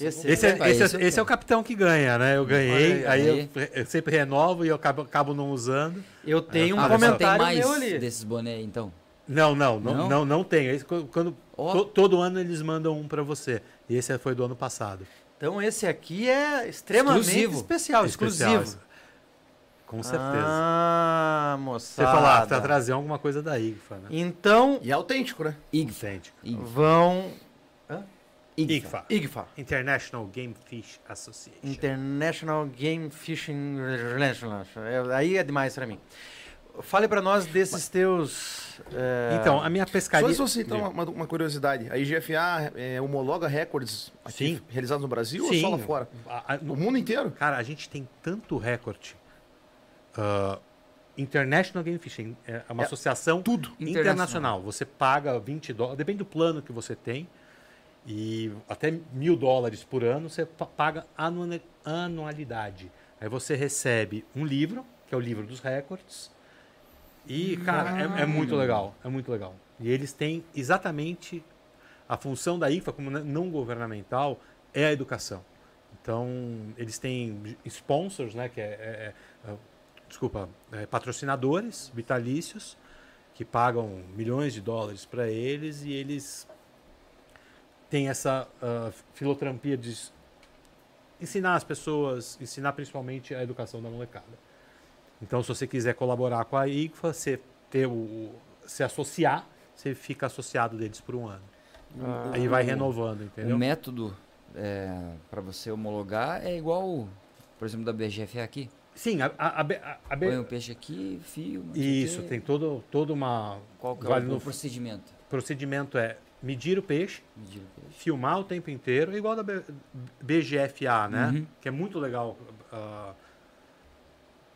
Esse Esse, é, Pai, esse, é- esse eu esse é o capitão que ganha, né? Eu ganhei, aí, aí. Eu, eu sempre renovo e eu acabo, acabo não usando. Eu tenho um Ah, tem comentário mais meu ali. desses boné então? Não, não, não, Não? não. Esse, quando, Ó. to- todo ano eles mandam um pra você. E esse foi do ano passado. Então esse aqui é extremamente Exclusivo. especial, Especial, exclusivo. Com certeza. Ah, você moçada. falar, tá trazendo alguma coisa da IGFA, né? Então, E é autêntico, né? IGFA. Entende? IGFA. vão... IGFA. IGFA. IGFA. International Game Fish Association. International Game Fishing Relations. É, Aí é demais pra mim. Fale pra nós desses teus... é, Então, a minha Só pescaria... isso assim, então, uma, uma curiosidade. A IGFA é, homologa recordes aqui Sim. realizados no Brasil Sim. ou só lá fora? A- a- O mundo inteiro? Cara, a gente tem tanto recorde. ah, International Game Fishing. É uma É, associação tudo. internacional. Você paga 20 dólares, depende do plano que você tem. E até mil dólares por ano você pa- paga anua- anualidade. Aí você recebe um livro, que é o livro dos recordes. E, cara, é, é muito legal. É muito legal. E eles têm exatamente a função da IFA, como não governamental, é a educação. Então, eles têm sponsors, né? Que é, é- é- desculpa, é, patrocinadores vitalícios que pagam milhões de dólares para eles e eles têm essa ah, filotrampia de ensinar as pessoas, ensinar principalmente a educação da molecada. Então, se você quiser colaborar com a IFA, você ter o, se associar, você fica associado deles por um ano. Aí vai renovando, O entendeu? método para você homologar é igual, por exemplo, da BGFA aqui. Sim, a, a, a, a- B- Põe o peixe aqui, fio. o isso, tem todo, toda uma. Qual que é vale o, no- o procedimento? procedimento é medir o peixe, Medir o peixe. filmar o tempo inteiro, igual da B- BGFA, né? Uhum. Que é muito legal. ah,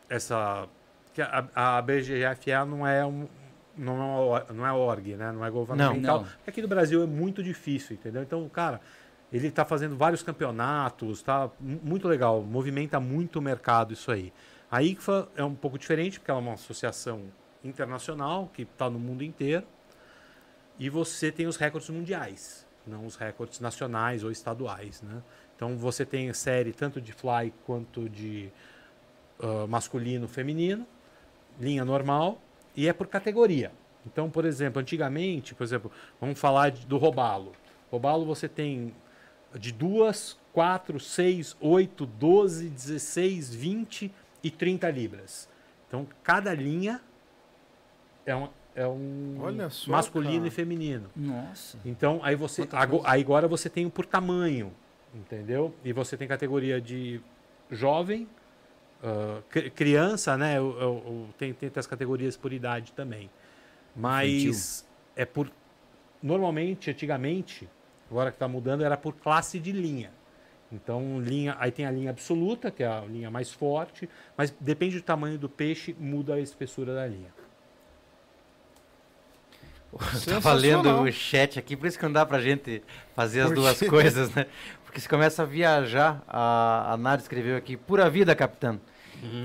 essa. Que a, a BGFA não é um. Não é, não é org, né? Não é governamental. Não. Porque Aqui no Brasil é muito difícil, entendeu? Então, cara, ele está fazendo vários campeonatos, tá mu- muito legal, movimenta muito o mercado isso aí. A ICFA é um pouco diferente, porque ela é uma associação internacional que está no mundo inteiro. E você tem os recordes mundiais, não os recordes nacionais ou estaduais, né? Então você tem série tanto de fly quanto de masculino, feminino, linha normal e é por categoria. Então, por exemplo, antigamente, por exemplo, vamos falar de- do robalo. Robalo você tem de 2, 4, 6, 8, 12, 16, 20 e 30 libras. Então, cada linha é um, é um Olha só, masculino cara. e feminino. Nossa. Então, aí você. Aí agora você tem por tamanho, entendeu? E você tem categoria de jovem, cri- criança, né? O- o- o- tem, tem as categorias por idade também. Mas é por. Normalmente, antigamente, agora que está mudando, era por classe de linha. Então, linha, aí tem a linha absoluta, que é a linha mais forte, mas depende do tamanho do peixe, muda a espessura da linha. Tava lendo o chat aqui, por isso que não dá pra gente fazer as Por duas quê? coisas, né? Porque se começa a viajar, a, a Nádia escreveu aqui, pura vida, capitão.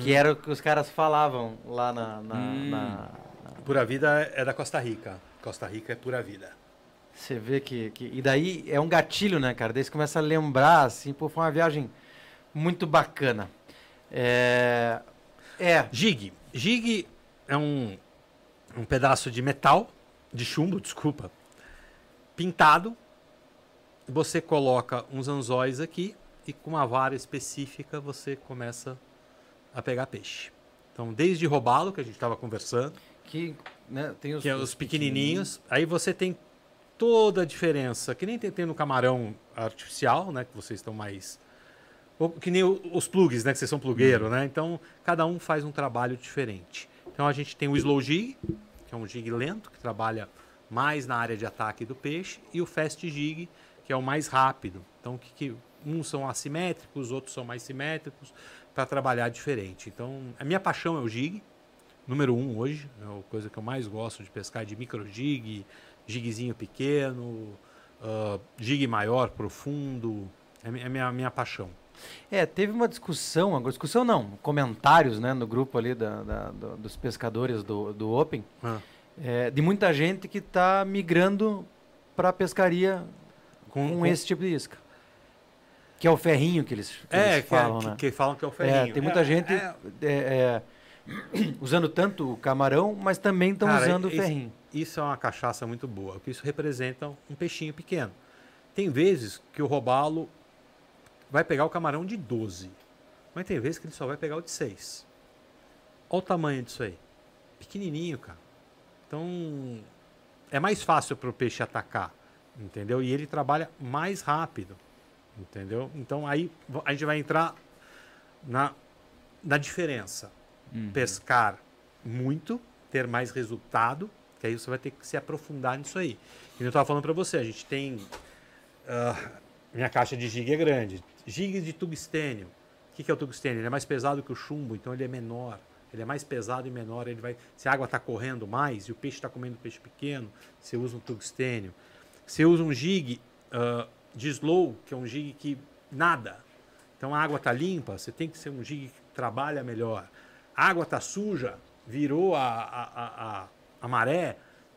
Que era o que os caras falavam lá na. na- Hum. na- Pura vida é da Costa Rica. Costa Rica é pura vida. Você vê que, que. E daí é um gatilho, né, cara? Daí você começa a lembrar, assim, pô, foi uma viagem muito bacana. É. É. Jig. Jig é um, um pedaço de metal, de chumbo, desculpa, pintado. Você coloca uns anzóis aqui e com uma vara específica você começa a pegar peixe. Então, desde robalo, que a gente estava conversando, Que, né, tem os, que é os pequenininhos, aí você tem toda a diferença, que nem tem, tem no camarão artificial, né, que vocês estão mais ou que nem o- os plugs, né, que vocês são plugueiro, né? Então, cada um faz um trabalho diferente. Então, a gente tem o slow jig, que é um jig lento, que trabalha mais na área de ataque do peixe, e o fast jig, que é o mais rápido. Então, que, que uns são assimétricos, outros são mais simétricos, para trabalhar diferente. Então, a minha paixão é o jig, número um hoje, é a coisa que eu mais gosto de pescar de micro jig, jigzinho pequeno, ah, jig maior, profundo, é a minha, é a minha, minha paixão. É, teve uma discussão, agora discussão não, comentários, né, no grupo ali da, da- do- dos pescadores do, do Open, Ah. é, de muita gente que está migrando para pescaria Com, com, com- esse tipo de isca. Que é o ferrinho que eles, que é, eles que, é- falam, que, né? que falam que é o ferrinho. É, tem muita É, gente é, usando tanto o camarão, mas também estão usando o ferrinho. Isso é uma cachaça muito boa, porque isso representa um peixinho pequeno. Tem vezes que o robalo vai pegar o camarão de 12, mas tem vezes que ele só vai pegar o de 6. Olha o tamanho disso aí. Pequenininho, cara. Então, é mais fácil para o peixe atacar, entendeu? E ele trabalha mais rápido, entendeu? Então, aí a gente vai entrar na, na diferença. Uhum. Pescar muito, ter mais resultado, que aí você vai ter que se aprofundar nisso aí. E eu estava falando para você, a gente tem... ah, minha caixa de gig é grande. Gig de tungstênio. O que, que é o tungstênio? Ele é mais pesado que o chumbo, então ele é menor. Ele é mais pesado e menor. Ele vai, se a água está correndo mais e o peixe está comendo peixe pequeno, você usa um tungstênio. Você usa um jig uh, de slow, que é um jig que nada. Então a água está limpa, você tem que ser um jig que trabalha melhor. A água está suja, virou a, a, a, a, a maré,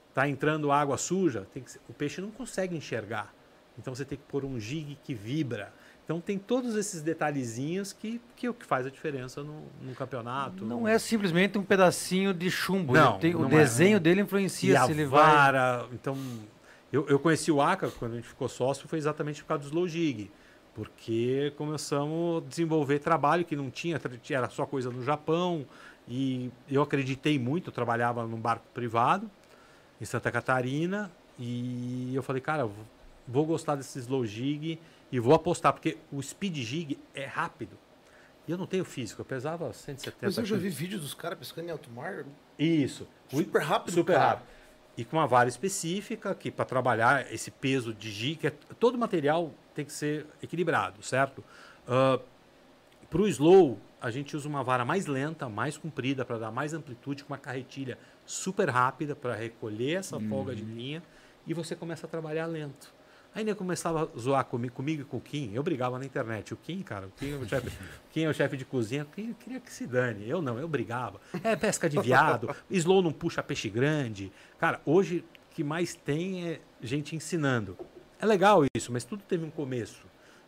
está entrando água suja, ser, o peixe não consegue enxergar. Então você tem que pôr um jig que vibra. Então tem todos esses detalhezinhos que, que é o que faz a diferença no, no campeonato. Não no... é simplesmente um pedacinho de chumbo. Não, tem, não o desenho é. dele influencia e se a ele vara, vai. Então, eu, eu conheci o ACA quando a gente ficou sócio, foi exatamente por causa do slow jig. Porque começamos a desenvolver trabalho que não tinha, era só coisa no Japão. E eu acreditei muito, eu trabalhava num barco privado em Santa Catarina. E eu falei, cara, vou gostar desse slow jig e vou apostar, porque o speed jig é rápido. E eu não tenho físico, eu pesava 170 Mas eu já vi vídeos dos caras pescando em alto mar. Isso. Super rápido, Super cara. rápido. E com uma vara específica, que para trabalhar esse peso de jig, é, todo material tem que ser equilibrado, certo? Uh, para o slow, a gente usa uma vara mais lenta, mais comprida, para dar mais amplitude, com uma carretilha super rápida para recolher essa folga de linha e você começa a trabalhar lento. Aí ele começava a zoar comigo, comigo e com o Kim. Eu brigava na internet. O Kim, cara, o Kim é o chefe, Kim é o chefe de cozinha. Kim queria que se dane. Eu não, eu brigava. É pesca de viado. Slow não puxa peixe grande. Cara, hoje o que mais tem é gente ensinando. É legal isso, mas tudo teve um começo.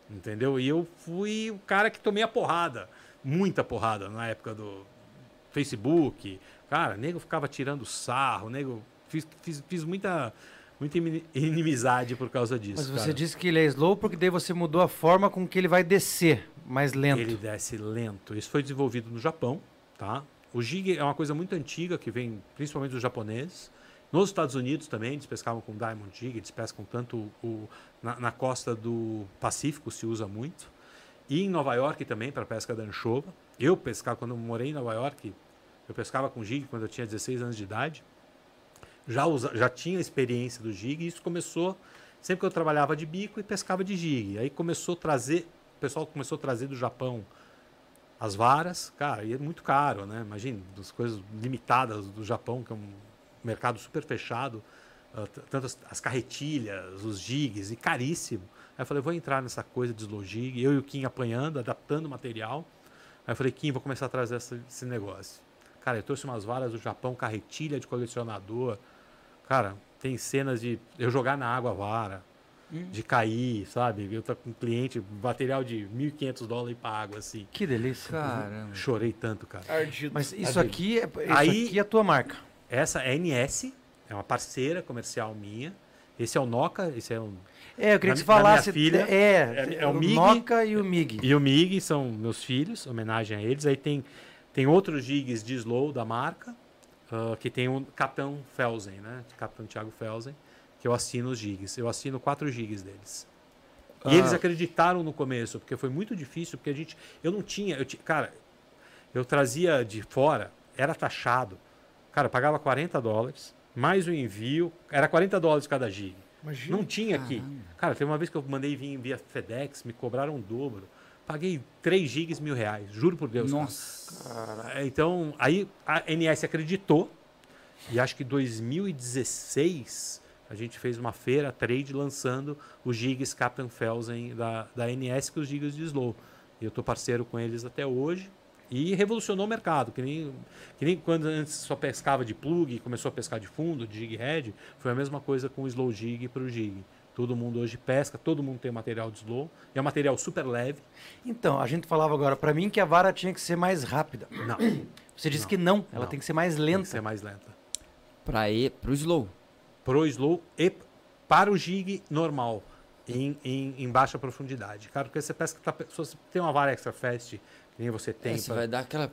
Entendeu? E eu fui o cara que tomei a porrada. Muita porrada na época do Facebook. Cara, nego ficava tirando sarro. Nego, fiz, fiz, fiz muita muita inimizade por causa disso. Mas você cara. disse que ele é slow porque daí você mudou a forma com que ele vai descer, mais lento. Ele desce lento. Isso foi desenvolvido no Japão, tá? O jig é uma coisa muito antiga que vem principalmente dos japoneses. Nos Estados Unidos também eles pescavam com diamond jig, eles pescam tanto o, na, na costa do Pacífico se usa muito. E em Nova York também para pesca da anchova. Eu pescava quando eu morei em Nova York, eu pescava com jig quando eu tinha 16 anos de idade já, usa, já tinha experiência do jig e isso começou sempre que eu trabalhava de bico e pescava de jig. Aí começou a trazer, o pessoal começou a trazer do Japão as varas, cara, e é muito caro, né? Imagina, das coisas limitadas do Japão, que é um mercado super fechado, uh, tanto as, as, carretilhas, os jigs, e caríssimo. Aí eu falei, vou entrar nessa coisa de slow jig, eu e o Kim apanhando, adaptando o material. Aí eu falei, Kim, vou começar a trazer esse negócio. Cara, eu trouxe umas varas do Japão, carretilha de colecionador, Cara, tem cenas de eu jogar na água a vara, hum. de cair, sabe? Eu tô com um cliente, material de 1.500 dólares para água, assim. Que delícia. Caramba. Chorei tanto, cara. Ardido. Mas isso Ardido. aqui é isso Aí, aqui é a tua marca. Essa é a NS, é uma parceira comercial minha. Esse é o Noca, esse é um é, eu queria que você falasse. Filha, é, é, é, o, o MIG. Noca e o MIG. E o MIG são meus filhos, homenagem a eles. Aí tem, tem outros gigs de slow da marca uh, que tem o Capitão Felsen, né? Capitão Thiago Felsen, que eu assino os gigs. Eu assino quatro gigs deles. E eles ah. acreditaram no começo, porque foi muito difícil, porque a gente. Eu não tinha. Eu tinha cara, eu trazia de fora, era taxado. Cara, eu pagava 40 dólares, mais o envio, era 40 dólares cada gig. Imagina. Não tinha aqui. Cara, teve uma vez que eu mandei vir via FedEx, me cobraram o dobro. Paguei 3 gigas mil reais, juro por Deus. Nossa. Cara. Então, aí a NS acreditou. E acho que 2016 a gente fez uma feira, trade, lançando os gigas Captain Felsen da, da NS, que é os gigas de Slow. E eu tô parceiro com eles até hoje. E revolucionou o mercado, que nem, que nem quando antes só pescava de plug começou a pescar de fundo, de jig head, foi a mesma coisa com o slow jig para o jig. Todo mundo hoje pesca, todo mundo tem material de slow. É um material super leve. Então, a gente falava agora para mim que a vara tinha que ser mais rápida. Não. Você disse não. que não, ela não. tem que ser mais lenta. Tem que ser mais lenta. Para o slow. Para o slow e para o jig normal, em, em, em, baixa profundidade. Cara, porque você pesca, tá, se você tem uma vara extra fast, que nem você tem. É, você pra... vai dar aquela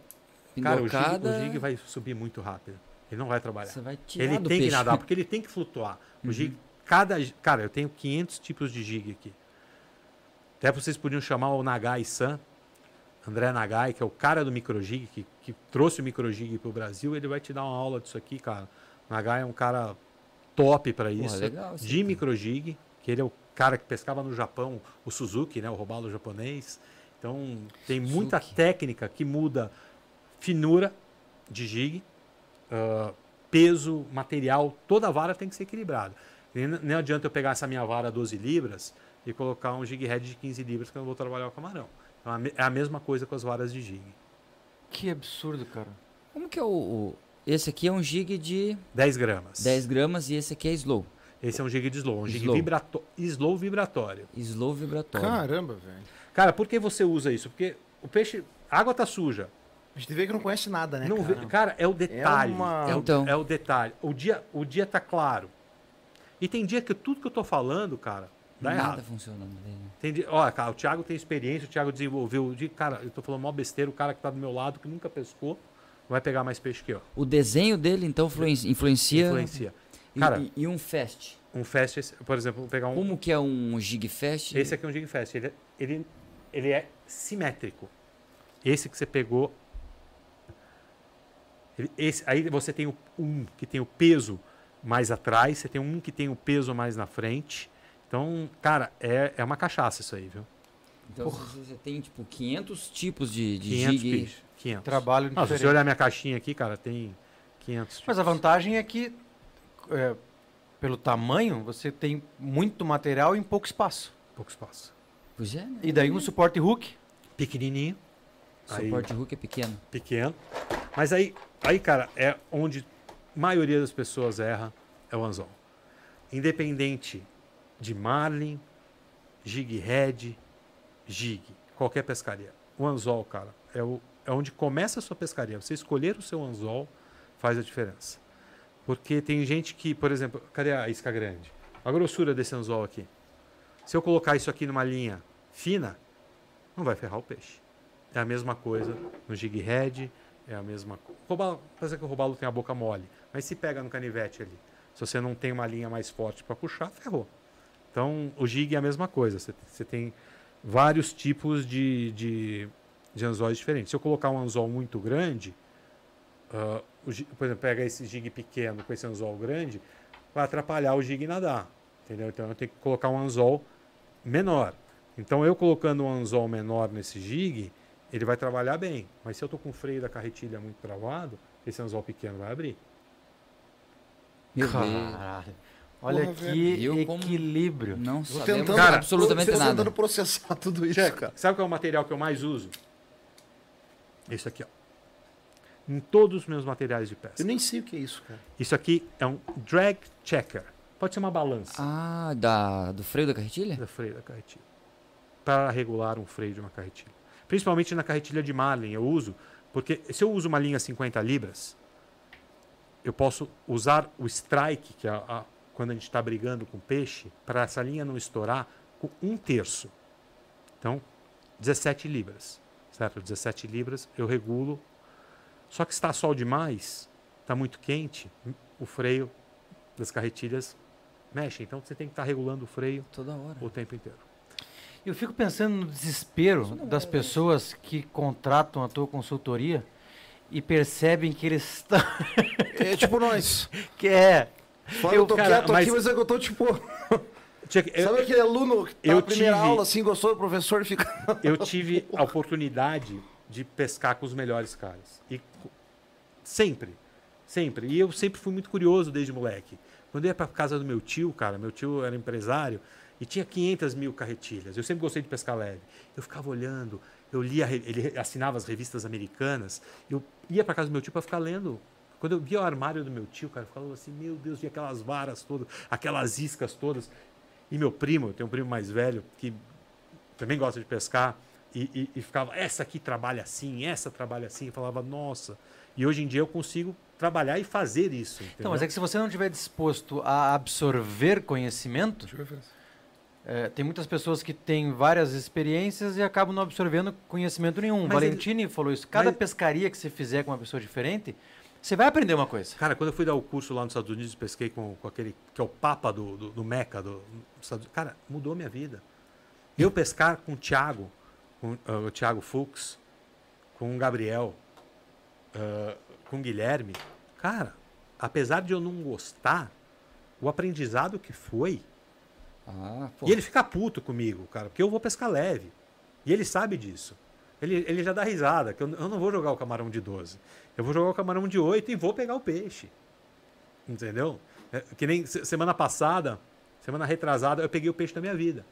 Cara, o jig, o jig, vai subir muito rápido. Ele não vai trabalhar. Você vai tirar ele tem peixe. que nadar, porque ele tem que flutuar. O uhum. jig Cada, cara, eu tenho 500 tipos de jig aqui. Até vocês podiam chamar o Nagai-san, André Nagai, que é o cara do microjig, que, que trouxe o microjig para o Brasil, ele vai te dar uma aula disso aqui, cara. O Nagai é um cara top para isso, legal, de microjig, que ele é o cara que pescava no Japão, o Suzuki, né, o robalo japonês. Então, tem muita Suzuki. técnica que muda finura, de jig, ah, peso, material, toda a vara tem que ser equilibrada. Nem, nem adianta eu pegar essa minha vara 12 libras e colocar um jig head de 15 libras que eu não vou trabalhar o camarão. Então, é a mesma coisa com as varas de jig. Que absurdo, cara. Como que é o, o- Esse aqui é um gig de 10 gramas. 10 gramas e esse aqui é slow. Esse é um jig de slow, um jig Slow. vibrato- slow vibratório. Slow vibratório. Caramba, velho. Cara, por que você usa isso? Porque o peixe, a água tá suja. A gente vê que não conhece nada, né, não cara? vê- cara, é o detalhe. uma- É, o, Então. é o detalhe. O dia, o dia tá claro. E tem dia que tudo que eu tô falando, cara, dá Nada errado. funcionando. né? Tem dia, ó, cara, o Thiago tem experiência, o Thiago desenvolveu. De, cara, eu tô falando mó besteira, o cara que tá do meu lado, que nunca pescou, vai pegar mais peixe que eu. O desenho dele, então, influen- influencia. Influencia. E, Cara, e- e um fest. um fast, esse- por exemplo, vou pegar um. Como que é um gig fest? Esse aqui é um jig fast. Ele, é- ele, ele é simétrico. Esse que você pegou. esse, aí você tem o, um que tem o peso mais atrás, você tem um que tem o peso mais na frente. Então, cara, é, é uma cachaça isso aí, viu? Então você você tem, tipo, 500 tipos de, de 500 gig. peixes. 500. Trabalho Não, se diferente. você olhar minha caixinha aqui, cara, tem 500. Mas a vantagem é que, é, pelo tamanho, você tem muito material em pouco espaço. pouco espaço. Pois é, né? E daí um suporte hook. Pequenininho, O aí- suporte hook é pequeno. pequeno. Mas aí, aí, cara, é onde maioria das pessoas erra, é o anzol. Independente de marlin, jig head, jig, qualquer pescaria. O anzol, cara, é, o, é onde começa a sua pescaria. Você escolher o seu anzol faz a diferença. Porque tem gente que, por exemplo, cadê a isca grande? A grossura desse anzol aqui. Se eu colocar isso aqui numa linha fina, não vai ferrar o peixe. É a mesma coisa no jig head, é a mesma coisa. Apesar que o robalo tem a boca mole, mas se pega no canivete ali, se você não tem uma linha mais forte para puxar, ferrou. Então, o jig é a mesma coisa. Você, você tem vários tipos de, de, de anzóis diferentes. Se eu colocar um anzol muito grande, ah, o por exemplo, pega esse jig pequeno com esse anzol grande, vai atrapalhar o jig nadar. Entendeu? Então, eu tenho que colocar um anzol menor. Então, eu colocando um anzol menor nesse jig, ele vai trabalhar bem. Mas se eu estou com o freio da carretilha muito travado, esse anzol pequeno vai abrir. Meu. Caralho. Olha Porra, que equilíbrio. Não sabemos tentando, Cara, absolutamente nada. tentando processar tudo isso, cara. Sabe qual é o material que eu mais uso? Esse aqui, ó. Em todos os meus materiais de pesca. Eu nem sei o que é isso, cara. Isso aqui é um drag checker. Pode ser uma balança Ah, da, do freio da carretilha? da freio da carretilha. Para regular um freio de uma carretilha. Principalmente na carretilha de marlin eu uso, porque se eu uso uma linha 50 libras, eu posso usar o strike, que é a- a- quando a gente está brigando com peixe, para essa linha não estourar com um terço. Então, 17 libras. Certo? 17 libras eu regulo. Só que se está sol demais, está muito quente, o freio das carretilhas mexe. Então você tem que estar regulando o freio Toda hora. o tempo inteiro. Eu fico pensando no desespero das pessoas que contratam a tua consultoria e percebem que eles estão. É tipo nós. que é. Fala, Eu- eu tô cara, quieto mas- aqui, mas é que eu tô tipo. Tinha que- eu- Sabe aquele aluno que tá eu na primeira tive- aula, assim, gostou do professor e fica. eu tive a oportunidade de pescar com os melhores caras. E sempre, sempre. E eu sempre fui muito curioso desde moleque. Quando eu ia pra casa do meu tio, cara, meu tio era empresário e tinha 500 mil carretilhas. Eu sempre gostei de pescar leve. Eu ficava olhando, eu lia, ele assinava as revistas americanas. Eu ia pra casa do meu tio para ficar lendo. Quando eu via o armário do meu tio, cara, eu ficava assim, meu Deus, via aquelas varas todas, aquelas iscas todas. E meu primo, eu tenho um primo mais velho que também gosta de pescar, e, e- e ficava, essa aqui trabalha assim, essa trabalha assim, eu falava, nossa. E hoje em dia eu consigo trabalhar e fazer isso. Então, mas é que se você não estiver disposto a absorver conhecimento, é, tem muitas pessoas que têm várias experiências e acabam não absorvendo conhecimento nenhum. Mas Valentini falou isso. Cada mas- pescaria que você fizer com uma pessoa diferente, você vai aprender uma coisa. Cara, quando eu fui dar o curso lá nos Estados Unidos, pesquei com, com aquele que é o Papa do, do, do Meca, do, Unidos. Cara, mudou minha vida. Eu pescar com o Thiago, com ah, o Thiago Fux, com o Gabriel, ah, com o Guilherme. Cara, apesar de eu não gostar, o aprendizado que foi. Ah. E ele fica puto comigo, cara, porque eu vou pescar leve. E ele sabe disso. Ele, ele já dá risada, que eu, eu não vou jogar o camarão de 12. Eu vou jogar o camarão de 8 e vou pegar o peixe. Entendeu? É, que nem se- semana passada, semana retrasada, eu peguei o peixe da minha vida.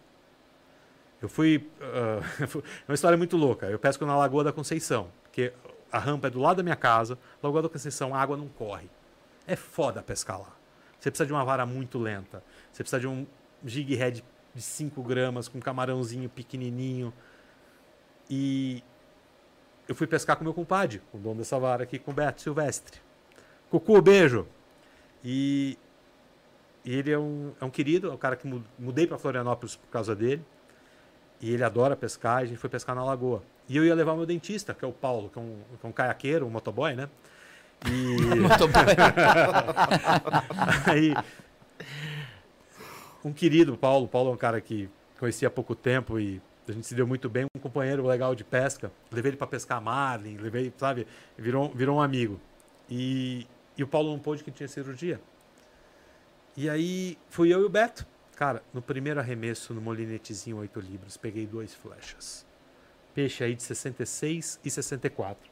Eu fui. ah, foi uma história muito louca. Eu pesco na Lagoa da Conceição, porque a rampa é do lado da minha casa, Lagoa da Conceição, a água não corre. É foda pescar lá. Você precisa de uma vara muito lenta. Você precisa de um jig head de 5 gramas, com um camarãozinho pequenininho. E eu fui pescar com meu compadre, o dono dessa vara aqui, com o Beto Silvestre. Cucu, beijo! E, e ele é um, é um querido, é um cara que mu- mudei para Florianópolis por causa dele. E ele adora pescar, a gente foi pescar na lagoa. E eu ia levar o meu dentista, que é o Paulo, que é um, que é um caiaqueiro, um motoboy, né? E aí, um querido, Paulo, Paulo é um cara que conheci há pouco tempo e a gente se deu muito bem, um companheiro legal de pesca. Levei ele para pescar marlin, levei, sabe, virou, virou um amigo. E, e o Paulo não pôde que tinha cirurgia. E aí fui eu e o Beto. Cara, no primeiro arremesso no molinetezinho 8 libras, peguei duas flechas. Peixe aí de 66 e 64.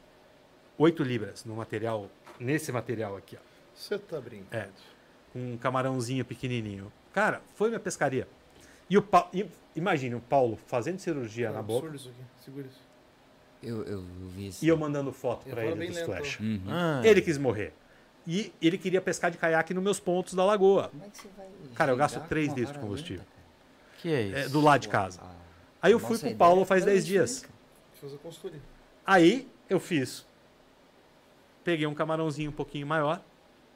8 libras no material, nesse material aqui, ó. Você tá brincando. É. Um camarãozinho pequenininho. Cara, foi minha pescaria. E o Pa- imagine o Paulo fazendo cirurgia É na boca isso aqui. Segura isso. Eu, eu vi isso. e eu mandando foto falo ele lento. flash. Uhum. Ah, Ele quis morrer. E ele queria pescar de caiaque nos meus pontos da lagoa. Como é que você vai Cara, eu gasto girar três com uma litros de combustível. lenta, que é isso? É, do lado de casa. Ah, Aí eu fui pro Paulo é faz 10 totalmente dias. Aí eu fiz. Peguei um camarãozinho um pouquinho maior,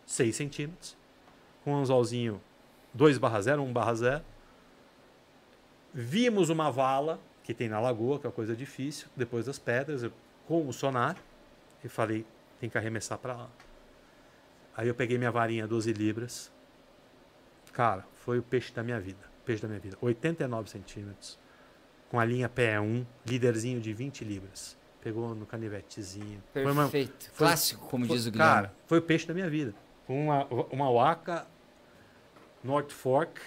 6 centímetros, com um anzolzinho 2 barra 0, 1 barra 0. Vimos uma vala que tem na lagoa, que é uma coisa difícil, depois das pedras, eu, com o sonar, e falei, tem que arremessar para lá. Aí eu peguei minha varinha 12 libras. Cara, foi o peixe da minha vida. Peixe da minha vida. 89 centímetros. Com a linha PE1, líderzinho de 20 libras. Pegou no canivetezinho. Foi uma- Perfeito. foi- Clássico, como foi- diz o Guilherme. Cara, foi o peixe da minha vida. Uma, uma Waka North Fork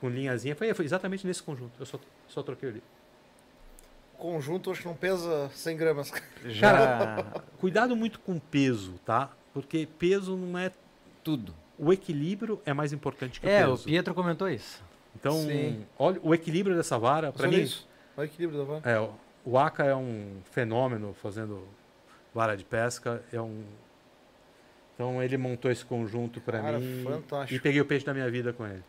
com linhazinha. Foi, foi exatamente nesse conjunto. Eu só, só troquei ali. O conjunto acho que não pesa 100 gramas. Já. Cuidado muito com peso, tá? Porque peso não é. Tudo. O equilíbrio é mais importante que É, o o peso. Pietro comentou isso. Então, Sim. olha o equilíbrio dessa vara. Para mim, isso. Olha o equilíbrio da vara. É, o- o Aka é um fenômeno fazendo vara de pesca. É um. Então ele montou esse conjunto para mim e fantástico. peguei o peixe da minha vida com ele.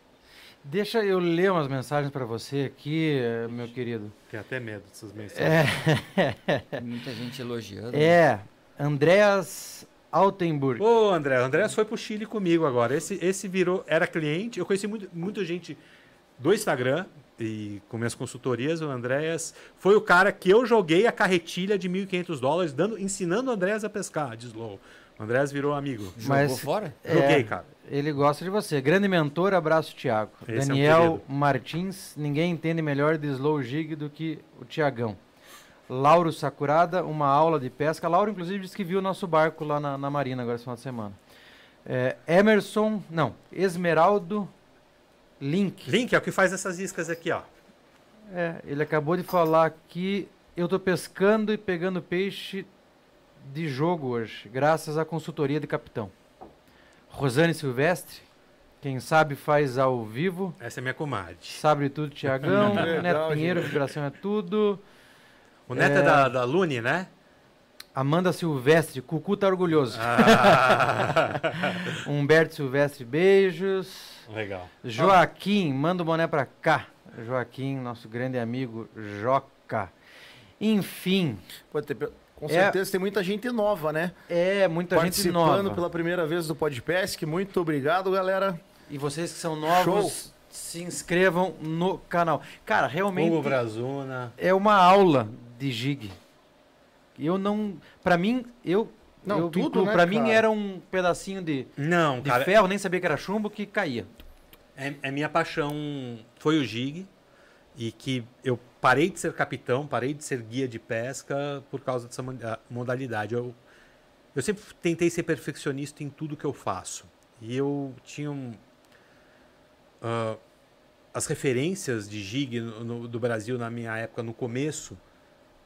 Deixa eu ler umas mensagens para você aqui, meu querido. Tenho até medo dessas mensagens. É, muita gente elogiando. é Andreas Altenburg. Ô, André, o André foi pro Chile comigo agora. Esse, esse virou, era cliente. Eu conheci muito, muita gente do Instagram e com minhas consultorias. O Andréas foi o cara que eu joguei a carretilha de 1.500 dólares, dando, ensinando o Andréas a pescar de slow. O Andréas virou amigo. Jogou Mas- fora? Joguei, É, cara. Ele gosta de você. Grande mentor, abraço, Thiago. Esse é um Daniel. Martins, ninguém entende melhor de slow jig do que o Tiagão. Lauro Sakurada, uma aula de pesca. Lauro, inclusive, disse que viu o nosso barco lá na, na Marina agora esse final de semana. É, Emerson, não, Esmeraldo Link. Link é o que faz essas iscas aqui, ó. É, ele acabou de falar que eu tô pescando e pegando peixe de jogo hoje, graças à consultoria de capitão. Rosane Silvestre, quem sabe faz ao vivo. Essa é minha comadre. Sabe tudo, Tiagão. Legal, Neto Pinheiro, gente. vibração é tudo. O neto é, É. da, da Lune, né? Amanda Silvestre, Cucu tá orgulhoso. Ah, Humberto Silvestre, beijos. legal. Joaquim, manda o boné pra cá. Joaquim, nosso grande amigo Joca. Enfim, Pode ter, com É. certeza tem muita gente nova, né? é muita gente Participando nova. pela primeira vez do Podpesc. Muito obrigado, galera. E vocês que são novos, se inscrevam no canal. Cara, realmente Hugo Brazuna. é uma aula de gig. Eu não, Pra mim, eu Não, eu tudo, né, Pra mim era um pedacinho de, Não, de cara. ferro, nem sabia que era chumbo que caía. É, é minha paixão foi o gig e que eu parei de ser capitão, parei de ser guia de pesca por causa dessa ah, modalidade. Eu, eu sempre tentei ser perfeccionista em tudo que eu faço e eu tinha um, ah, as referências de gig no- no- do Brasil na minha época no começo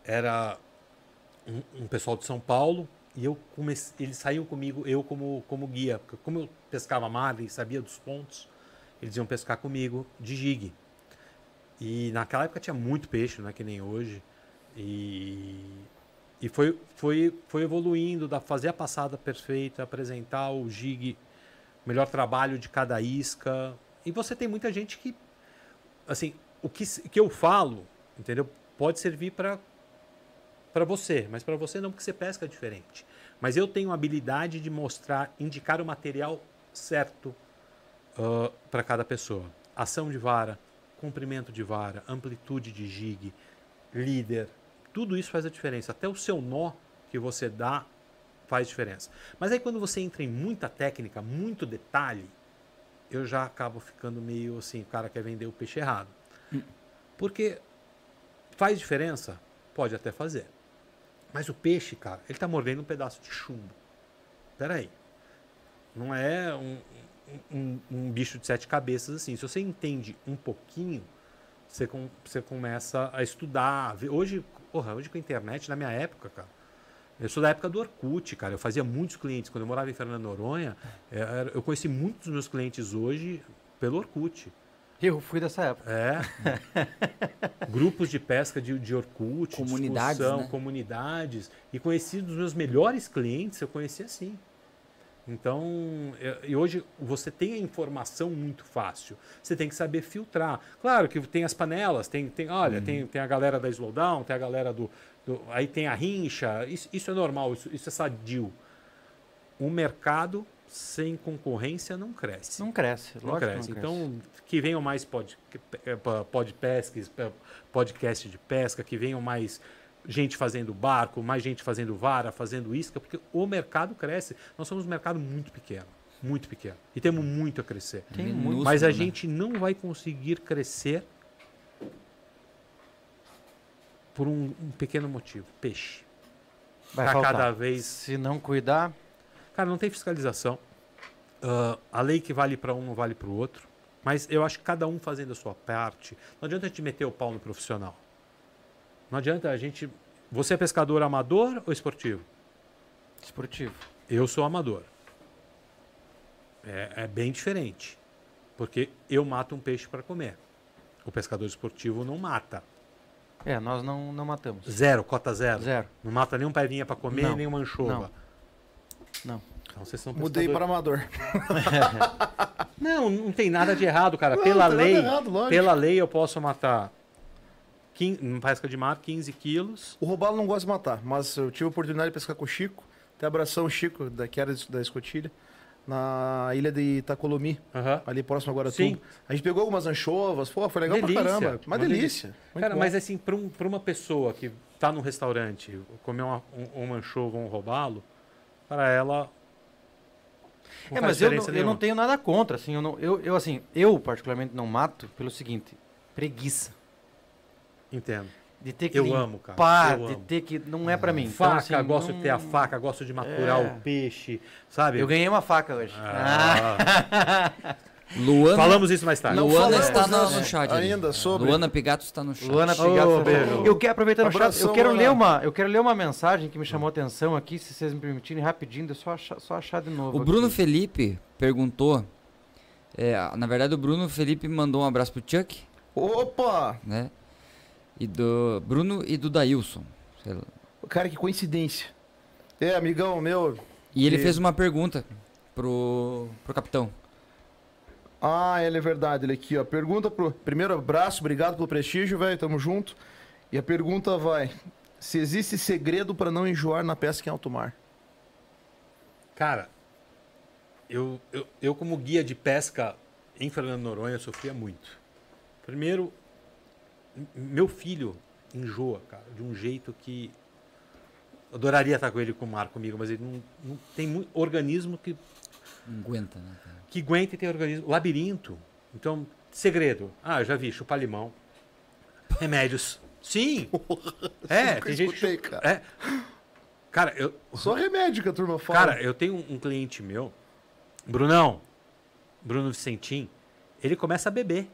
era um, um pessoal de São Paulo e eu comecei, eles saíam comigo, eu como, como guia. Porque Como eu pescava marlin, sabia dos pontos, eles iam pescar comigo de jig. E naquela época tinha muito peixe, não é que nem hoje. E, e foi, foi, foi evoluindo, da fazer a passada perfeita, apresentar o jig, melhor trabalho de cada isca. E você tem muita gente que, assim, o que, que eu falo, entendeu? Pode servir para para você, mas para você não, porque você pesca diferente. Mas eu tenho habilidade de mostrar, indicar o material certo para cada pessoa. Ação de vara, comprimento de vara, amplitude de jig, líder, tudo isso faz a diferença. Até o seu nó que você dá faz diferença. Mas aí quando você entra em muita técnica, muito detalhe, eu já acabo ficando meio assim, o cara quer vender o peixe errado. Porque faz diferença? Pode até fazer. Mas o peixe, cara, ele tá mordendo um pedaço de chumbo. Peraí. Não é um, um, um bicho de sete cabeças assim. Se você entende um pouquinho, você, com, você começa a estudar. Hoje, porra, hoje com a internet, na minha época, cara. Eu sou da época do Orkut, cara. Eu fazia muitos clientes. Quando eu morava em Fernando Noronha, era- eu conheci muitos dos meus clientes hoje pelo Orkut. Eu fui dessa época. É. Grupos de pesca de, de Orkut, Comunidades, discussão, né? comunidades. E conheci dos meus melhores clientes, eu conheci assim. Então, é- e hoje você tem a informação muito fácil. Você tem que saber filtrar. Claro que tem as panelas, tem, tem olha, Uhum. tem, tem a galera da Slowdown, tem a galera do, do- Aí tem a rincha. Isso, isso é normal, isso, isso é sadio. O mercado sem concorrência não cresce. Não cresce, Não lógico cresce. não cresce. Então, que venham mais pod, eh, podpesques, eh, podcast de pesca, que venham mais gente fazendo barco, mais gente fazendo vara, fazendo isca, porque o mercado cresce. Nós somos um mercado muito pequeno, muito pequeno. E temos muito a crescer. Tem muito. Mas a né? gente não vai conseguir crescer por um, um pequeno motivo: peixe. Vai tá faltar. cada vez Se não cuidar, Cara, não tem fiscalização. Ah, a lei que vale para um não vale para o outro. Mas eu acho que cada um fazendo a sua parte. Não adianta a gente meter o pau no profissional. Não adianta a gente. Você é pescador amador ou esportivo? esportivo. Eu sou amador. É, é bem diferente. Porque eu mato um peixe para comer. O pescador esportivo não mata. É, nós não, não matamos. Zero, cota zero. Zero. Não mata nem um pevinha para comer, Não, nem uma anchova. Não. Então vocês são Mudei para amador. Não, não tem nada de errado, cara. Não, pela não tem lei, nada errado, pela lei eu posso matar quin- em pesca de mar 15 quilos. O robalo não gosta de matar, mas eu tive a oportunidade de pescar com o Chico. Até abração o Chico, da, que era da escotilha, na ilha de Itacolomi, Aham. ali próximo agora Sim. A gente pegou algumas anchovas, pô, foi legal Delícia, pra caramba. Uma, uma delícia. Muito Cara, bom. mas assim, para um, pra uma pessoa que tá num restaurante, comer uma, um, uma anchova ou um robalo, para ela. não É, mas eu, não- eu não tenho nada contra, assim, eu, não, eu, eu, assim, eu particularmente não mato pelo seguinte, preguiça. Entendo. De ter que Eu limpar, amo, cara. Eu de amo. ter que, não é pra mim. Então, Faca, assim, gosto de ter a não- faca, gosto de maturar É. o peixe, sabe? Eu ganhei uma faca hoje. Ah. Luana, Falamos isso mais tarde. Não Luana falamos, está no, né, no chat. ali. ainda sobre- Luana Pigato está no chat. Luana Oh, Pigato. beijo. eu quero aproveitando o chat, eu quero ler uma, eu quero ler uma mensagem que me chamou a atenção aqui, se vocês me permitirem rapidinho, eu só achar, só achar de novo. O Bruno aqui. Felipe perguntou. é, na verdade, o Bruno Felipe mandou um abraço pro Chuck, Opa! né? E do Bruno e do Dailson. sei lá. Cara, que coincidência. É, amigão meu. E ele fez uma pergunta pro, pro capitão. Ah, ele é verdade, ele aqui, ó. Pergunta pro. Primeiro abraço, obrigado pelo prestígio, velho. Tamo junto. E a pergunta vai: se existe segredo pra não enjoar na pesca em alto mar? Cara, eu, eu, eu como guia de pesca em Fernando Noronha sofria muito. Primeiro, meu filho enjoa, cara, de um jeito que eu adoraria estar com ele com o mar comigo, mas ele não, não tem muito organismo que Não aguenta, né? cara? que aguenta e tem organismo. Labirinto. Então, segredo. Ah, eu já vi, chupar limão. Remédios. Sim. é, nunca tem gente. escutei, cara. É. Cara, eu, Só remédio que a turma fala. Cara, eu tenho um, um cliente meu, Brunão, Bruno Vicentim, ele começa a beber.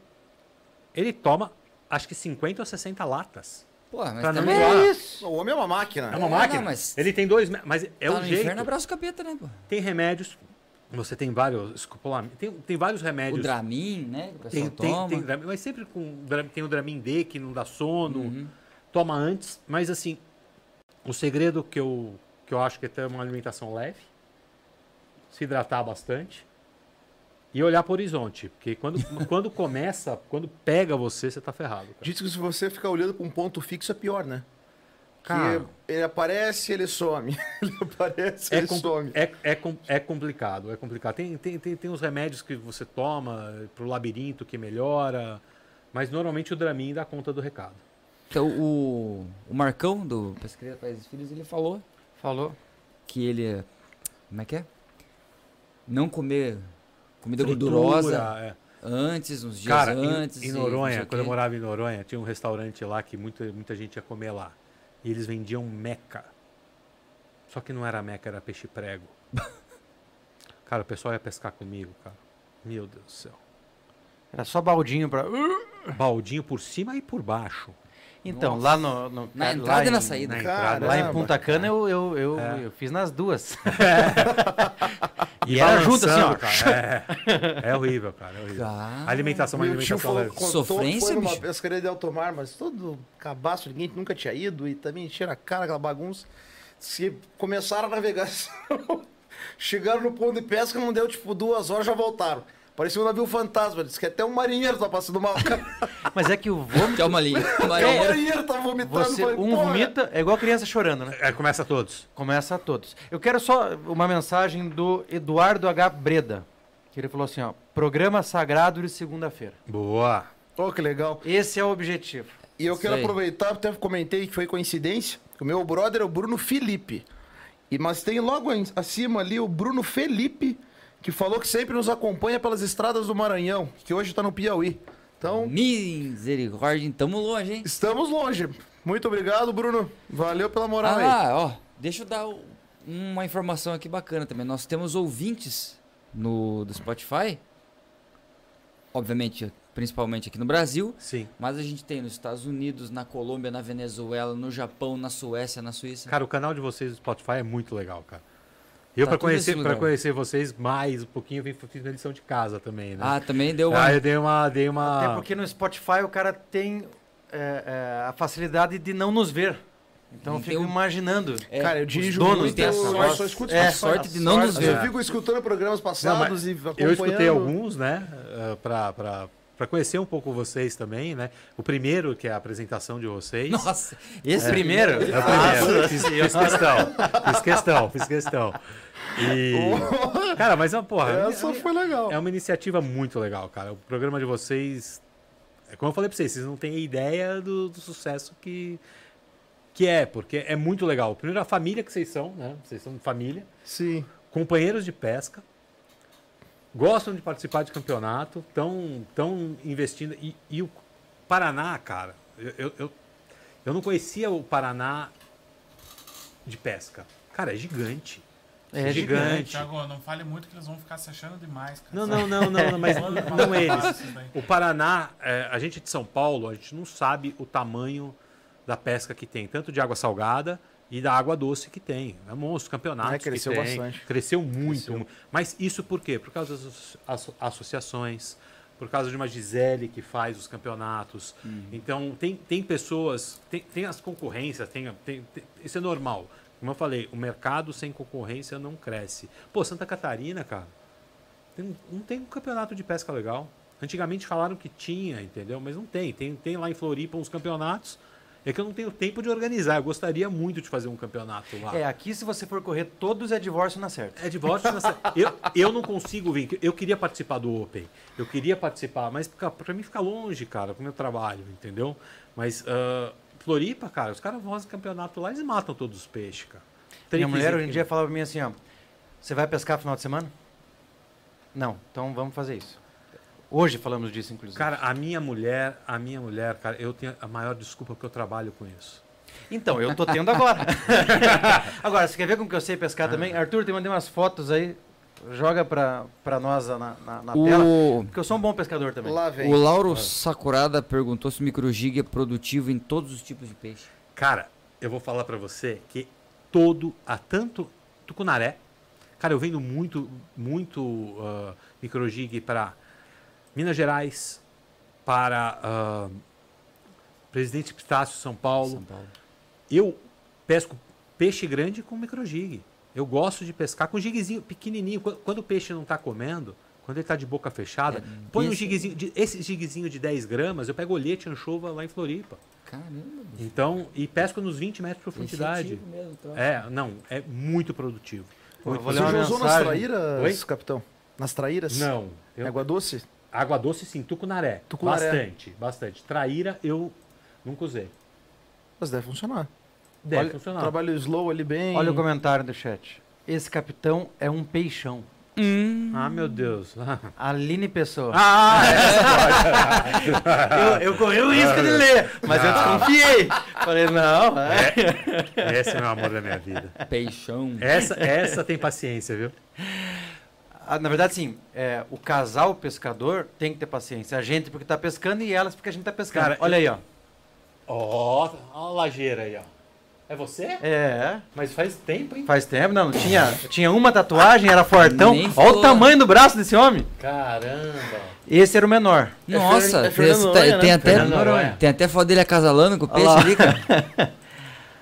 Ele toma, acho que 50 ou 60 latas Pô, mas Pra não também... enjoar. O homem é uma máquina. É uma É, máquina. não, mas- Ele tem dois. Mas é tá o no jeito. inferno, abraça o capeta, né, pô? Tem remédios. Você tem vários escopolamento. Tem, tem vários O remédios. Dramin, né, que o pessoal Tem, tem, toma. tem Dramin, mas sempre com tem o Dramin D que não dá sono. Uhum. Toma antes, mas assim, o segredo que eu, que eu acho que é ter uma alimentação leve, se hidratar bastante e olhar para o horizonte, porque quando, quando começa, quando pega você, você tá ferrado. Cara. Diz que se você ficar olhando pra um ponto fixo é pior, né? Cara. Que ele aparece, ele some. Ele aparece, É, ele com- some. é, é, é complicado, é complicado. Tem, tem, tem, tem uns remédios que você toma pro labirinto que melhora, mas normalmente o Dramin dá conta do recado. Então, o, o Marcão, do Pesqueira Pais e Filhos, ele falou Falou. que ele... Como é que é? Não comer comida Fritura, gordurosa é. antes, uns dias Cara, em- antes. em, e sei Noronha, quando eu morava em Noronha, tinha um restaurante lá que muita, muita gente ia comer lá. E eles vendiam meca. Só que não era meca, era peixe prego. cara, o pessoal ia pescar comigo, cara. Meu Deus do céu. Era só baldinho pra. Baldinho por cima e por baixo. Então, Nossa. lá no. no- Na lá entrada e em- na saída. Na Cara, entrada. Lá em. Punta Cana eu, eu, eu, É. eu fiz nas duas. E, E era junto, assim, ó. Cara. É, é horrível, cara. É horrível. Cara, A alimentação, uma alimentação falou, contou, Sofrência, foi numa bicho? pescaria de alto mar, mas todo cabaço, ninguém nunca tinha ido e também encheram a cara, aquela bagunça. Se começaram a navegação, chegaram no ponto de pesca, não deu tipo duas horas, já voltaram. Parecia um navio fantasma, disse que até um marinheiro tá passando mal. Mas é que o vômito. Calma ali. Até o Marinheiro. marinheiro tá vomitando. Você, falei, um vomita, é igual criança chorando, né? É, começa todos. Começa a todos. Eu quero só uma mensagem do Eduardo H. Breda. Que ele falou assim, ó. Programa sagrado de segunda-feira. Boa. Oh, que legal. Esse é o objetivo. E eu Isso quero aproveitar, até comentei que foi coincidência, que o meu brother é o Bruno Felipe. E, mas tem logo acima ali o Bruno Felipe, que falou que sempre nos acompanha pelas estradas do Maranhão, que hoje tá no Piauí. Então, Misericórdia, tamo longe, hein? estamos longe. Muito obrigado, Bruno. Valeu pela moral aí. Ah, ó, deixa eu dar uma informação aqui bacana também. Nós temos ouvintes no do Spotify, obviamente, principalmente aqui no Brasil, Sim. mas a gente tem nos Estados Unidos, na Colômbia, na Venezuela, no Japão, na Suécia, na Suíça. Cara, o canal de vocês do Spotify é muito legal, cara. Eu, Tá nesse conhecer, pra lugar. conhecer vocês mais um pouquinho, eu fiz uma lição de casa também, né? Ah, também deu uma. Ah, eu dei uma. Dei uma... Até porque no Spotify o cara tem é, é, a facilidade de não nos ver. Então eu fico um- imaginando. É, Cara, eu dirijo donos muito, eu sorte. só escuto É, sorte de não nos Mas Eu ver. fico escutando programas Não, passados mas e acompanhando. Eu escutei alguns, né? eh, pra, pra, pra conhecer um pouco vocês também, né? O primeiro, que é a apresentação de vocês. Nossa, Esse primeiro. É o primeiro. Fiz, fiz questão. Fiz questão, fiz questão. E. Cara, mas é uma porra. é- Essa foi legal. É uma iniciativa muito legal, cara. O programa de vocês. É como eu falei pra vocês, vocês não têm ideia do, do sucesso que, que é, porque é muito legal. Primeiro, a família que vocês são, né? Vocês são família, Sim. companheiros de pesca, gostam de participar de campeonato, estão tão investindo. E, e o Paraná, cara, eu, eu, eu, não conhecia o Paraná de pesca. Cara, é gigante. É gigante. Thiago, não fale muito que eles vão ficar se achando demais, cara. Não, não, não, não, não, mas não eles. O Paraná, é, a gente de São Paulo, a gente não sabe o tamanho da pesca que tem, tanto de água salgada e da água doce que tem. É monstro, campeonatos É, cresceu que tem. bastante. Cresceu muito. Cresceu. Mas isso por quê? Por causa das asso- associações, por causa de uma Gisele que faz os campeonatos. Então, tem, tem pessoas, tem, tem as concorrências, tem, tem- tem- isso é normal. Como eu falei, o mercado sem concorrência não cresce. Pô, Santa Catarina, cara, tem- não tem um campeonato de pesca legal. Antigamente falaram que tinha, entendeu? Mas não tem. Tem, tem lá em Floripa uns campeonatos. É que eu não tenho tempo de organizar. Eu gostaria muito de fazer um campeonato lá. É, aqui se você for correr todos é divórcio na certa. É de volta. nessa- eu, eu não consigo vir. Eu queria participar do Open. Eu queria participar, mas pra mim fica longe, cara, pro meu trabalho, entendeu? Mas ah, Floripa, cara, os caras vão fazer campeonato lá, eles matam todos os peixes, cara. Tem Minha mulher hoje em dia fala pra mim assim, ó. Você vai pescar final de semana? Não, então vamos fazer isso. Hoje falamos disso, inclusive. Cara, a minha mulher, a minha mulher, cara, eu tenho a maior desculpa porque eu trabalho com isso. Então, eu tô tendo agora. agora, você quer ver como que eu sei pescar também? Arthur, te mandei umas fotos aí. joga pra, pra nós na, na, na tela. O, Porque eu sou um bom pescador também. Lá vem. o Lauro Sakurada perguntou se o microjig é produtivo em todos os tipos de peixe. Cara, eu vou falar pra você que todo, a tanto tucunaré, cara, eu vendo muito, muito ah, microjig para Minas Gerais, para ah, Presidente Epitácio, São Paulo. São Paulo. Eu pesco peixe grande com microjig. Eu gosto de pescar com jiguezinho pequenininho. Quando, quando o peixe não está comendo, quando ele está de boca fechada, É, põe um jiguezinho, de, esse jiguezinho de 10 gramas, eu pego olhete e anchova lá em Floripa. Caramba, bicho. Então, e pesco nos 20 metros de profundidade. mesmo, troço. É, não, é muito produtivo. Pô, Muito Você já usou nas traíras, Oi? capitão? Nas traíras? Não. eu- Água doce? Água doce sim, tucunaré. Tucunaré. Bastante, bastante. Traíra eu nunca usei. Mas deve funcionar. Deve Olha, funcionar. Trabalho slow ali bem. Olha o comentário do chat. Esse capitão é um peixão. Hum, Ah, meu Deus. Aline Pessoa. ah, eu, eu corri o risco de ler, mas eu desconfiei. Falei, não, é. esse é o meu amor da minha vida. peixão. Essa, essa tem paciência, viu? Ah, Na verdade, sim, é, o casal pescador tem que ter paciência. A gente porque tá pescando e elas porque a gente tá pescando. Cara, Olha aí, ó. Ó, ó a lajeira aí, ó. É você? É, Mas faz tempo, hein? faz tempo, não, tinha, tinha uma tatuagem, era fortão. Nem Olha o tamanho do braço desse homem. Caramba. Esse era o menor. Nossa, é tem, Fernando esse- Noronha, tem, tem né? até, Fernando Noronha. tem até foto dele acasalando com o peixe ali, cara.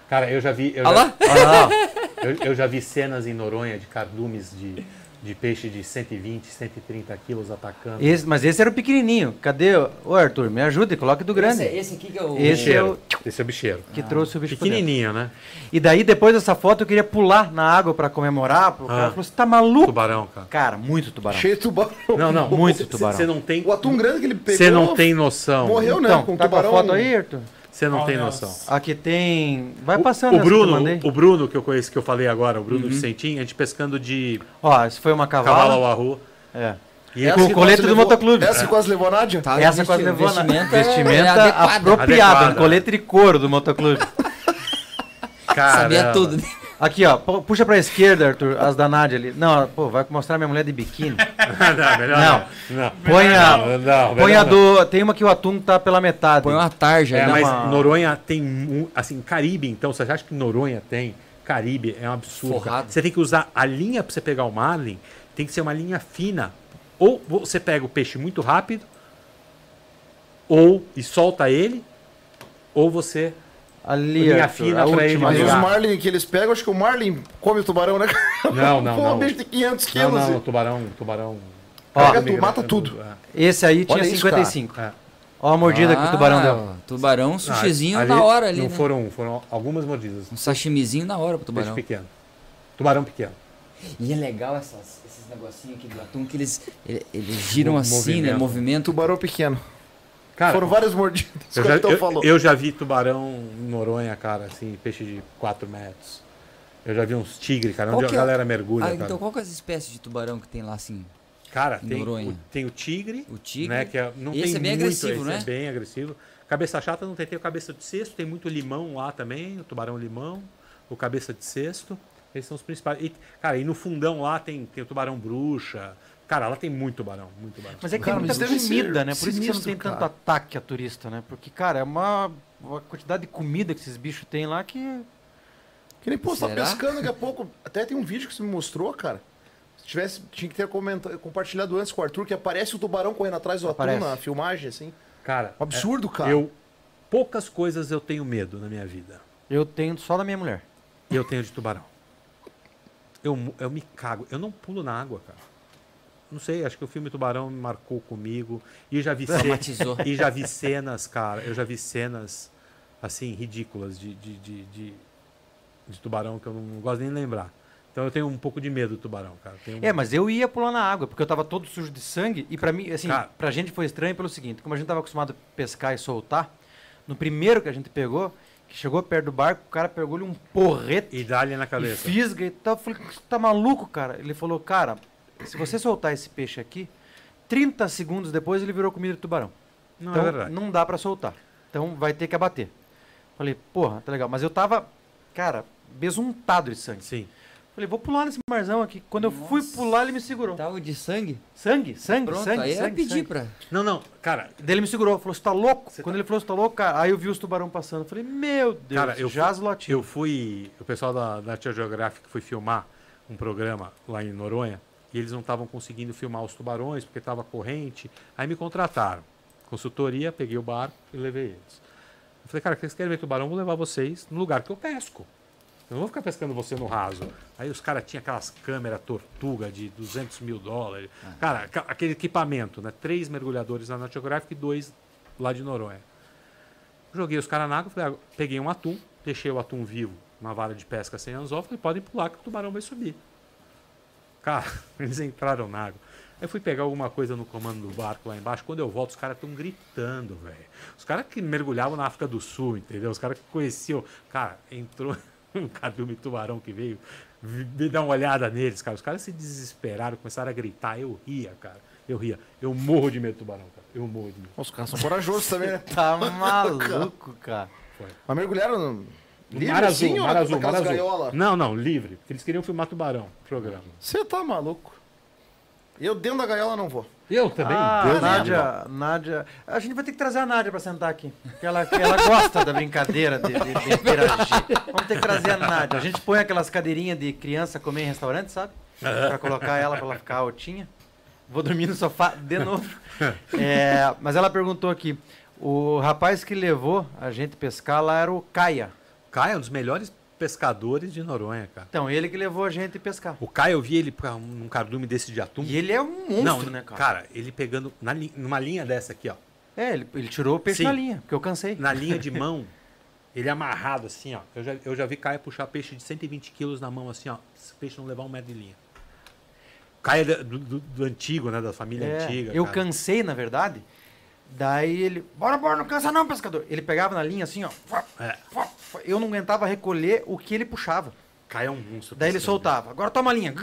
Cara, eu já vi. Eu, Olha já, lá. Olha lá, ó. eu, eu já vi cenas em Noronha de cardumes de, de peixe de 120, 130 quilos atacando. Esse, mas esse era o pequenininho. Cadê? Ô, Arthur, me ajuda e coloque do grande. Esse, esse aqui que é o... Esse é o Esse é o bicheiro. que trouxe o bicho. Pequenininho, né? E daí, depois dessa foto, eu queria pular na água pra comemorar. O cara Ah. falou, você tá maluco? Tubarão, cara. Cara, muito tubarão. Cheio de tubarão. Não, não. Muito tubarão. Você não tem. O atum grande que ele pegou. Você não tem noção. Morreu, né? Então, Com tá tubarão. com a foto aí, Arthur? Você não Qual tem noção. Aqui tem... Vai O- passando o eu Bruno, o Bruno que eu conheço, que eu falei agora, o Bruno Vicentim, a gente pescando de Ó, esse foi uma cavalo cavala. ao arru. É. E Essa Com o colete do levou- motoclube. Essa que quase levou a Nádia? Tá, Essa quase levou na vestimenta, vestimenta é apropriada, Adequada. um colete de couro do motoclube. Sabia Caramba. tudo. Aqui, ó, pu- puxa pra esquerda, Arthur, as da Nádia ali. Não, pô, vai mostrar minha mulher de biquíni. não, melhor Não. não. Não. Põe a, Não, não, põe a não. do... Tem uma que o atum tá pela metade. Põe uma tarja É, ali. mas uma- Noronha tem, um, assim, Caribe, então, você acha que Noronha tem? Caribe é um absurdo. Forrado. Você tem que usar a linha para você pegar o marlin, tem que ser uma linha fina. Ou você pega o peixe muito rápido, ou e solta ele, ou você Ali, Linha Arthur, fina a pra ele. Mas os. Marlin que eles pegam, acho que o Marlin come o tubarão, né? Não, não, Pô, não. um bicho de 500 Não, quilos. não, tubarão, tubarão. Ó, Pega tudo, mata tudo. Esse aí tinha Olha isso, 55. É. Ó a mordida que o tubarão deu. Tubarão, sushizinho Ali na hora ali, Não né? foram, foram algumas mordidas. Um sashimizinho na hora pro Peixe tubarão. pequeno. Tubarão pequeno. E é legal essas- esses negocinhos aqui do atum que eles, ele- eles giram Mo- assim, né? movimento. Movimento. Tubarão pequeno. Cara, Foram várias mordidas. eu que o já, eu- falou. eu já vi tubarão em Noronha, cara, assim, peixe de 4 metros. Eu já vi uns tigres, cara, Qual onde a que é- galera mergulha, Ah, cara. então qual que é as espécies de tubarão que tem lá assim? Cara, em tem Noronha? o, tem o tigre, O tigre. né, que é, não Esse tem é bem muito, agressivo, esse né? é bem agressivo. Cabeça chata não tem, tem o cabeça de cesto, tem muito limão lá também, o tubarão limão, o cabeça de cesto. Esses são os principais. E, cara, e no fundão lá tem, tem o tubarão bruxa. Cara, lá tem muito tubarão, muito tubarão. Mas é que Cara, tem mas muita comida, né? Por isso que você não sinistro, tem tanto cara. ataque a turista, né? Porque, cara, é uma, uma quantidade de comida que esses bichos têm lá que. Que nem, pô, você tá pescando daqui a pouco. Até tem um vídeo que você me mostrou, cara. Se tivesse, tinha que ter comentado, compartilhado antes com o Arthur, que aparece o tubarão correndo atrás do Aparece. atum na filmagem, assim. Cara, Um absurdo, é- cara. Eu, poucas coisas eu tenho medo na minha vida. Eu tenho só da minha mulher. E eu tenho de tubarão. Eu, eu me cago. Eu não pulo na água, cara. Não sei, acho que o filme Tubarão me marcou comigo. E já vi, Traumatizou. e já vi cenas, cara. Eu já vi cenas, assim, ridículas de, de, de, de, de tubarão que eu não gosto nem de lembrar. Então eu tenho um pouco de medo do tubarão, cara. Tenho um- É, mas eu ia pular na água, porque eu tava todo sujo de sangue. E pra mim, assim, Cara. pra gente foi estranho pelo seguinte: como a gente tava acostumado a pescar e soltar, no primeiro que a gente pegou, que chegou perto do barco, o cara pegou-lhe um porrete E dá-lhe na e cabeça. fisga e tal. Eu falei, você tá maluco, cara? Ele falou, cara, se você soltar esse peixe aqui, 30 segundos depois ele virou comida de tubarão. Não, então é verdade. não dá pra soltar. Então vai ter que abater. Falei, porra, tá legal. Mas eu tava, cara, besuntado de sangue. Sim. Falei, vou pular nesse marzão aqui. Quando eu fui Nossa. pular, ele me segurou. Tava de sangue? Sangue, sangue, Pronto, sangue, aí eu sangue, pedi sangue. pra... Não, não, cara, Daí ele me segurou, falou, você tá louco? Você Quando tá- ele falou, você tá louco, cara, aí eu vi os tubarão passando. Eu falei, meu Deus, Cara, eu jaz fui- eu fui. O pessoal da National Geographic foi filmar um programa lá em Noronha e eles não estavam conseguindo filmar os tubarões porque estava corrente. Aí me contrataram. Consultoria, peguei o barco e levei eles. Eu falei, cara, vocês querem ver tubarão? Vou levar vocês no lugar que eu pesco. Eu não vou ficar pescando você no raso. Aí os caras tinham aquelas câmeras tortuga de 200 mil dólares. Cara, aca- aquele equipamento, né? Três mergulhadores na National Geographic e dois lá de Noronha. Joguei os caras na água, falei, ah, peguei um atum, deixei o atum vivo, uma vara de pesca sem anzol, falei, podem pular que o tubarão vai subir. Cara, eles entraram na água. Aí eu fui pegar alguma coisa no comando do barco lá embaixo. Quando eu volto, os caras estão gritando, velho. Os caras que mergulhavam na África do Sul, entendeu? Os caras que conheciam. Cara, entrou um cardume tubarão que veio. Me dar uma olhada neles, cara. Os caras se desesperaram, começaram a gritar. Eu ria, cara. Eu ria. Eu morro de medo de tubarão, cara. Eu morro de medo. Os caras são corajosos também, né? Tá maluco, cara. Mas mergulharam no... livre mar azul, ou mar azul, mar azul. gaiola? Não, não, livre. Porque eles queriam filmar tubarão, programa. Você tá maluco. Eu dentro da gaiola não vou. Eu também. Ah, Deus Nádia, Nádia. A gente vai ter que trazer a Nádia pra sentar aqui. Porque ela, ela gosta da brincadeira de, de, de interagir. Vamos ter que trazer a Nádia. A gente põe aquelas cadeirinhas de criança comer em restaurante, sabe? Pra colocar ela pra ela ficar altinha. Vou dormir no sofá de novo. É, mas ela perguntou aqui: o rapaz que levou a gente pescar lá era o Caia. Caio é um dos melhores pescadores de Noronha, cara. Então, ele que levou a gente pescar. O Caio, eu vi ele pra um- num cardume desse de atum. E ele é um monstro, não, né, cara? cara, ele pegando na numa linha dessa aqui, ó. É, ele, ele tirou o peixe Sim. na linha, porque eu cansei. Na linha de mão, ele amarrado assim, ó. Eu já, eu já vi Caio puxar peixe de 120 quilos na mão, assim, ó. Esse peixe não levar um metro de linha. Caio é do, do- do antigo, né? Da família É, antiga. eu cara. cansei, na verdade. Daí ele, bora, bora, não cansa não, pescador. Ele pegava na linha assim, ó. É. Eu não aguentava recolher o que ele puxava. Caio é um monstro. Daí ele soltava, agora toma a linha.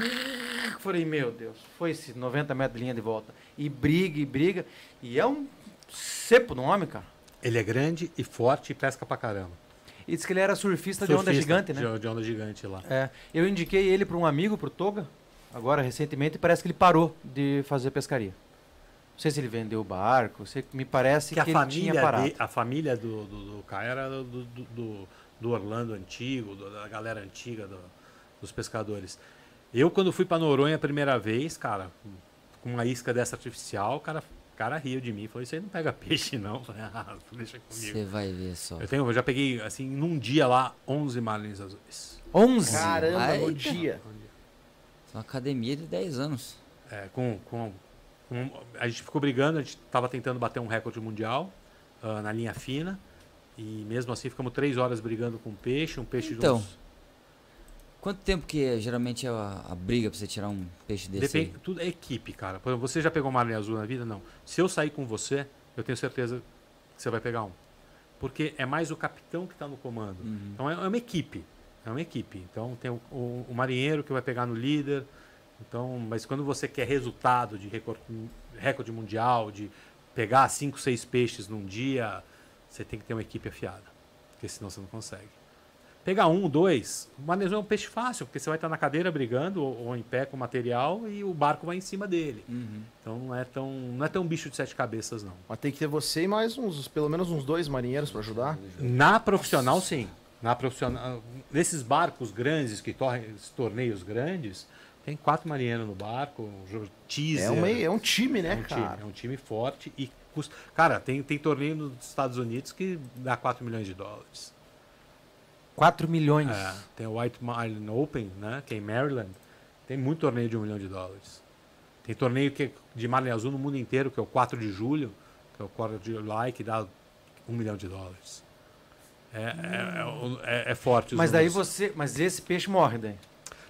Falei, meu Deus, foi esse 90 metros de linha de volta. E briga, e briga. E é um cepo no homem, cara. Ele é grande e forte e pesca pra caramba. E disse que ele era surfista, de onda Surfista gigante, né? De, de onda gigante lá. É, eu indiquei ele para um amigo, pro Toga, agora recentemente, e parece que ele parou de fazer pescaria. Não sei se ele vendeu o barco, sei, me parece que a que ele tinha família, parado. de, a família do, do, do Caio era do, do, do- do Orlando antigo, do- da galera antiga do- dos pescadores. Eu, quando fui pra Noronha a primeira vez, cara, com uma isca dessa artificial, o cara, cara riu de mim. Falou, isso aí não pega peixe, não. Falei, ah, deixa comigo. Você vai ver só. Eu, tenho, eu já peguei, assim, num dia lá, 11 marlins azuis. 11? Caramba, no dia. Uma academia de 10 anos. É, com, com, com- a gente ficou brigando, a gente estava tentando bater um recorde mundial ah, na linha fina. E mesmo assim ficamos três horas brigando com um peixe, um peixe Então, de uns... Quanto tempo que é, geralmente é a, a briga pra você tirar um peixe desse Depende, tudo é equipe, cara. Por exemplo, você já pegou uma linha azul na vida? Não. Se eu sair com você, eu tenho certeza que você vai pegar um. Porque é mais o capitão que está no comando. Uhum. Então é, é uma equipe. É uma equipe. Então tem o, o- o marinheiro que vai pegar no líder. Então, mas quando você quer resultado de recor- recorde mundial, de pegar cinco, seis peixes num dia, você tem que ter uma equipe afiada. Porque senão você não consegue. Pegar um, dois, o manejo é um peixe fácil, porque você vai estar na cadeira brigando ou, ou em pé com o material e o barco vai em cima dele. Uhum. Então não é tão, não é tão bicho de sete cabeças, não. Mas tem que ter você e mais uns, pelo menos uns dois marinheiros pra ajudar. Na profissional, sim. Na profissional, nesses barcos grandes que torneios grandes, tem quatro marinheiros no barco, um teaser. É, uma, é um time, né, é um time, cara? é um time forte e custa. Cara, tem, tem torneio nos Estados Unidos que dá 4 milhões de dólares. 4 milhões. É, tem o White Marlin Open, né, que é em Maryland. Tem muito torneio de um milhão de dólares. Tem torneio que é de Marlin Azul no mundo inteiro, que é o 4 de julho, que é o 4 de July, que dá um milhão de dólares. É, é, é o- é- forte Mas daí números. você. Mas esse peixe morre daí.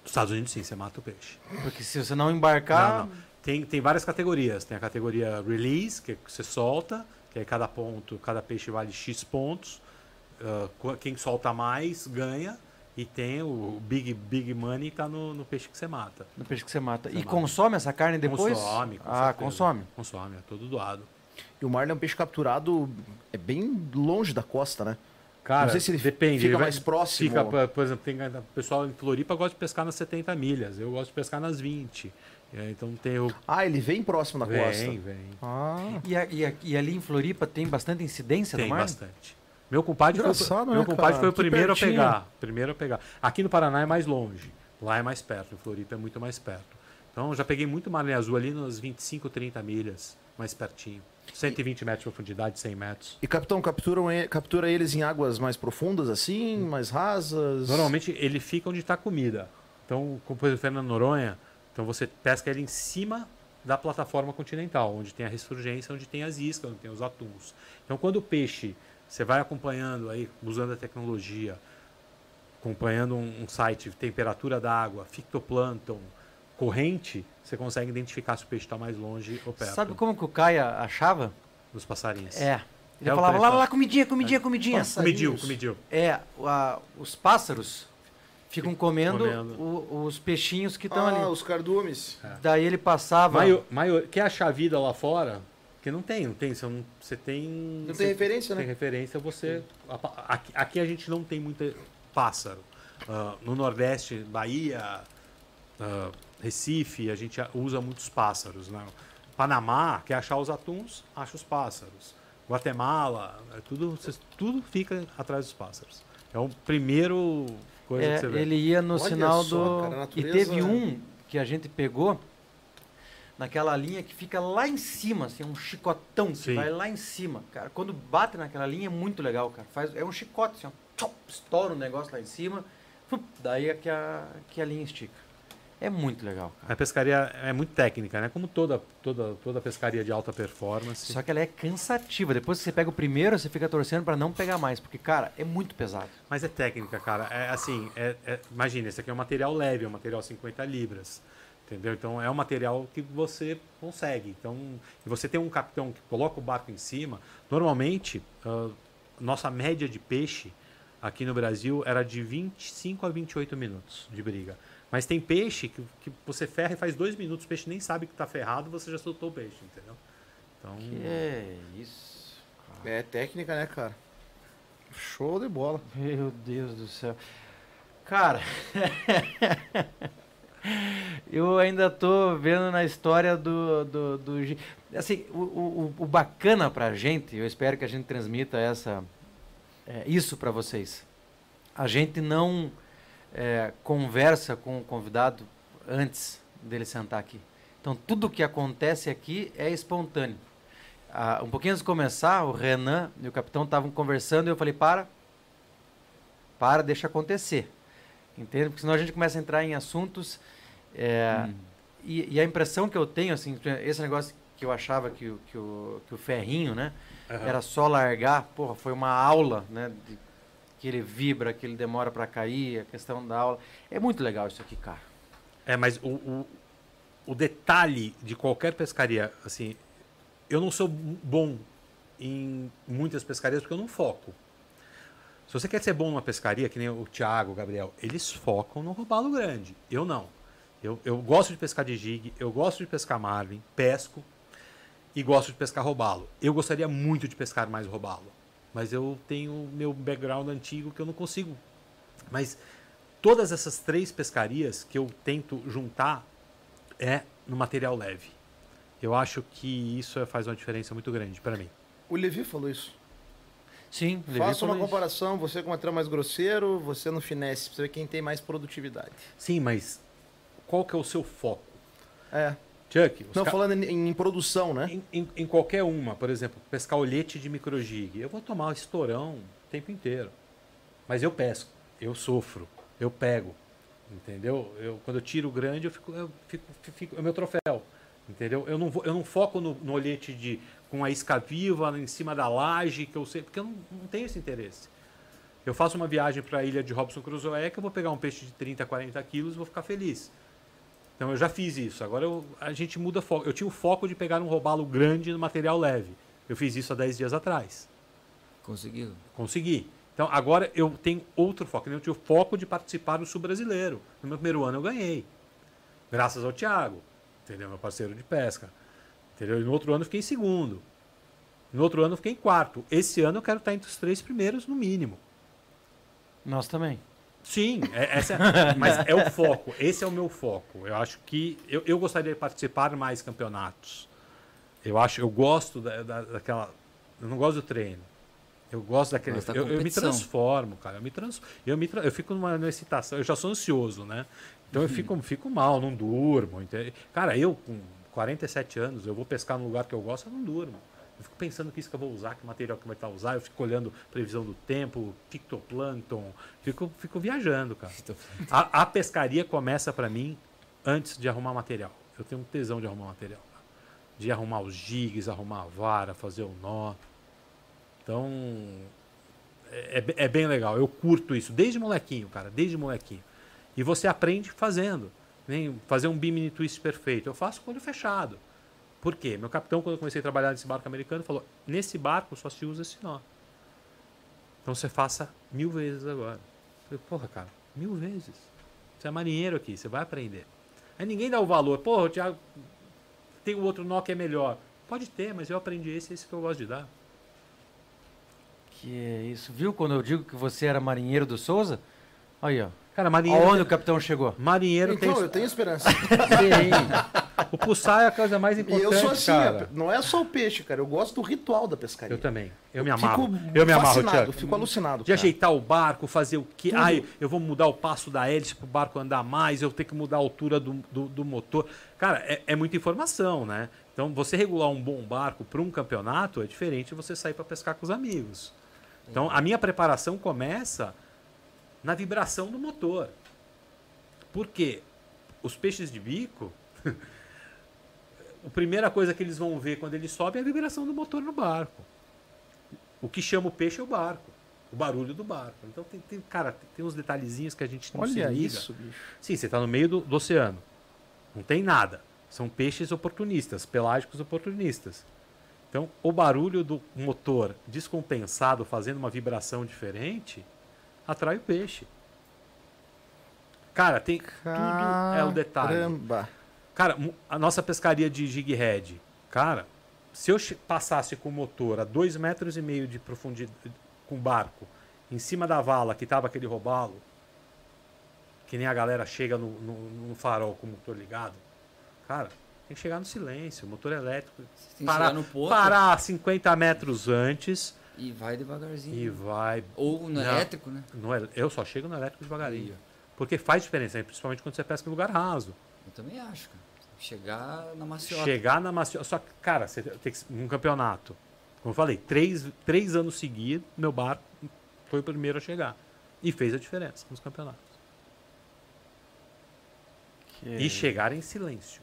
Nos Estados Unidos, sim, você mata o peixe. Porque se você não embarcar. Não, não. Tem, tem várias categorias. Tem a categoria release, que é que você solta, que aí cada ponto, cada peixe vale X pontos. Qu- quem solta mais ganha. E tem o big, big money tá no, no peixe que você mata. No peixe que você mata. Você e mata. consome essa carne depois? Consome, com Ah, certeza. consome. Consome, é todo doado. E o marlin é um peixe capturado é bem longe da costa, né? Cara, Não sei se ele depende. fica ele vai- mais próximo. Fica, por- exemplo, tem o pessoal em Floripa gosta de pescar nas 70 milhas. Eu gosto de pescar nas 20. É, então tem o. Ah, ele vem próximo da costa. Vem, vem. Ah, E, e e ali em Floripa tem bastante incidência Tem do mar? bastante. Meu compadre, foi, meu né, compadre foi o Que primeiro a pegar. Primeiro a pegar. Aqui no Paraná é mais longe. Lá é mais perto. Em Floripa é muito mais perto. Então já peguei muito maré azul ali nas 25, 30 milhas, mais pertinho. 120 metros de profundidade, 100 metros. E capitão, capturam captura eles em águas mais profundas assim, mais rasas? Normalmente ele fica onde está a comida. Então, como por exemplo, Fernando Noronha, então você pesca ele em cima da plataforma continental, onde tem a ressurgência, onde tem as iscas, onde tem os atuns. Então, quando o peixe, você vai acompanhando aí, usando a tecnologia, acompanhando um, um site, temperatura da água, fitoplâncton, corrente, você consegue identificar se o peixe está mais longe ou perto Sabe como que o Caia achava? dos passarinhos. É. Ele É falava, lá, preço. lá, comidinha, comidinha, comidinha. Comediu, comediu. É, a- os pássaros ficam comendo, comendo. o- os peixinhos que estão Ah, ali. os cardumes. Daí ele passava. Maior, maior, quer achar vida lá fora? Porque não tem, não tem. Você, não, você tem. Não você tem referência, Tem né? referência, você. a- Aqui, aqui a gente não tem muito pássaro. Ah, no Nordeste, Bahia, ah, Recife, a gente usa muitos pássaros. Né? Panamá, quer achar os atuns, acha os pássaros. Guatemala, é tudo, tudo fica atrás dos pássaros. É o primeiro coisa É, que você vê. ele ia no Olha sinal só, do. cara, a e natureza, teve né? um que a gente pegou naquela linha que fica lá em cima, assim, um chicotão que Sim. vai lá em cima. Cara, quando bate naquela linha é muito legal, cara. Faz, é um chicote, assim, ó, tchop, estoura o negócio lá em cima, daí é que a, que a linha estica. É muito legal, cara. A pescaria é muito técnica, né? Como toda, toda, toda pescaria de alta performance. Só que ela é cansativa. Depois que você pega o primeiro, você fica torcendo pra não pegar mais, porque, cara, é muito pesado. Mas é técnica, cara. É assim, é, é- imagina, esse aqui é um material leve, é um material 50 libras. Entendeu? Então é um material que você consegue. Então, e você tem um capitão que coloca o barco em cima. Normalmente, ah, nossa média de peixe aqui no Brasil era de 25 a 28 minutos de briga. Mas tem peixe que, que você ferra e faz dois minutos, o peixe nem sabe que está ferrado, você já soltou o peixe, entendeu? Então, Que é isso. É técnica, né, cara? Show de bola. Meu Deus do céu. Cara, eu ainda tô vendo na história do. do, do assim, o, o, o bacana pra gente, eu espero que a gente transmita essa, é, isso pra vocês. A gente não é, conversa com o convidado antes dele sentar aqui. Então, tudo que acontece aqui é espontâneo. Ah, um pouquinho antes de começar, o Renan e o capitão estavam conversando e eu falei: para, para, deixa acontecer. Entende? Porque senão a gente começa a entrar em assuntos. é, e, e a impressão que eu tenho, assim, esse negócio que eu achava que, o- que, o, que o ferrinho, né? aham. Era só largar, porra, foi uma aula, né? de- que ele vibra, que ele demora para cair, a questão da aula. É muito legal isso aqui, cara. É, mas o, o, o detalhe de qualquer pescaria, assim, eu não sou bom em muitas pescarias porque eu não foco. Se você quer ser bom numa pescaria, que nem o Thiago, o Gabriel, eles focam no robalo grande. Eu não. Eu, eu gosto de pescar de jig, eu gosto de pescar marlin, pesco e gosto de pescar robalo. Eu gostaria muito de pescar mais robalo, mas eu tenho meu background antigo que eu não consigo. Mas todas essas três pescarias que eu tento juntar é no material leve. Eu acho que isso é- faz uma diferença muito grande para mim. O Levi falou isso. Sim, Levi Faça falou uma isso. comparação, você com o material mais grosseiro, você no finesse, pra você ver quem tem mais produtividade. Sim, mas qual que é o seu foco? É. Chuck, Não, ca- falando em, em produção, né? em, em- em qualquer uma, por exemplo, pescar olhete de microjig, eu vou tomar estourão o tempo inteiro. Mas eu pesco, eu sofro, eu pego, entendeu? Eu, quando eu tiro o grande, eu fico, eu fico, fico- é o meu troféu, entendeu? Eu não, vou, eu não foco no, no olhete de, com a isca viva em cima da laje, que eu sei, porque eu não, não tenho esse interesse. Eu faço uma viagem para a ilha de Robson Crusoe, que eu vou pegar um peixe de 30, 40 quilos e vou ficar feliz. Então eu já fiz isso. Agora eu- a gente muda foco. Eu tinha o foco de pegar um robalo grande no material leve. Eu fiz isso há 10 dias atrás. Conseguiu. Consegui. Então agora eu tenho outro foco. Eu tinha o foco de participar do Sul Brasileiro. No meu primeiro ano eu ganhei. Graças ao Thiago, entendeu? Meu parceiro de pesca. Entendeu? E no outro ano eu fiquei em segundo. No outro ano eu fiquei em quarto. Esse ano eu quero estar entre os três primeiros, no mínimo. Nós também. Sim, é, essa é- mas é o foco. Esse é o meu foco. Eu acho que eu, eu gostaria de participar mais campeonatos. Eu acho, eu gosto da, da- daquela. Eu não gosto do treino. Eu gosto daquele. Da Eu, eu me transformo, cara. Eu me trans, eu me eu fico numa, numa excitação. Eu já sou ansioso, né? Então eu fico, fico mal, não durmo. entende? Cara, eu com 47 anos, eu vou pescar num lugar que eu gosto, eu não durmo. Eu fico pensando que isso que eu vou usar, que material que vai estar usar. Eu fico olhando previsão do tempo, fitoplâncton. Fico, fico viajando, cara. A, a pescaria começa pra mim antes de arrumar material. Eu tenho um tesão de arrumar material. cara. De arrumar os jigs, arrumar a vara, fazer o nó. Então, é, é é bem legal. Eu curto isso desde molequinho, cara, desde molequinho. E você aprende fazendo. Nem fazer um bimini twist perfeito. Eu faço com o olho fechado. Por quê? Meu capitão, quando eu comecei a trabalhar nesse barco americano, falou: nesse barco só se usa esse nó. Então você faça mil vezes agora. Eu falei, porra, cara, mil vezes. Você é marinheiro aqui, você vai aprender. Aí ninguém dá o valor. Porra, o Thiago tem o outro nó que é melhor. Pode ter, mas eu aprendi esse, esse que eu gosto de dar. Que é isso. Viu quando eu digo que você era marinheiro do Souza? Aí, ó. Cara, marinheiro. Aonde o capitão chegou? Marinheiro Então, tem. eu tenho esperança. Sim. o Pussar é a coisa mais E importante. eu sou assim, cara. não é só o peixe, cara. Eu gosto do ritual da pescaria. Eu também. Eu me Fico amarro. Eu me amarro, fascinado, Thiago. fico alucinado. De cara. ajeitar o barco, fazer o quê? Tudo. Ai, eu vou mudar o passo da hélice para o barco andar mais, eu tenho que mudar a altura do, do, do motor. Cara, é, é muita informação, né? Então, você regular um bom barco para um campeonato é diferente de você sair para pescar com os amigos. Então, a minha preparação começa na vibração do motor. Por quê? Os peixes de bico, a primeira coisa que eles vão ver quando eles sobem é a vibração do motor no barco. O que chama o peixe é o barco, o barulho do barco. Então, tem, tem- cara, tem uns detalhezinhos que a gente não se Olha liga. isso, bicho. Sim, você está no meio do, do oceano. Não tem nada. São peixes oportunistas, pelágicos oportunistas. Então, o barulho do motor descompensado, fazendo uma vibração diferente, atrai o peixe. Cara, tem tudo é o detalhe. Caramba. Cara, a nossa pescaria de jig head, cara, se eu passasse com o motor a dois metros e meio de profundidade, com o barco, em cima da vala que tava aquele robalo, que nem a galera chega no, no- no farol com o motor ligado, cara, tem que chegar no silêncio, motor elétrico, Você tem que parar, chegar no ponto parar 50 metros antes e vai devagarzinho. e vai. Ou no Não. elétrico, né? No, eu só chego no elétrico devagarinho. Porque faz diferença, né? principalmente quando você pesca em lugar raso. Eu também acho, cara. Chegar na maciota. Chegar na maciota. Só que, cara, você tem que. Um campeonato. Como eu falei, três, três anos seguidos, meu barco foi o primeiro a chegar. E fez a diferença nos campeonatos. Que E chegar em silêncio.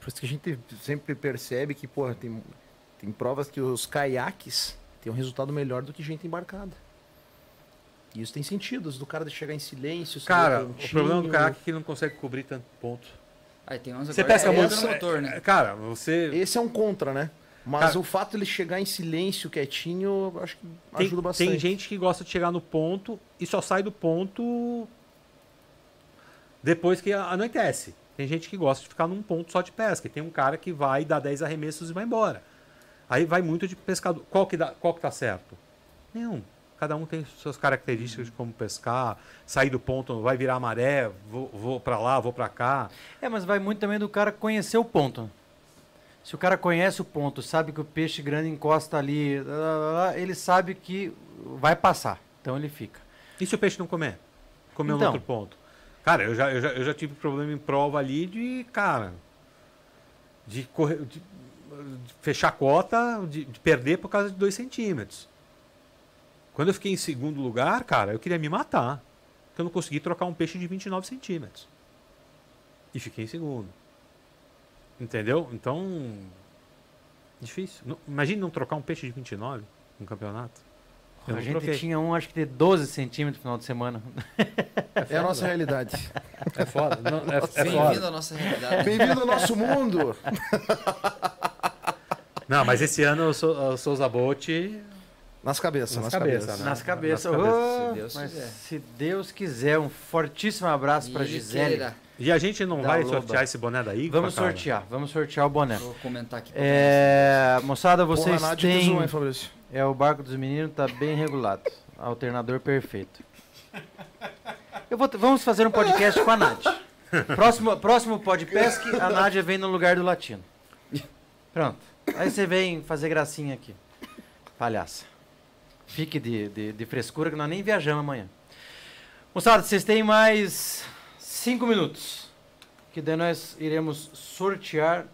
Por isso que a gente sempre percebe que, porra, tem, tem provas que os caiaques têm um resultado melhor do que gente embarcada. E isso tem sentido, do cara de chegar em silêncio. Cara, o problema do caiaque é que não consegue cobrir tanto ponto. Aí tem uns Você pesca é muito. outro motor, né? Cara, você. Esse é um contra, né? Mas Cara- o fato de ele chegar em silêncio, quietinho, eu acho que Tem, ajuda bastante. tem gente que gosta de chegar no ponto e só sai do ponto depois que anoitece. Tem gente que gosta de ficar num ponto só de pesca. E tem um cara que vai dar 10 arremessos e vai embora. Aí vai muito de pescador. Qual que, dá, qual que tá certo? Nenhum. Cada um tem suas características de como pescar. Sair do ponto, vai virar maré, vou, vou para lá, vou para cá. É, mas vai muito também do cara conhecer o ponto. Se o cara conhece o ponto, sabe que o peixe grande encosta ali, ele sabe que vai passar. Então ele fica. E se o peixe não comer? Comeu Então. no outro ponto. Cara, eu já, eu, já, eu já tive problema em prova ali de, cara, de, correr, de fechar a cota, de, de perder por causa de dois centímetros. Quando eu fiquei em segundo lugar, cara, eu queria me matar. Porque eu não consegui trocar um peixe de 29 centímetros. E fiquei em segundo. Entendeu? Então. Difícil. Não- Imagine não trocar um peixe de 29 no campeonato. Eu a gente troquei. tinha um, acho que de 12 centímetros no final de semana. É a nossa realidade. É foda. Não, é, é foda. Bem-vindo à nossa realidade. Bem-vindo ao nosso mundo! Não, mas esse ano o Sou- o Souza Bolt. Nas cabeças, Nas nas, cabeças, cabeças. né? Nas cabeças. Nas cabeças, Oh, se Deus mas quiser. se Deus quiser, um fortíssimo abraço para ele Gisele. queira. E a gente não Da vai Loba. sortear esse boné daí? Vamos cara? sortear, vamos sortear o boné. Vou comentar aqui. É, moçada, vocês Porra, têm. tesão, hein, Fabrício? É, o barco dos meninos tá bem regulado. alternador perfeito. Eu vou, vamos fazer um podcast com a Nádia. Próximo, próximo podcast, a Nádia vem no lugar do latino. Pronto. Aí você vem fazer gracinha aqui. Palhaça. Fique de, de, de frescura que nós nem viajamos amanhã. Moçada, vocês têm mais cinco minutos. Que daí nós iremos sortear.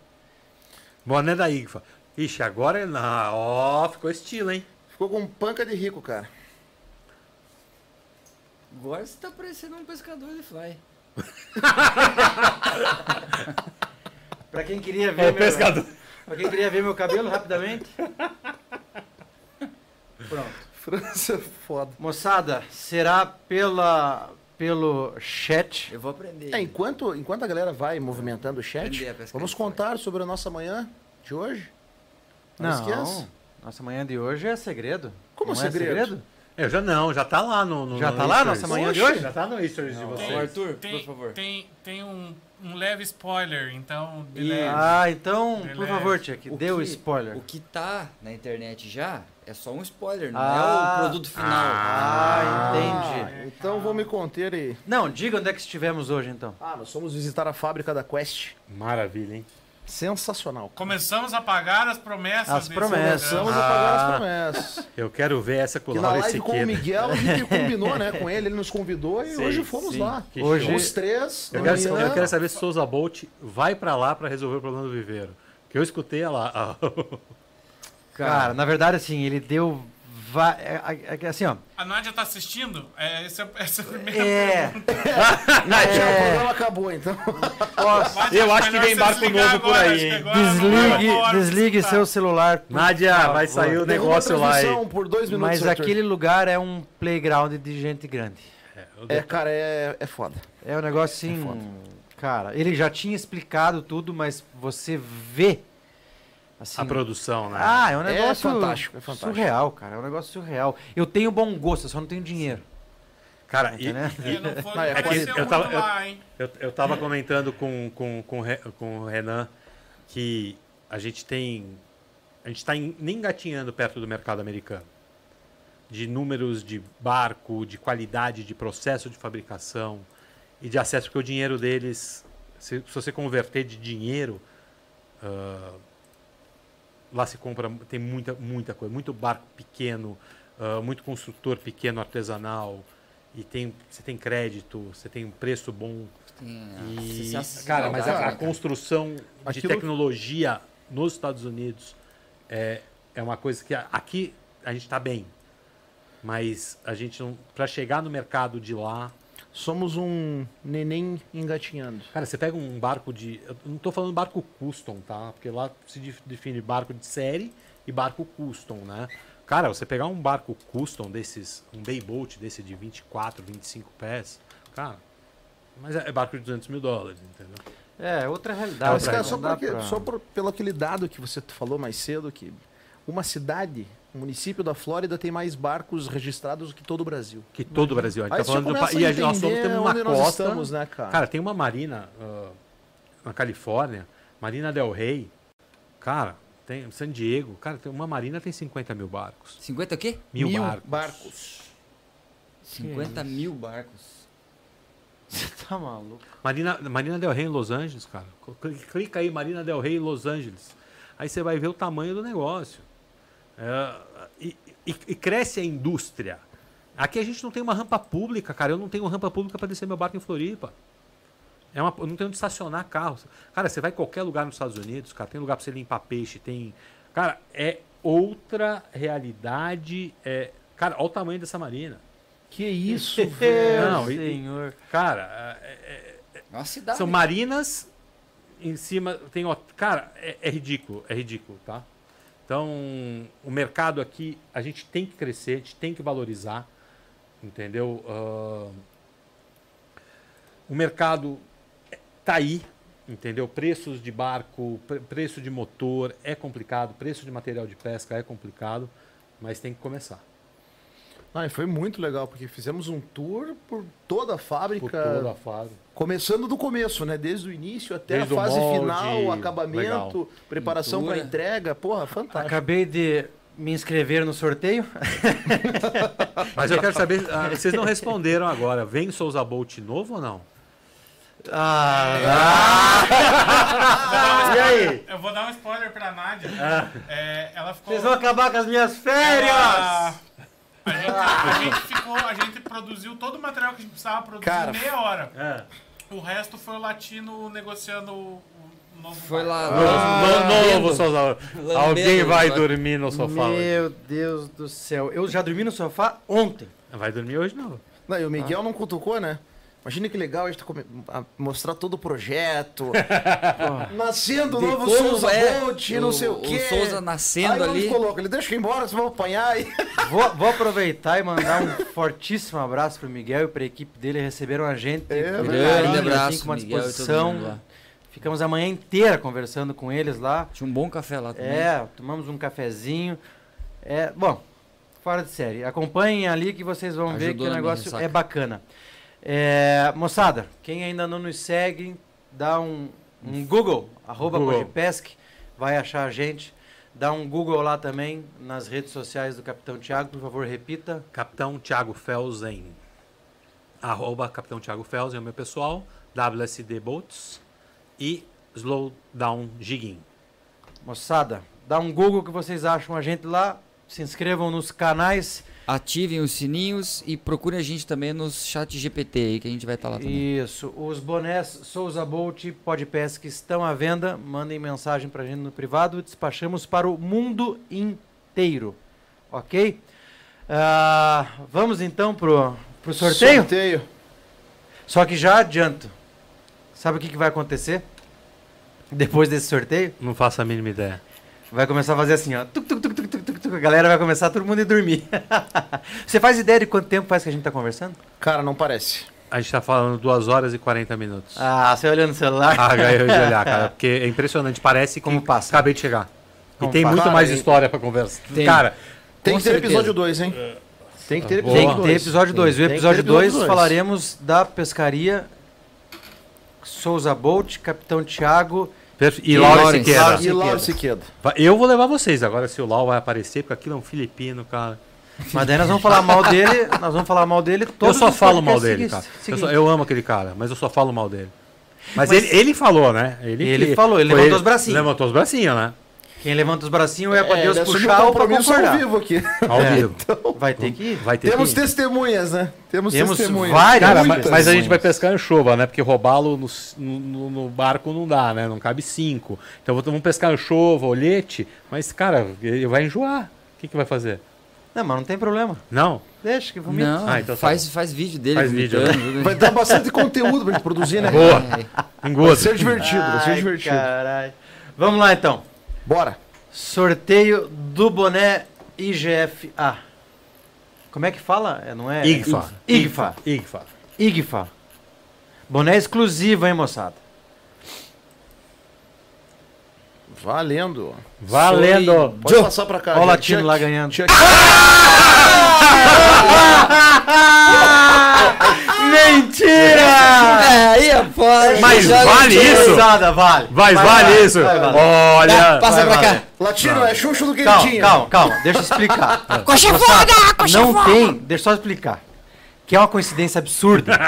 Boné da IGFA. Ixi, agora é na. Ó, ficou estilo, hein? Ficou com panca de rico, cara. Agora você tá parecendo um pescador de fly. Pra quem queria ver. É meu- pescador. Pra quem queria ver meu cabelo rapidamente. Pronto. França é foda. Moçada, será pela, pelo chat. Eu vou aprender. É, enquanto, enquanto a galera vai movimentando o chat, vamos contar sobre a nossa manhã de hoje? Não, esqueça. Nossa manhã de hoje é segredo. Como Não segredo? Eu já não, já tá lá no. no Já no tá lá nossa manhã de hoje? Já tá no stories de Não. vocês. Ô, Arthur, tem, por favor. Tem, tem um, um leve spoiler, então. de Ih. leve. Ah, então, por favor, Tia, que dê o spoiler. O que tá na internet já é só um spoiler, não Ah. é o produto final. Ah, entendi. Ah, então vou me conter e. Não, diga onde é que estivemos hoje, então. Ah, nós fomos visitar a fábrica da Quest. Maravilha, hein? Sensacional. Começamos a pagar as promessas. As promessas. Começamos a pagar Ah. as promessas. Eu quero ver essa com E o Laura live com o. Miguel, a gente combinou, né, com ele, ele nos convidou e Sim, hoje fomos sim. lá. Hoje- show. Os três, Eu quero, eu quero saber se Souza Bolt vai pra lá pra resolver o problema do viveiro. Que eu escutei ela. a- Cara, na verdade, assim, ele deu. Va- é- é- é- assim, ó. A Nádia tá assistindo? É, essa, essa é a primeira É. pergunta. Nádia, É. o programa acabou, então. Eu acho que vem barco novo por aí, agora é Desligue, hora desligue seu celular. Nádia, favor. vai sair o negócio lá. aí. por dois minutos, Mas Arthur. aquele lugar é um playground de gente grande. É, cara, é, é foda. É um negócio assim. cara, ele já tinha explicado tudo, mas você vê. Assim, A produção, né? Ah, é um É negócio fantástico, é fantástico. surreal, cara. É um negócio surreal. Eu tenho bom gosto, eu só não tenho dinheiro. Cara, e-? É, não foi, Não, é que eu tava- eu- lá? Eu, eu tava comentando com, com, com, com o Renan que a gente tem. A gente está nem engatinhando perto do mercado americano. De números de barco, de qualidade de processo de fabricação e de acesso, porque o dinheiro deles, se, se você converter de dinheiro, ah, lá se compra, tem muita, muita coisa, muito barco pequeno, ah, muito construtor pequeno artesanal, e tem, você tem crédito, você tem um preço bom. Tem E, a- acessibilidade, cara, mas a, a né, construção de Aquilo- tecnologia nos Estados Unidos é, é uma coisa que aqui a gente está bem. Mas a gente não. Para chegar no mercado de lá. Somos um neném engatinhando. Cara, você pega um barco de. Eu não estou falando barco custom, tá? Porque lá se define barco de série e barco custom, né? Cara, você pegar um barco custom desses. Um bay boat desse de 24, 25 pés. Cara. Mas é é barco de 200 mil dólares, entendeu? É, outra realidade. Mas, cara, não só, porque, pra- só por, pelo aquele dado que você falou mais cedo, que uma cidade, um município da Flórida tem mais barcos registrados do que todo o Brasil. Que todo o Brasil. A gente Aí tá falando do E a gente- nós somos temos uma costa. estamos, né, cara? Cara, tem uma marina ah, na Califórnia, Marina Del Rey. Cara, tem San Diego. Cara, tem uma marina tem 50 mil barcos. 50 o quê? Mil, barcos. 50 mil barcos. Você tá maluco. Marina, Marina Del Rey em Los Angeles, cara. Cl- Clica aí, Marina Del Rey em Los Angeles. Aí você vai ver o tamanho do negócio. É, e, e- e cresce a indústria. Aqui a gente não tem uma rampa pública, cara. Eu não tenho rampa pública para descer meu barco em Floripa. É uma, eu não tenho onde estacionar carro. Cara, você vai em qualquer lugar nos Estados Unidos, cara, tem lugar para você limpar peixe, tem. Cara, é outra realidade. É... Cara, olha o tamanho dessa marina. Que isso, Meu velho. Não, e- senhor. Cara, é- É uma cidade. são marinas em cima. Tem, cara, é, é ridículo, é ridículo, tá? Então, o mercado aqui, a gente tem que crescer, a gente tem que valorizar, entendeu? Ah, o mercado tá aí, entendeu? Preços de barco, pre- preço de motor é complicado, preço de material de pesca é complicado, mas tem que começar. Ah, foi muito legal, porque fizemos um tour por toda a fábrica, Por toda a fase. começando do começo, né? Desde o início até Desde a fase molde, final, o acabamento, legal. preparação para entrega. Porra, fantástico. Acabei de me inscrever no sorteio. Mas eu quero saber, ah, vocês não responderam agora. Vem Souza Bolt novo ou não? Ah, e aí? Eu vou dar um spoiler pra Nádia. É, ela ficou. vocês vão acabar com as minhas férias! Ela- A gente, a gente ficou, a gente produziu todo o material que a gente precisava produzir Cara, em meia hora. É. O resto foi o latino negociando o, o novo. Foi lá. No- no- novo Lambendo, Alguém vai vai. dormir no sofá hoje. Meu Deus do céu. Eu já dormi no sofá ontem. Vai dormir hoje não. Não, e o Miguel não cutucou, né? Imagina que legal a gente come- a mostrar todo o projeto. Nascendo o De novo Souza é Bolt, não o- sei o o quê. Souza nascendo Aí o ali. ficou louco. Ele deixa eu ir embora, vocês vão apanhar aí. Vou, vou aproveitar e mandar um fortíssimo abraço pro Miguel e pra equipe dele. Receberam a gente É, carinho, Grande assim, abraço, com uma Miguel e todo disposição. mundo lá. Ficamos a manhã inteira conversando com eles lá. Tinha um bom café lá também. É, tomamos um cafezinho. É, bom, fora de série. Acompanhem ali que vocês vão ver Ajudou que o negócio é bacana. É, moçada, quem ainda não nos segue, dá um, um Google, arroba Google. Podpesc, vai achar a gente. Dá um Google lá também nas redes sociais do Capitão Tiago, por favor, repita. Capitão Thiago Felsen. Arroba Capitão Thiago Felsen é o meu pessoal. WSD Boats. E Slowdown Jigging. Moçada, dá um Google que vocês acham a gente lá. Se inscrevam nos canais. Ativem os sininhos e procurem a gente também nos chat GPT aí, que a gente vai estar lá também. Isso. Os bonés Souza Bolt Podpesc estão à venda. Mandem mensagem pra gente no privado. Despachamos para o mundo inteiro. Ok? Ah, vamos então pro, pro sorteio? Sorteio. Só que já adianto. Sabe o que, que vai acontecer? Depois desse sorteio? Não faço a mínima ideia. Vai começar a fazer assim, ó. Tuc, tuc, tuc, A galera vai começar todo mundo a ir dormir. Você faz ideia de quanto tempo faz que a gente tá conversando? Cara, não parece. A gente tá falando 2 horas e 40 minutos. Ah, você olhando no celular. Ah, eu de olhar, cara. Porque é impressionante. Parece que Como passa. acabei de chegar. Como e tem passa. muito Cara, mais história pra conversa. Tem. Cara, Tem que ter certeza. episódio 2, hein? Tem que ter Boa. Tem episódio que ter 2. episódio 2. O Tem que ter episódio episódio 2 dois. falaremos da pescaria Souza Bolt, Capitão Tiago. Perfe- e E Laura Lawrence. Siqueira. E Lauro Siqueira. Eu vou levar vocês agora se o Lau vai aparecer, porque aquilo é um filipino, cara. Mas daí nós vamos falar mal dele. Nós vamos falar mal dele Eu todos só os falo mal dele, cara. Eu, só- eu amo aquele cara, mas eu só falo mal dele. Mas, Mas- ele, ele falou, né? Ele que- falou, ele levantou os bracinhos. Levantou os bracinhos, né? Quem levanta os bracinhos é pra Deus ele assumiu puxar o ou pra compromisso ao concordar. vivo aqui. Ao É. vivo. Vai ter que ir. Vai ter Temos que ir. testemunhas, né? Temos, Temos testemunhas. várias. Cara, mas, mas a gente vai pescar em chuva, né? Porque roubá-lo no, no, no barco não dá, né? Não cabe cinco. Então vamos pescar em chuva, olhete. Mas, cara, ele vai enjoar. O que, que vai fazer? Não, mas não tem problema. Não? Deixa que vomita. Não, Ah, então tá faz, faz vídeo dele. Faz vídeo, vomitando, tudo. Vai dar bastante conteúdo pra gente produzir, né? Boa. É, Vai ser divertido, vai ser divertido. caralho. Vamos lá então. Bora. Sorteio do boné IGFA. Como é que fala? É, Não é? Igfa. IGFA. Igfa. IGFA. Boné exclusivo, hein, moçada? Valendo. Valendo! Pode passar pra cá. Olha o latino Tinha- lá ganhando. tinha- Mentira! É, aí é foda. Mas vale isso? Vale. Mas Vai, vale vai, isso! vai, vale. Olha! Tá, passa Vai, pra vai. cá. Latino é Xuxo do que ele Calma, calma, calma. Deixa eu explicar. Coxa Moçada, foda, coxa Não foda. tem, deixa eu só explicar. Que é uma coincidência absurda.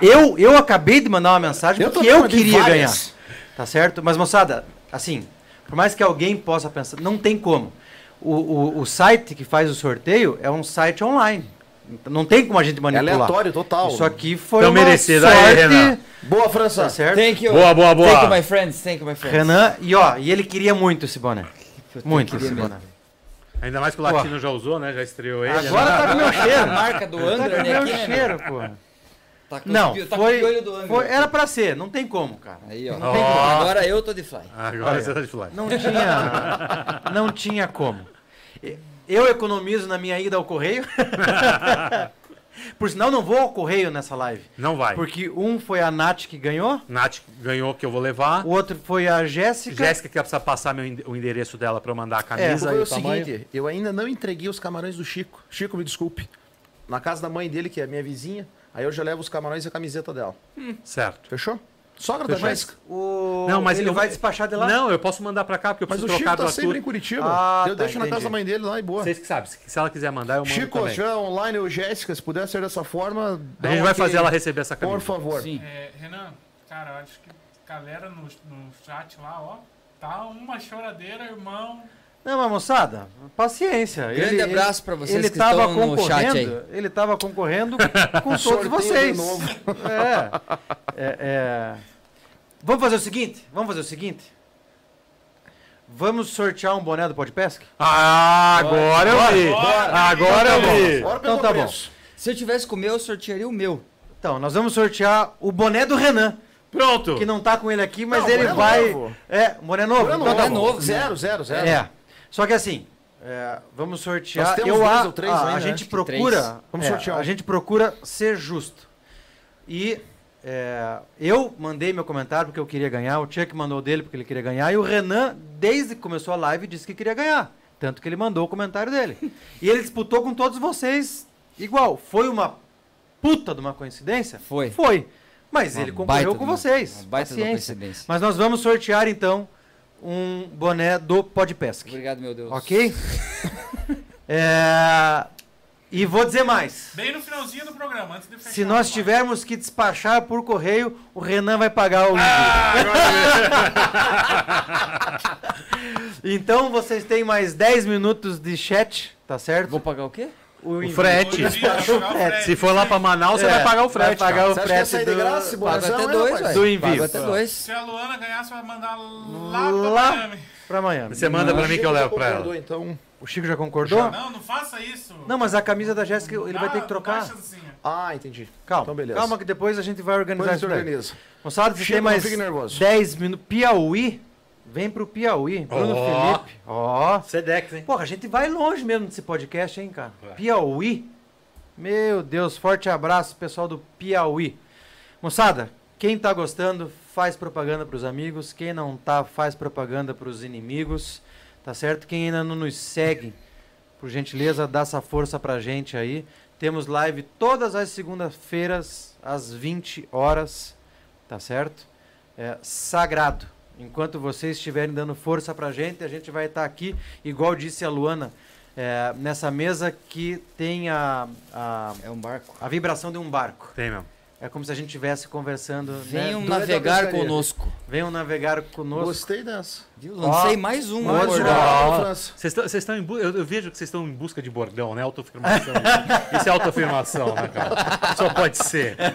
Eu, eu acabei de mandar uma mensagem Eu porque eu queria várias. ganhar. Tá certo? Mas, moçada, assim, por mais que alguém possa pensar, não tem como. O, o, o site que faz o sorteio é um site online. Então, Não tem como a gente É manipular. aleatório, total. Isso aqui foi Então uma merecido. sorte. Aí, Renan. Boa, França. Tá certo? Thank you. Boa, boa, boa. Thank you, my friends. Thank you, my friends. Renan, e ó, e ele queria muito esse boné. Muito esse mesmo. boné. Ainda mais que o Latino já usou, né? Já estreou ele. Agora tá com meu A cheiro. marca do Tá com André meu aqui, né? cheiro, pô. Tá com Não, pi- tá foi, com o piolho do André. foi- era pra ser, não tem como, cara. Aí, ó. Não tem como. Agora eu tô de fly. Agora você tá de fly. Não tinha, não tinha como. E- Eu economizo na minha ida ao correio. Por sinal, não vou ao correio nessa live. Não vai. Porque um foi a Nath que ganhou, Nath ganhou que eu vou levar. o outro foi a Jéssica. Jéssica que precisa passar meu o endereço dela pra eu mandar a camisa Foi e o o seguinte, eu ainda não entreguei os camarões do Chico. Chico, me desculpe. Na casa da mãe dele, que é minha vizinha, aí eu já levo os camarões e a camiseta dela. Certo. Fechou? Sogra da Mas Jéssica. o, Não, mas ele eu- vai despachar de lá? Não, eu posso mandar pra cá, porque eu Mas o preciso Chico trocar tá do sempre em Curitiba. Ah, eu tá, deixo na casa entendi. da mãe dele lá e boa. Vocês que sabem, se ela quiser mandar, eu mando Chico, também. se tiver online ou Jéssica, se puder ser dessa forma, A gente vai ok, fazer ela receber essa camisa. Por favor. Sim. É, Renan, cara, eu acho que a galera no, no chat lá, ó, tá uma choradeira, irmão. Não, mas moçada, paciência. Grande abraço pra vocês ele que tava estão no chat concorrendo, Ele estava concorrendo com todos vocês. novo. É, é, é. Vamos fazer o seguinte? Vamos fazer o seguinte? Vamos sortear um boné do Podpesc? Ah, agora eu vi. Bora. Agora eu vi. Bora Então tá bom. preço. Se eu tivesse com o meu, eu sortearia o meu. Então, nós vamos sortear o boné do Renan, Pronto. que não tá com ele aqui, mas Não, ele boné vai. novo. É, boné novo. Boné Então tá Boné novo. Zero, zero, zero. É. Só que assim, é, vamos sortear. Eu, a, a, ainda, a né? gente que procura. três. Vamos é, sortear. A gente procura ser justo. E é, eu mandei meu comentário porque eu queria ganhar, o Chuck mandou dele porque ele queria ganhar, e o Renan, desde que começou a live, disse que queria ganhar. Tanto que ele mandou o comentário dele. e ele disputou com todos vocês igual. Foi uma puta de uma coincidência? Foi. Foi. Mas Uma ele concorreu com uma- vocês. uma baita de uma Paciência. coincidência. Mas nós vamos sortear então um boné do Podpesc. Obrigado, meu Deus. Ok? É, E vou dizer mais. Bem no finalzinho do programa, antes de fechar. Se nós tivermos que despachar por correio, o Renan vai pagar o envio. então vocês têm mais 10 minutos de chat, tá certo? Vou pagar o quê? O, envio. frete. O frete. Se for lá pra Manaus, você É, vai pagar o frete. Vai pagar cara. o Você frete do- graça Pago bonezão, até dois, velho. Do envio. Pago até dois. Se a Luana ganhar, você vai mandar lá Lá. pra Miami. pra amanhã. Você manda pra mim que eu levo pra ela. Então... O Chico já concordou? Não, não faça isso. Não, mas a camisa da Jéssica ele vai Dá- ter que trocar. assim. Ah, entendi. Calma, Então, beleza. calma que depois a gente vai organizar Depois isso organiza. Moçada, você tem não mais fique nervoso. 10 minutos. Piauí, vem pro Piauí. Bruno Ó. Felipe. Ó. Sedex, hein? Porra, a gente vai longe mesmo desse podcast, hein, cara? Piauí. Meu Deus, forte abraço, pessoal do Piauí. Moçada, quem tá gostando, faz propaganda pros amigos. Quem não tá, faz propaganda pros inimigos. Tá certo? Quem ainda não nos segue, por gentileza, dá essa força pra gente aí. Temos live todas as segundas-feiras, às 20 horas. Tá certo? É sagrado. Enquanto vocês estiverem dando força pra gente, a gente vai estar aqui, igual disse a Luana, é, nessa mesa que tem a, a, É um barco. a vibração de um barco. Tem mesmo. É como se a gente estivesse conversando. né? Venham Doida navegar conosco. Venham navegar conosco. Gostei dessa. Lancei Ó, mais um. mais hoje. um. Vocês estão- vocês estão em bu- eu, eu vejo que vocês estão em busca de bordão, né? Autoafirmação. Isso é autoafirmação, né, cara? Só pode ser.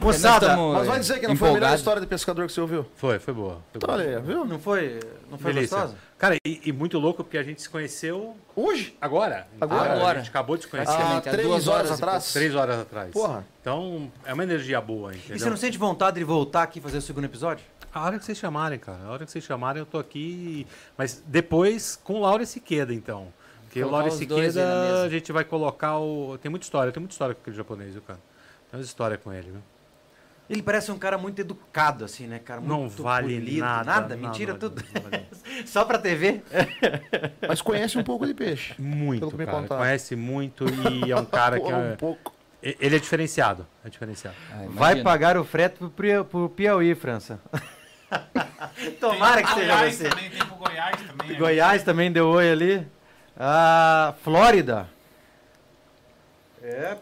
Moçada, Mas vai dizer que não foi a melhor história de pescador que você ouviu? Foi, foi boa. Foi Então, boa. olha viu? não foi, não foi Delícia. gostosa? Cara, e, e muito louco porque a gente se conheceu Hoje? agora. Agora? Agora. A gente acabou de se conhecer há três duas horas, horas atrás? três horas atrás. Porra. Então, é uma energia boa, entendeu? E você não sente vontade de voltar aqui e fazer o segundo episódio? A hora que vocês chamarem, cara. A hora que vocês chamarem, eu tô aqui. Mas depois com o Laura Siqueda, então. Porque o Colocar Laura aí na Siqueda, a gente vai colocar o. Tem muita história, tem muita história com aquele japonês, viu, cara? Tem história com ele, viu? Ele parece um cara muito educado, assim, né, cara? Não Muito vale polido. nada. Nada, nada, mentira, nada, tudo. nada. Só pra TV? Mas conhece um pouco de peixe. Muito, Pelo que me cara. Conhece muito e é um cara que. Porra, um é- pouco. Ele é diferenciado. É diferenciado. Ah, Vai pagar o frete pro, pro Piauí, França. Tomara que seja Goiás você. também, tem pro Goiás também. né? Goiás também deu oi ali. Ah, Flórida. É.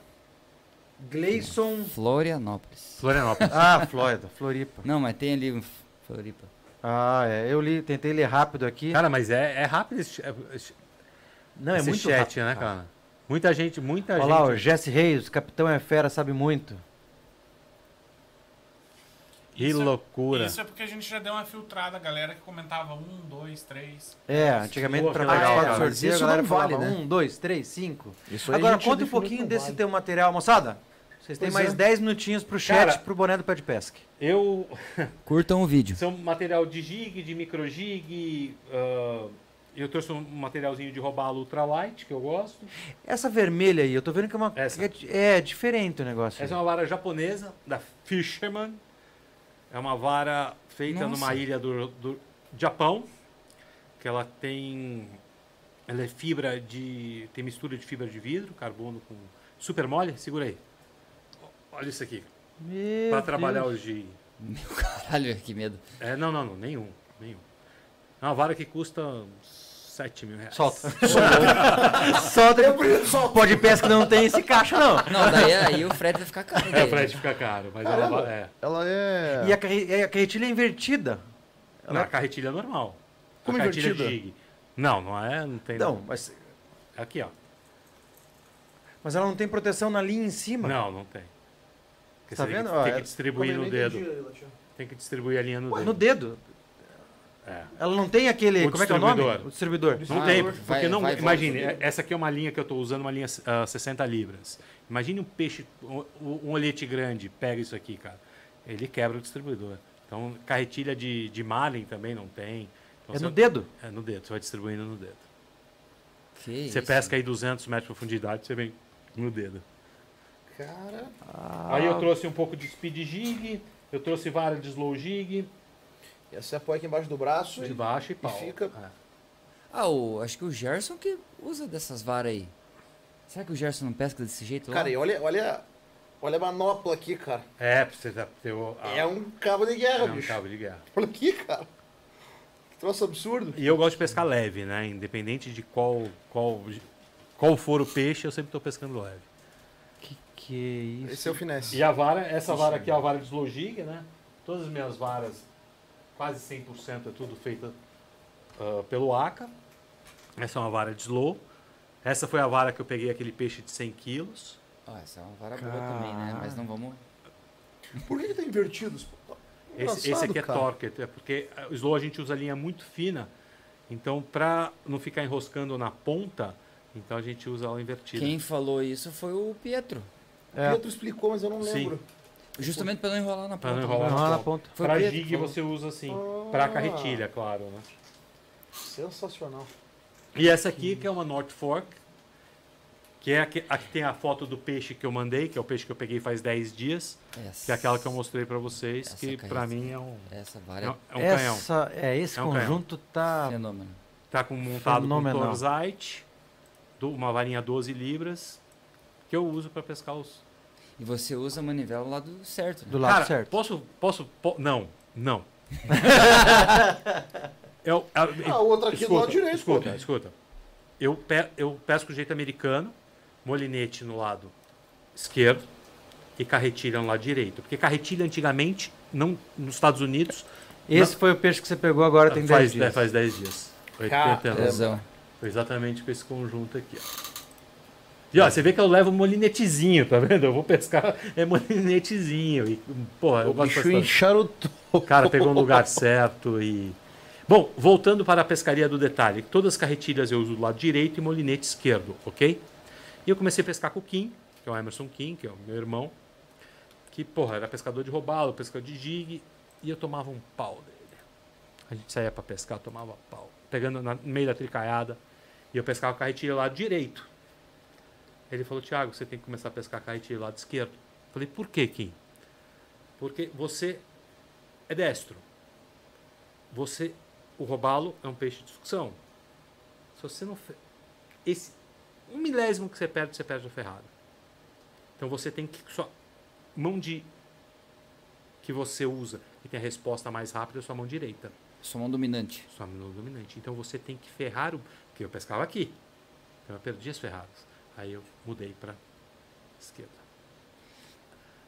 Gleison. Florianópolis. Florianópolis. Ah, Flórida, Floripa. Não, mas tem ali Floripa. Ah, é. Eu li, tentei ler rápido aqui. Cara, mas é, é rápido esse, esse Não, é muito chat, rápido, né, cara? Muita gente, muita Olha gente. lá, o Jesse Reis, capitão é fera, sabe muito. Que Isso é- loucura. Isso é porque a gente já deu uma filtrada, a galera que comentava um, dois, três. É, antigamente Pô, pra legal, participar do cara. Mas sorteio, a galera não vale, falava né? um, dois, três, cinco. Isso Agora, conta um pouquinho desse vale. teu material. Moçada, vocês têm Pois mais é. 10 minutinhos pro chat, Cara, pro boné do Pé de Pesca. Eu. Curtam o vídeo. São material de gig, de micro gig. ah, eu trouxe um materialzinho de robalo ultralight, que eu gosto. Essa vermelha aí, eu tô vendo que é uma... Essa. É, é diferente o negócio. Essa é uma vara japonesa, da Fisherman. É uma vara feita Nossa. numa ilha do, do Japão. Que ela tem. Ela é fibra de. Tem mistura de fibra de vidro, carbono com. Super mole? Segura aí. Olha isso aqui. Meu Pra trabalhar Deus. o jig. Caralho, que medo. É, não, não, não, nenhum, nenhum. É uma vara que custa uns 7 mil reais. Solta. Solta. Solta. Pode pesca não tem esse caixa, não. Não, daí aí o frete vai ficar caro. É, daí, o frete né? fica caro, mas ela Caramba. va- é. Ela é. E a, carre- e a carretilha é invertida. Não, a carretilha é normal. Como a carretilha invertida? jig. Não, não é, não tem. Não, mas, É aqui, ó. mas ela não tem proteção na linha em cima. Não, não tem. Porque Tá você tem vendo? que- tem é- que distribuir no dedo. Tem que distribuir a linha no Ué, dedo. No dedo. É. Ela não tem aquele. O como é que é o nome? distribuidor. O distribuidor. Não Ah, tem, vai- porque não. vai imagine, volta. essa aqui é uma linha que eu estou usando, uma linha ah, 60 libras. Imagine um peixe, um, um olhete grande, pega isso aqui, cara. Ele quebra o distribuidor. Então, carretilha de, de marlin também não tem. Então, É você- no dedo. É no dedo, você vai distribuindo no dedo. Que Você isso. pesca aí 200 metros de profundidade, você vem no dedo. Cara. Aí eu trouxe um pouco de speed jig, eu trouxe vara de slow jig, E você apoia aqui embaixo do braço. de baixo e pau. fica- É. Ah, o, acho que o Gerson que usa dessas varas aí. Será que o Gerson não pesca desse jeito Cara, lá? e olha, olha, olha a manopla aqui, cara. É, pra você ter- o, a- É um cabo de guerra, é um bicho. cabo de guerra. Olha aqui, cara. Que troço absurdo. E eu gosto de pescar leve, né? Independente de qual, qual, qual for o peixe, eu sempre estou pescando leve. Que isso? Esse é o finesse. E a vara, essa vara aqui é a vara de slow jig, né? Todas as minhas varas, quase 100% é tudo feita ah, pelo ACA. Essa é uma vara de slow. Essa foi a vara que eu peguei aquele peixe de 100 quilos. Ah, essa é uma vara boa também, né? Mas não vamos... Por que, que tá invertido? Esse, esse Engraçado, aqui é cara. torque, é porque o slow a gente usa linha muito fina. Então, para não ficar enroscando na ponta, então a gente usa ela invertida. Quem falou isso foi o Pietro. O É. Pietro explicou, mas eu não Sim. lembro. Justamente pra não enrolar na Pra ponta. não enrolar Não, na ponta. Foi o Para jig falou. você usa assim, Ah. para carretilha, claro, né? Sensacional. E essa aqui que é uma North Fork, que é a que, a que tem a foto do peixe que eu mandei, que é o peixe que eu peguei faz 10 dias, Essa, que é aquela que eu mostrei para vocês, Essa que para mim é um, Essa é vara um, é um canhão. Essa, é, esse É um canhão. conjunto tá. fenômeno. Tá com montado Fenomenal. com torzite, do- uma varinha 12 libras, que eu uso para pescar os. E você usa a manivela do lado certo, né? Do lado Cara, certo. posso, posso, po- não, não. eu, a, Ah, o outro aqui do lado direito, Escuta, pô. escuta. Eu, pe, eu pesco do jeito americano, molinete no lado esquerdo e carretilha no lado direito. Porque carretilha antigamente, não, nos Estados Unidos, Esse foi o peixe que você pegou agora tem 10 faz, dias. faz 10 dias. Foi exatamente com esse conjunto aqui, ó. E ó, você vê que eu levo molinetezinho, tá vendo? Eu vou pescar, é molinetezinho. E, porra, eu O gosto bicho encharutou. O cara pegou no lugar certo e. Bom, voltando para a pescaria do detalhe. Todas as carretilhas eu uso do lado direito e molinete esquerdo, ok? E eu comecei a pescar com o Kim, que é o Emerson Kim, que é o meu irmão. Que, porra, era pescador de robalo, pescador de jig. E eu tomava um pau dele. A gente saía para pescar, tomava pau. Pegando na- no meio da tricaiada. E eu pescava com a carretilha do lado direito. Ele falou, Thiago, você tem que começar a pescar carretilha do lado esquerdo. Eu falei, por que, Kim? Porque você é destro. Você, o robalo é um peixe de sucção. Se você não fe- esse um milésimo que você perde, você perde a ferrada. Então você tem que sua mão de que você usa que tem a resposta mais rápida é a sua mão direita, Sua mão dominante. sua mão dominante. Então você tem que ferrar o porque eu pescava aqui. Então eu perdi as ferradas. Aí eu mudei para esquerda.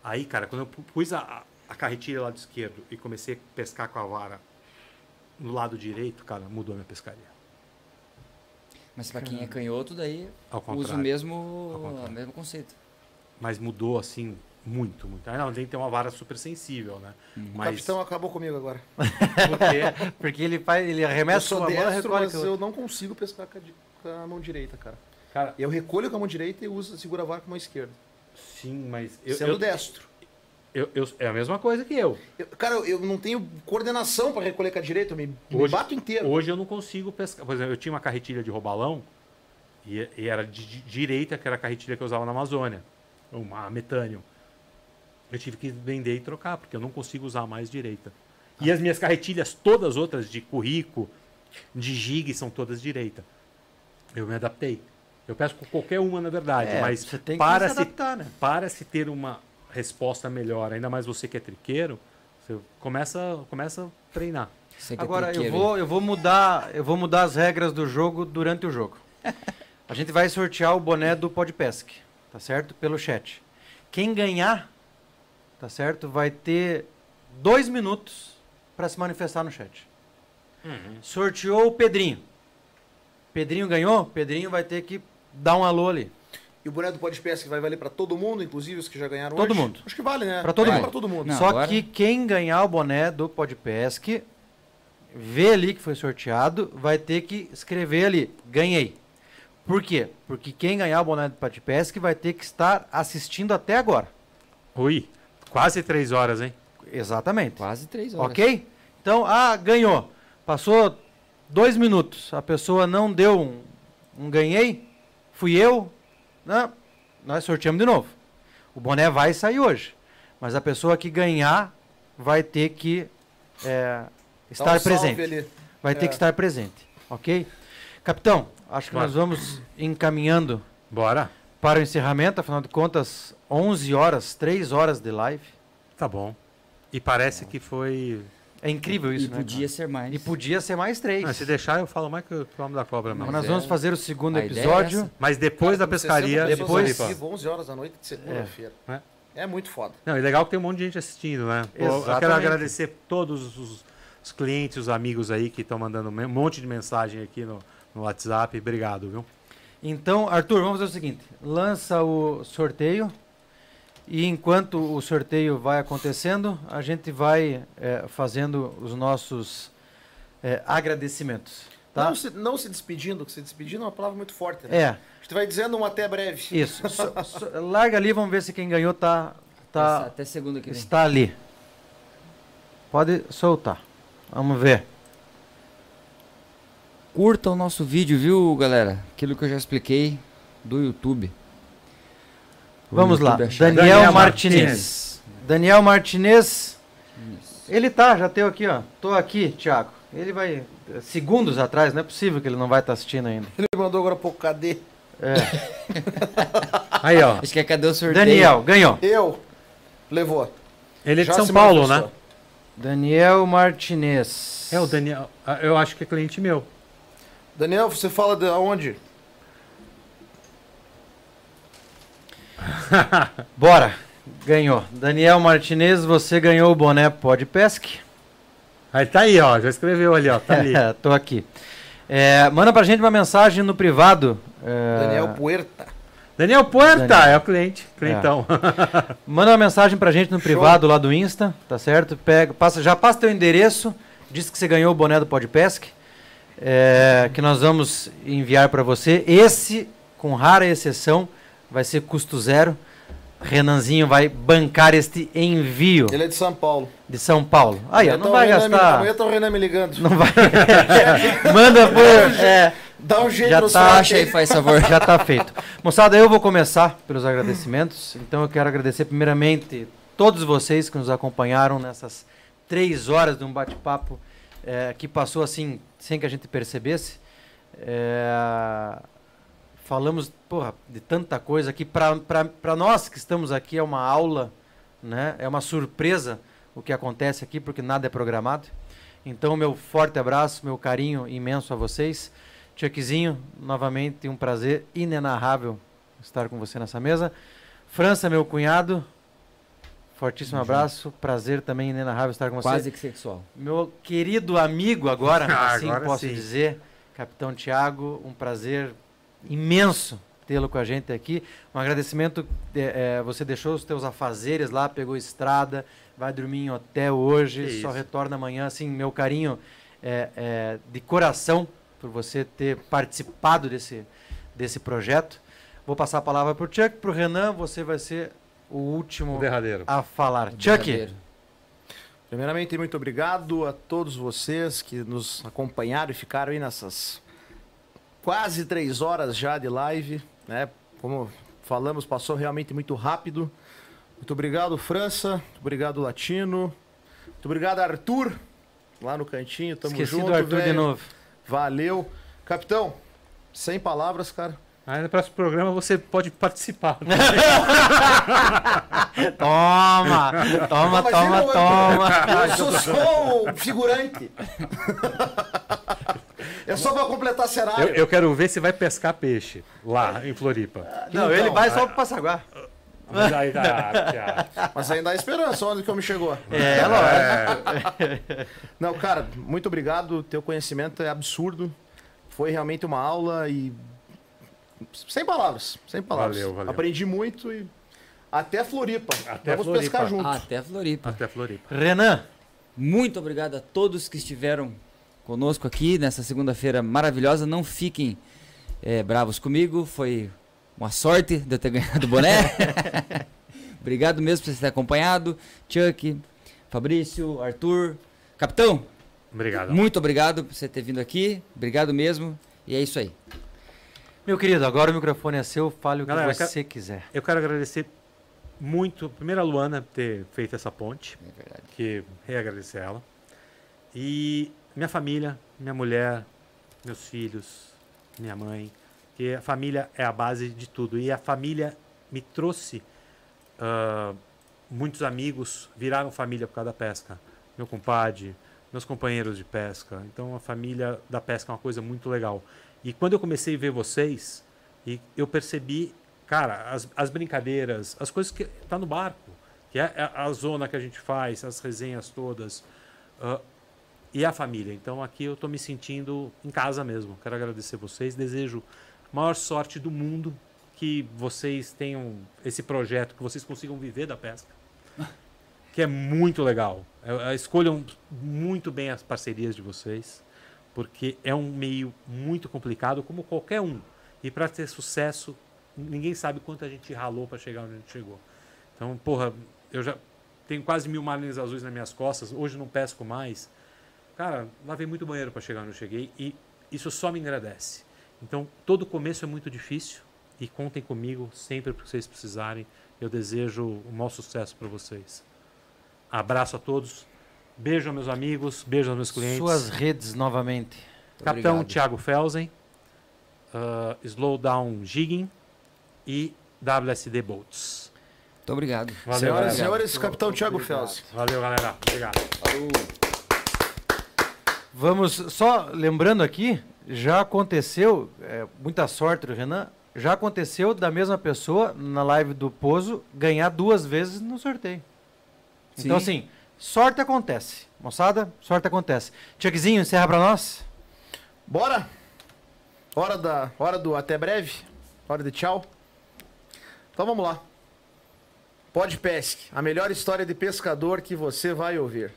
Aí, cara, quando eu pu- pus a, a carretilha lá do esquerdo e comecei a pescar com a vara no lado direito, cara, mudou a minha pescaria. Mas pra quem é canhoto, daí usa o mesmo, o mesmo conceito. Mas mudou assim muito, muito. Ah, não, tem que ter uma vara super sensível, né? O Mas capitão acabou comigo agora. porque Porque ele faz, ele Eu arremessa sou uma e destro, recolhe mas eu não consigo pescar com a, com a mão direita, cara. Cara, Eu recolho com a mão direita e uso, seguro a vara com a mão esquerda. sim, mas eu, sendo eu, destro. eu- eu- é a mesma coisa que eu. Eu- cara, eu, não tenho coordenação pra recolher com a direita, eu me, me Hoje- bato inteiro. Hoje eu não consigo pescar. Por exemplo, eu tinha uma carretilha de robalão e, e era de, de direita, que era a carretilha que eu usava na Amazônia, uma metânio. Eu tive que vender e trocar, porque eu não consigo usar mais direita. E as minhas carretilhas, todas outras de currico, de gig, são todas direita. Eu me adaptei. Eu pesco com qualquer uma, na verdade, É, mas você tem que para se se, adaptar, né? para se ter uma, resposta melhor. Ainda mais você que é triqueiro, você começa, começa a treinar. Você que é Agora eu triqueiro, vou, eu vou mudar, eu vou mudar as regras do jogo durante o jogo. A gente vai sortear o boné do Podpesc, tá certo? Pelo chat. Quem ganhar, tá certo? Vai ter dois minutos para se manifestar no chat. Sorteou o Pedrinho. Pedrinho ganhou? Pedrinho vai ter que dar um alô ali. E o boné do Podpesc vai valer pra todo mundo, inclusive os que já ganharam Todo hoje? mundo. Acho que vale, né? Pra todo É, todo mundo. Não, Só agora- que quem ganhar o boné do Podpesc, vê ali que foi sorteado, vai ter que escrever ali, ganhei. Por quê? Porque quem ganhar o boné do Podpesc vai ter que estar assistindo até agora. Ui, quase três horas, hein? Exatamente. Quase três horas. Ok? Então, ah, ganhou. Passou dois minutos. A pessoa não deu um, um ganhei. Fui eu. Não, nós sorteamos de novo. O boné vai sair hoje. Mas a pessoa que ganhar vai ter que é, estar um presente. ali. Vai ter É. que estar presente. Ok? Capitão, acho que Bora. nós vamos encaminhando Bora. para o encerramento. Afinal de contas, 11 horas, 3 horas de live. Tá bom. E parece que foi. É incrível isso, E né? podia ser mais. E podia ser mais três. Ah, se deixar, eu falo mais que o homem da cobra Mas mesmo. nós é- vamos fazer o segundo a é episódio. essa. Mas depois da Com pescaria, 60 pessoas depois- vivo, 11 horas da noite de segunda-feira. É. É. muito foda. Não, e legal que tem um monte de gente assistindo, né? Pô, eu quero Exatamente. agradecer todos os, os clientes, os amigos aí que estão mandando um monte de mensagem aqui no, no WhatsApp. Obrigado, viu? Então, Arthur, vamos fazer o seguinte: lança o sorteio. E enquanto o sorteio vai acontecendo, a gente vai eh, fazendo os nossos eh, agradecimentos. Tá? Não, se, não se despedindo, que se despedindo é uma palavra muito forte. Né? É, A gente vai dizendo um até breve. isso. So- so- larga ali, vamos ver se quem ganhou tá, tá, Até segunda que vem. está ali. Pode soltar. Vamos ver. Curta o nosso vídeo, viu, galera? Aquilo que eu já expliquei do YouTube. Vamos lá. Daniel, Daniel Martinez. Martinez. Daniel Martinez. Isso. Ele tá, já teu aqui, ó. Tô aqui, Thiago. Ele vai. Segundos atrás, não é possível que ele não vai estar assistindo ainda. Ele mandou agora pouco, cadê? É. Aí, ó. Acho que é cadê o sorteio? Daniel, ganhou. Eu. Levou. Ele é de Já São Paulo, né? Daniel Martinez. É o Daniel. ah, Eu acho que é cliente meu. Daniel, você fala de onde? Bora. Ganhou. Daniel Martinez, você ganhou o boné Podpesc. Aí tá aí, ó. Já escreveu ali, ó. Tá ali. É, tô aqui. É, manda pra gente uma mensagem no privado. é, Daniel Puerta. Daniel Puerta Daniel. é o cliente. Clientão. Manda uma mensagem pra gente no Show. privado lá do Insta, tá certo? Pega, passa, já passa teu endereço, diz que você ganhou o boné do Podpesc, é, que nós vamos enviar pra você. Esse, com rara exceção, vai ser custo zero. Renanzinho vai bancar este envio Ele é de São Paulo. de São Paulo. Aí, não tá o vai Renan me- gastar. Amanhã tá o Renan me ligando. Não vai. Manda por. É, Dá um jeito Já no tá. Acha aí, faz favor. já tá feito. Moçada, eu vou começar pelos agradecimentos. Então eu quero agradecer primeiramente todos vocês que nos acompanharam nessas três horas de um bate-papo eh, que passou assim sem que a gente percebesse. Eh, falamos, porra, de tanta coisa que para nós que estamos aqui é uma aula, né? É uma surpresa o que acontece aqui porque nada é programado. Então meu forte abraço, meu carinho imenso a vocês. Chuckzinho, novamente um prazer inenarrável estar com você nessa mesa. França, meu cunhado, fortíssimo abraço, prazer também inenarrável estar com você. Quase que sexual. Meu querido amigo agora, Ah, assim agora posso sim. dizer, Capitão Tiago, um prazer imenso tê-lo com a gente aqui. Um agradecimento, eh, eh, você deixou os teus afazeres lá, pegou estrada, vai dormir em hotel hoje, Que só isso. retorna amanhã. Assim, meu carinho eh, eh, de coração por você ter participado desse, desse projeto. Vou passar a palavra para o Chuck, para o Renan, você vai ser o último O derradeiro. a falar. Chuck. Primeiramente, muito obrigado a todos vocês que nos acompanharam e ficaram aí nessas quase três horas já de live, né? Como falamos, passou realmente muito rápido. Muito obrigado, França. Muito obrigado, Latino. Muito obrigado, Arthur. Lá no cantinho, tamo esqueci junto, do Arthur de velho. novo. Valeu. Capitão, sem palavras, cara. Aí no próximo programa você pode participar. Toma! Toma, toma, eu- toma! Eu sou só o figurante. É só pra completar Eu, cenário. eu quero ver se vai pescar peixe lá em Floripa. Não, ele vai só pro Passaguá. Mas ah, ainda há esperança, onde que eu me chegou. É, lógico. Não, cara, muito obrigado. Teu conhecimento é absurdo. Foi realmente uma aula e. Sem palavras. Sem palavras. Valeu, valeu. Aprendi muito e. Até Floripa. Até Vamos Floripa. pescar junto. Até Floripa. Até Floripa. Renan, Muito obrigado a todos que estiveram conosco aqui nessa segunda-feira maravilhosa. Não fiquem eh, bravos comigo, foi uma sorte de eu ter ganhado o boné. obrigado mesmo por você ter acompanhado. Chuck, Fabrício, Arthur, Capitão, Obrigado. muito obrigado por você ter vindo aqui. Obrigado mesmo. E é isso aí. meu querido, agora o microfone é seu, fale o que Galera, você quiser. Eu quero agradecer muito, primeiro a Luana por ter feito essa ponte, É verdade. que reagradecer ela. E minha família, minha mulher, meus filhos, minha mãe, que a família é a base de tudo. E a família me trouxe ah, muitos amigos, viraram família por causa da pesca. Meu compadre, meus companheiros de pesca. Então a família da pesca é uma coisa muito legal. E quando eu comecei a ver vocês, e eu percebi, cara, as, as brincadeiras, as coisas que tá no barco, que é a, a zona que a gente faz, as resenhas todas, ah, e a família. Então aqui eu tô me sentindo em casa mesmo. Quero agradecer vocês, desejo a maior sorte do mundo que vocês tenham esse projeto, que vocês consigam viver da pesca. Que é muito legal. Escolham muito bem as parcerias de vocês, porque é um meio muito complicado, como qualquer um. E para ter sucesso, ninguém sabe quanto a gente ralou para chegar onde a gente chegou. Então, porra, eu já tenho quase mil marlins azuis nas minhas costas, hoje não pesco mais. Cara, lavei muito banheiro para chegar onde eu cheguei e isso só me agradece. Então, todo começo é muito difícil e contem comigo sempre que vocês precisarem. Eu desejo o maior sucesso para vocês. Abraço a todos. Beijo aos meus amigos, beijo aos meus clientes. Suas redes novamente. Capitão obrigado. Thiago Felsen, uh, Slowdown Jigging e WSD Boats. Muito obrigado. Valeu, Senhoras e senhores, capitão Thiago Fels. Valeu, galera. Obrigado. Falou. Vamos, só lembrando aqui, já aconteceu, é, muita sorte do Renan, já aconteceu da mesma pessoa na live do Pozo ganhar duas vezes no sorteio. Então, Sim. assim, sorte acontece. Moçada, sorte acontece. Chuckzinho, encerra pra nós. Bora? Hora, da, hora do até breve? Hora de tchau? Então vamos lá. Pode Pesque, a melhor história de pescador que você vai ouvir.